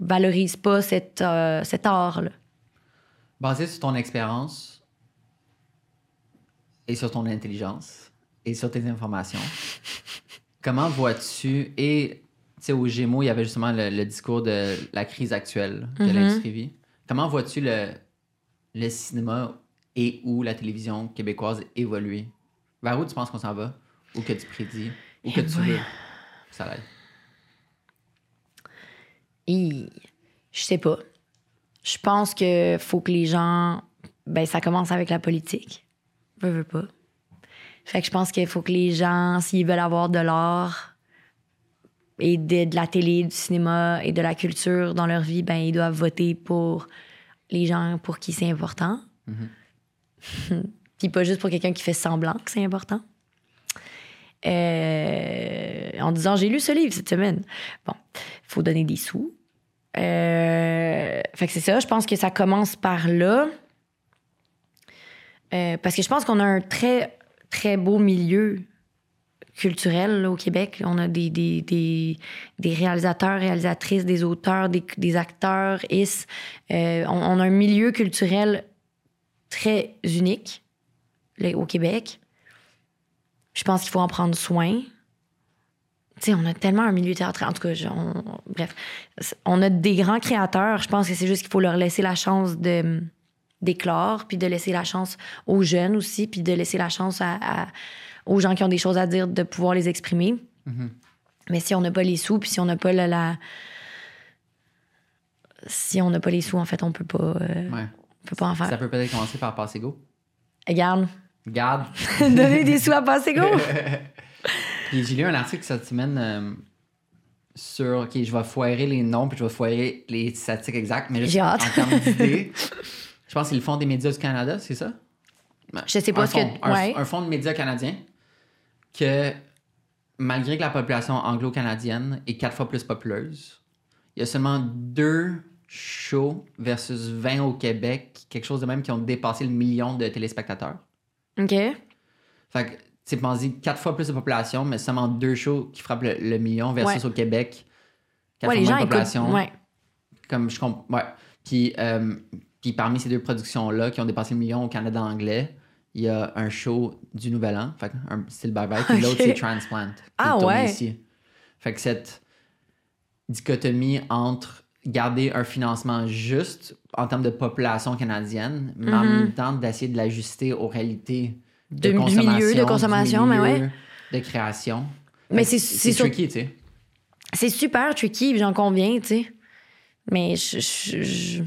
valorise pas cette, euh, cet art-là. Basé sur ton expérience et sur ton intelligence et sur tes informations, comment vois-tu et tu sais, au Gémeaux, il y avait justement le, discours de la crise actuelle de mm-hmm. l'industrie vie. Comment vois-tu le, le cinéma et ou la télévision québécoise évoluer? Vers où tu penses qu'on s'en va? Ou que tu prédis? Ou que Eh tu boy. veux? que Ça aille. Et je sais pas. Je pense que faut que les gens. Ben, ça commence avec la politique. Veux, veux pas. Fait que je pense qu'il faut que les gens, s'ils veulent avoir de l'art et de, de la télé, du cinéma et de la culture dans leur vie, ben, ils doivent voter pour les gens pour qui c'est important. Puis pas juste pour quelqu'un qui fait semblant que c'est important. Euh, en disant j'ai lu ce livre cette semaine. Bon, faut donner des sous. Euh, fait que c'est ça. Je pense que ça commence par là. Euh, parce que je pense qu'on a un très, très beau milieu culturel au Québec. On a des, des, des, réalisateurs, réalisatrices, des auteurs, des, acteurs, is. Euh, on a un milieu culturel très unique là, au Québec. Je pense qu'il faut en prendre soin. Tu sais, on a tellement un milieu théâtral. En tout cas, on- bref, on a des grands créateurs. Je pense que c'est juste qu'il faut leur laisser la chance de d'éclore, puis de laisser la chance aux jeunes aussi, puis de laisser la chance à, à- aux gens qui ont des choses à dire de pouvoir les exprimer. Mais si on n'a pas les sous, puis si on n'a pas la, la- si on n'a pas les sous, en fait, on peut pas, euh, Ouais. On peut pas en faire. Ça peut peut-être commencer par passer go. Regarde, Garde. donner des sous à passer go. Puis j'ai lu un article cette semaine euh, sur. Ok, je vais foirer les noms, puis je vais foirer les statistiques exactes, mais juste en termes d'idées. je pense que c'est le Fonds des médias du Canada, c'est ça? Je sais pas un ce que- fonds, un- ouais. un fonds de médias canadien que, malgré que la population anglo-canadienne est quatre fois plus populeuse, il y a seulement deux shows versus 20 au Québec, quelque chose de même, qui ont dépassé le million de téléspectateurs. OK. Fait que, tu sais, quatre fois plus de population, mais seulement deux shows qui frappent le, le million versus Ouais. au Québec. Quatre Ouais, fois moins de écoutent. population. Ouais. Comme je comprends. Ouais. Puis, euh, puis parmi ces deux productions-là qui ont dépassé le million au Canada anglais, il y a un show du Nouvel An, fait que un style bye-bye, puis l'autre c'est Transplant. qui Ah ouais. Ici. Fait que cette dichotomie entre garder un financement juste en termes de population canadienne, mais en Mhm. même temps d'essayer de l'ajuster aux réalités De- du milieu de consommation, du mais ouais. milieu de création. Mais c'est- tricky, tu sais. C'est super tricky, j'en conviens, tu sais. Mais je. je- je-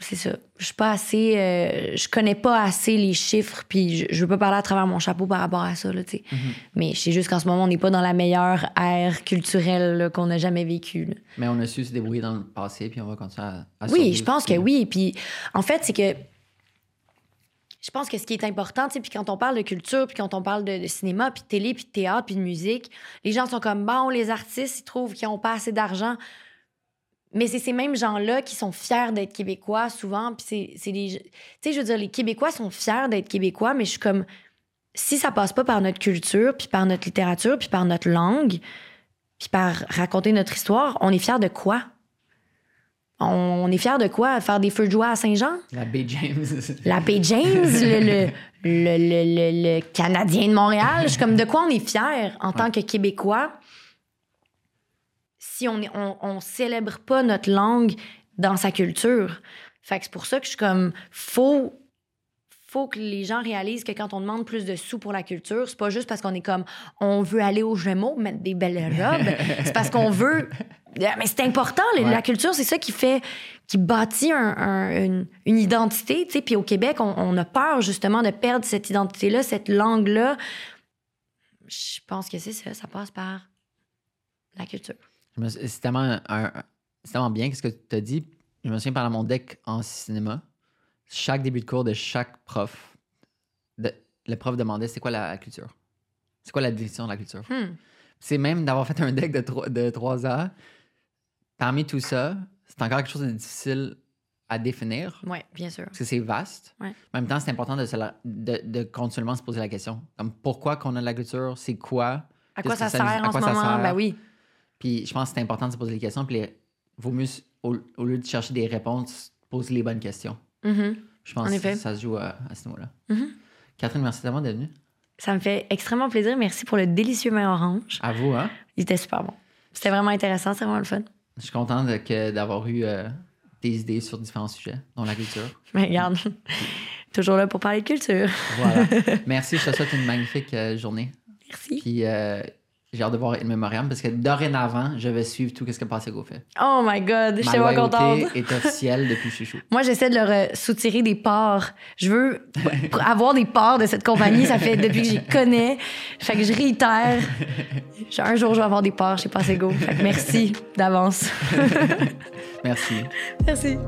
C'est ça. Je suis pas assez. euh, je connais pas assez les chiffres, puis je, je veux pas parler à travers mon chapeau par rapport à ça, là, tu sais. Mhm. Mais c'est juste qu'en ce moment, on n'est pas dans la meilleure ère culturelle qu'on a jamais vécue. là. Mais on a su se débrouiller dans le passé, puis on va continuer à, à Oui, je pense que oui. Puis en fait, c'est que je pense que ce qui est important, puis quand on parle de culture, puis quand on parle de, de cinéma, puis de télé, puis de théâtre, puis de musique, les gens sont comme bon, les artistes, ils trouvent qu'ils n'ont pas assez d'argent. Mais c'est ces mêmes gens-là qui sont fiers d'être québécois souvent. Puis c'est- des. Tu sais, je veux dire, les Québécois sont fiers d'être québécois, mais je suis comme. Si ça passe pas par notre culture, puis par notre littérature, puis par notre langue, puis par raconter notre histoire, on est fiers de quoi? On est fiers de quoi? Faire des feux de joie à Saint-Jean? La Bay James. La P. James, le, le, le, le- le- le Canadien de Montréal? Je suis comme, de quoi on est fiers en tant que Québécois? Si on, on, on célèbre pas notre langue dans sa culture? Fait que c'est pour ça que je suis comme, faut, faut que les gens réalisent que quand on demande plus de sous pour la culture, c'est pas juste parce qu'on est comme, on veut aller aux Gémeaux, mettre des belles robes. c'est parce qu'on veut. Mais c'est important, la- Ouais. la culture, c'est ça qui fait, qui bâtit un- un- une, une identité, tu sais. Puis au Québec, on, on a peur justement de perdre cette identité-là, cette langue-là. Je pense que c'est ça, ça passe par la culture. C'est tellement, un- tellement bien ce que tu as dit. Je me souviens pendant mon deck en cinéma, chaque début de cours de chaque prof, de- le prof demandait c'est quoi la culture? C'est quoi la définition de la culture? Hmm. C'est même d'avoir fait un deck de, tro- de 3 ans. Parmi tout ça, c'est encore quelque chose de difficile à définir Oui, bien sûr. parce que c'est vaste. Ouais. En même temps, c'est important de, se la- de, de continuellement se poser la question. Comme pourquoi qu'on a de la culture? C'est quoi? À quoi ça sert à en quoi ce ça moment? sert? Ben oui. Puis je pense que c'est important de se poser les questions. Puis les- vaut mieux, au, au lieu de chercher des réponses, poser les bonnes questions. Mhm. Je pense En effet. que ça se joue à, à ce niveau-là. Mhm. Catherine, merci tellement d'être venue. Ça me fait extrêmement plaisir. Merci pour le délicieux vin orange. À vous, hein? Il était super bon. C'était vraiment intéressant, c'est vraiment le fun. Je suis content d'avoir eu euh, tes idées sur différents sujets, dont la culture. Mais regarde, toujours là pour parler de culture. Voilà. Merci, je te souhaite une magnifique euh, journée. Merci. Puis euh, j'ai hâte de voir In Memoriam parce que dorénavant, je vais suivre tout ce que Passé Go fait. Oh my God, je suis tellement contente. est officielle depuis Chouchou. Moi, j'essaie de leur soutirer des parts. Je veux avoir des parts de cette compagnie. Ça fait depuis que les connais. Fait que je réitère. Un jour, je vais avoir des parts chez Passego. Fait que merci d'avance. Merci. merci.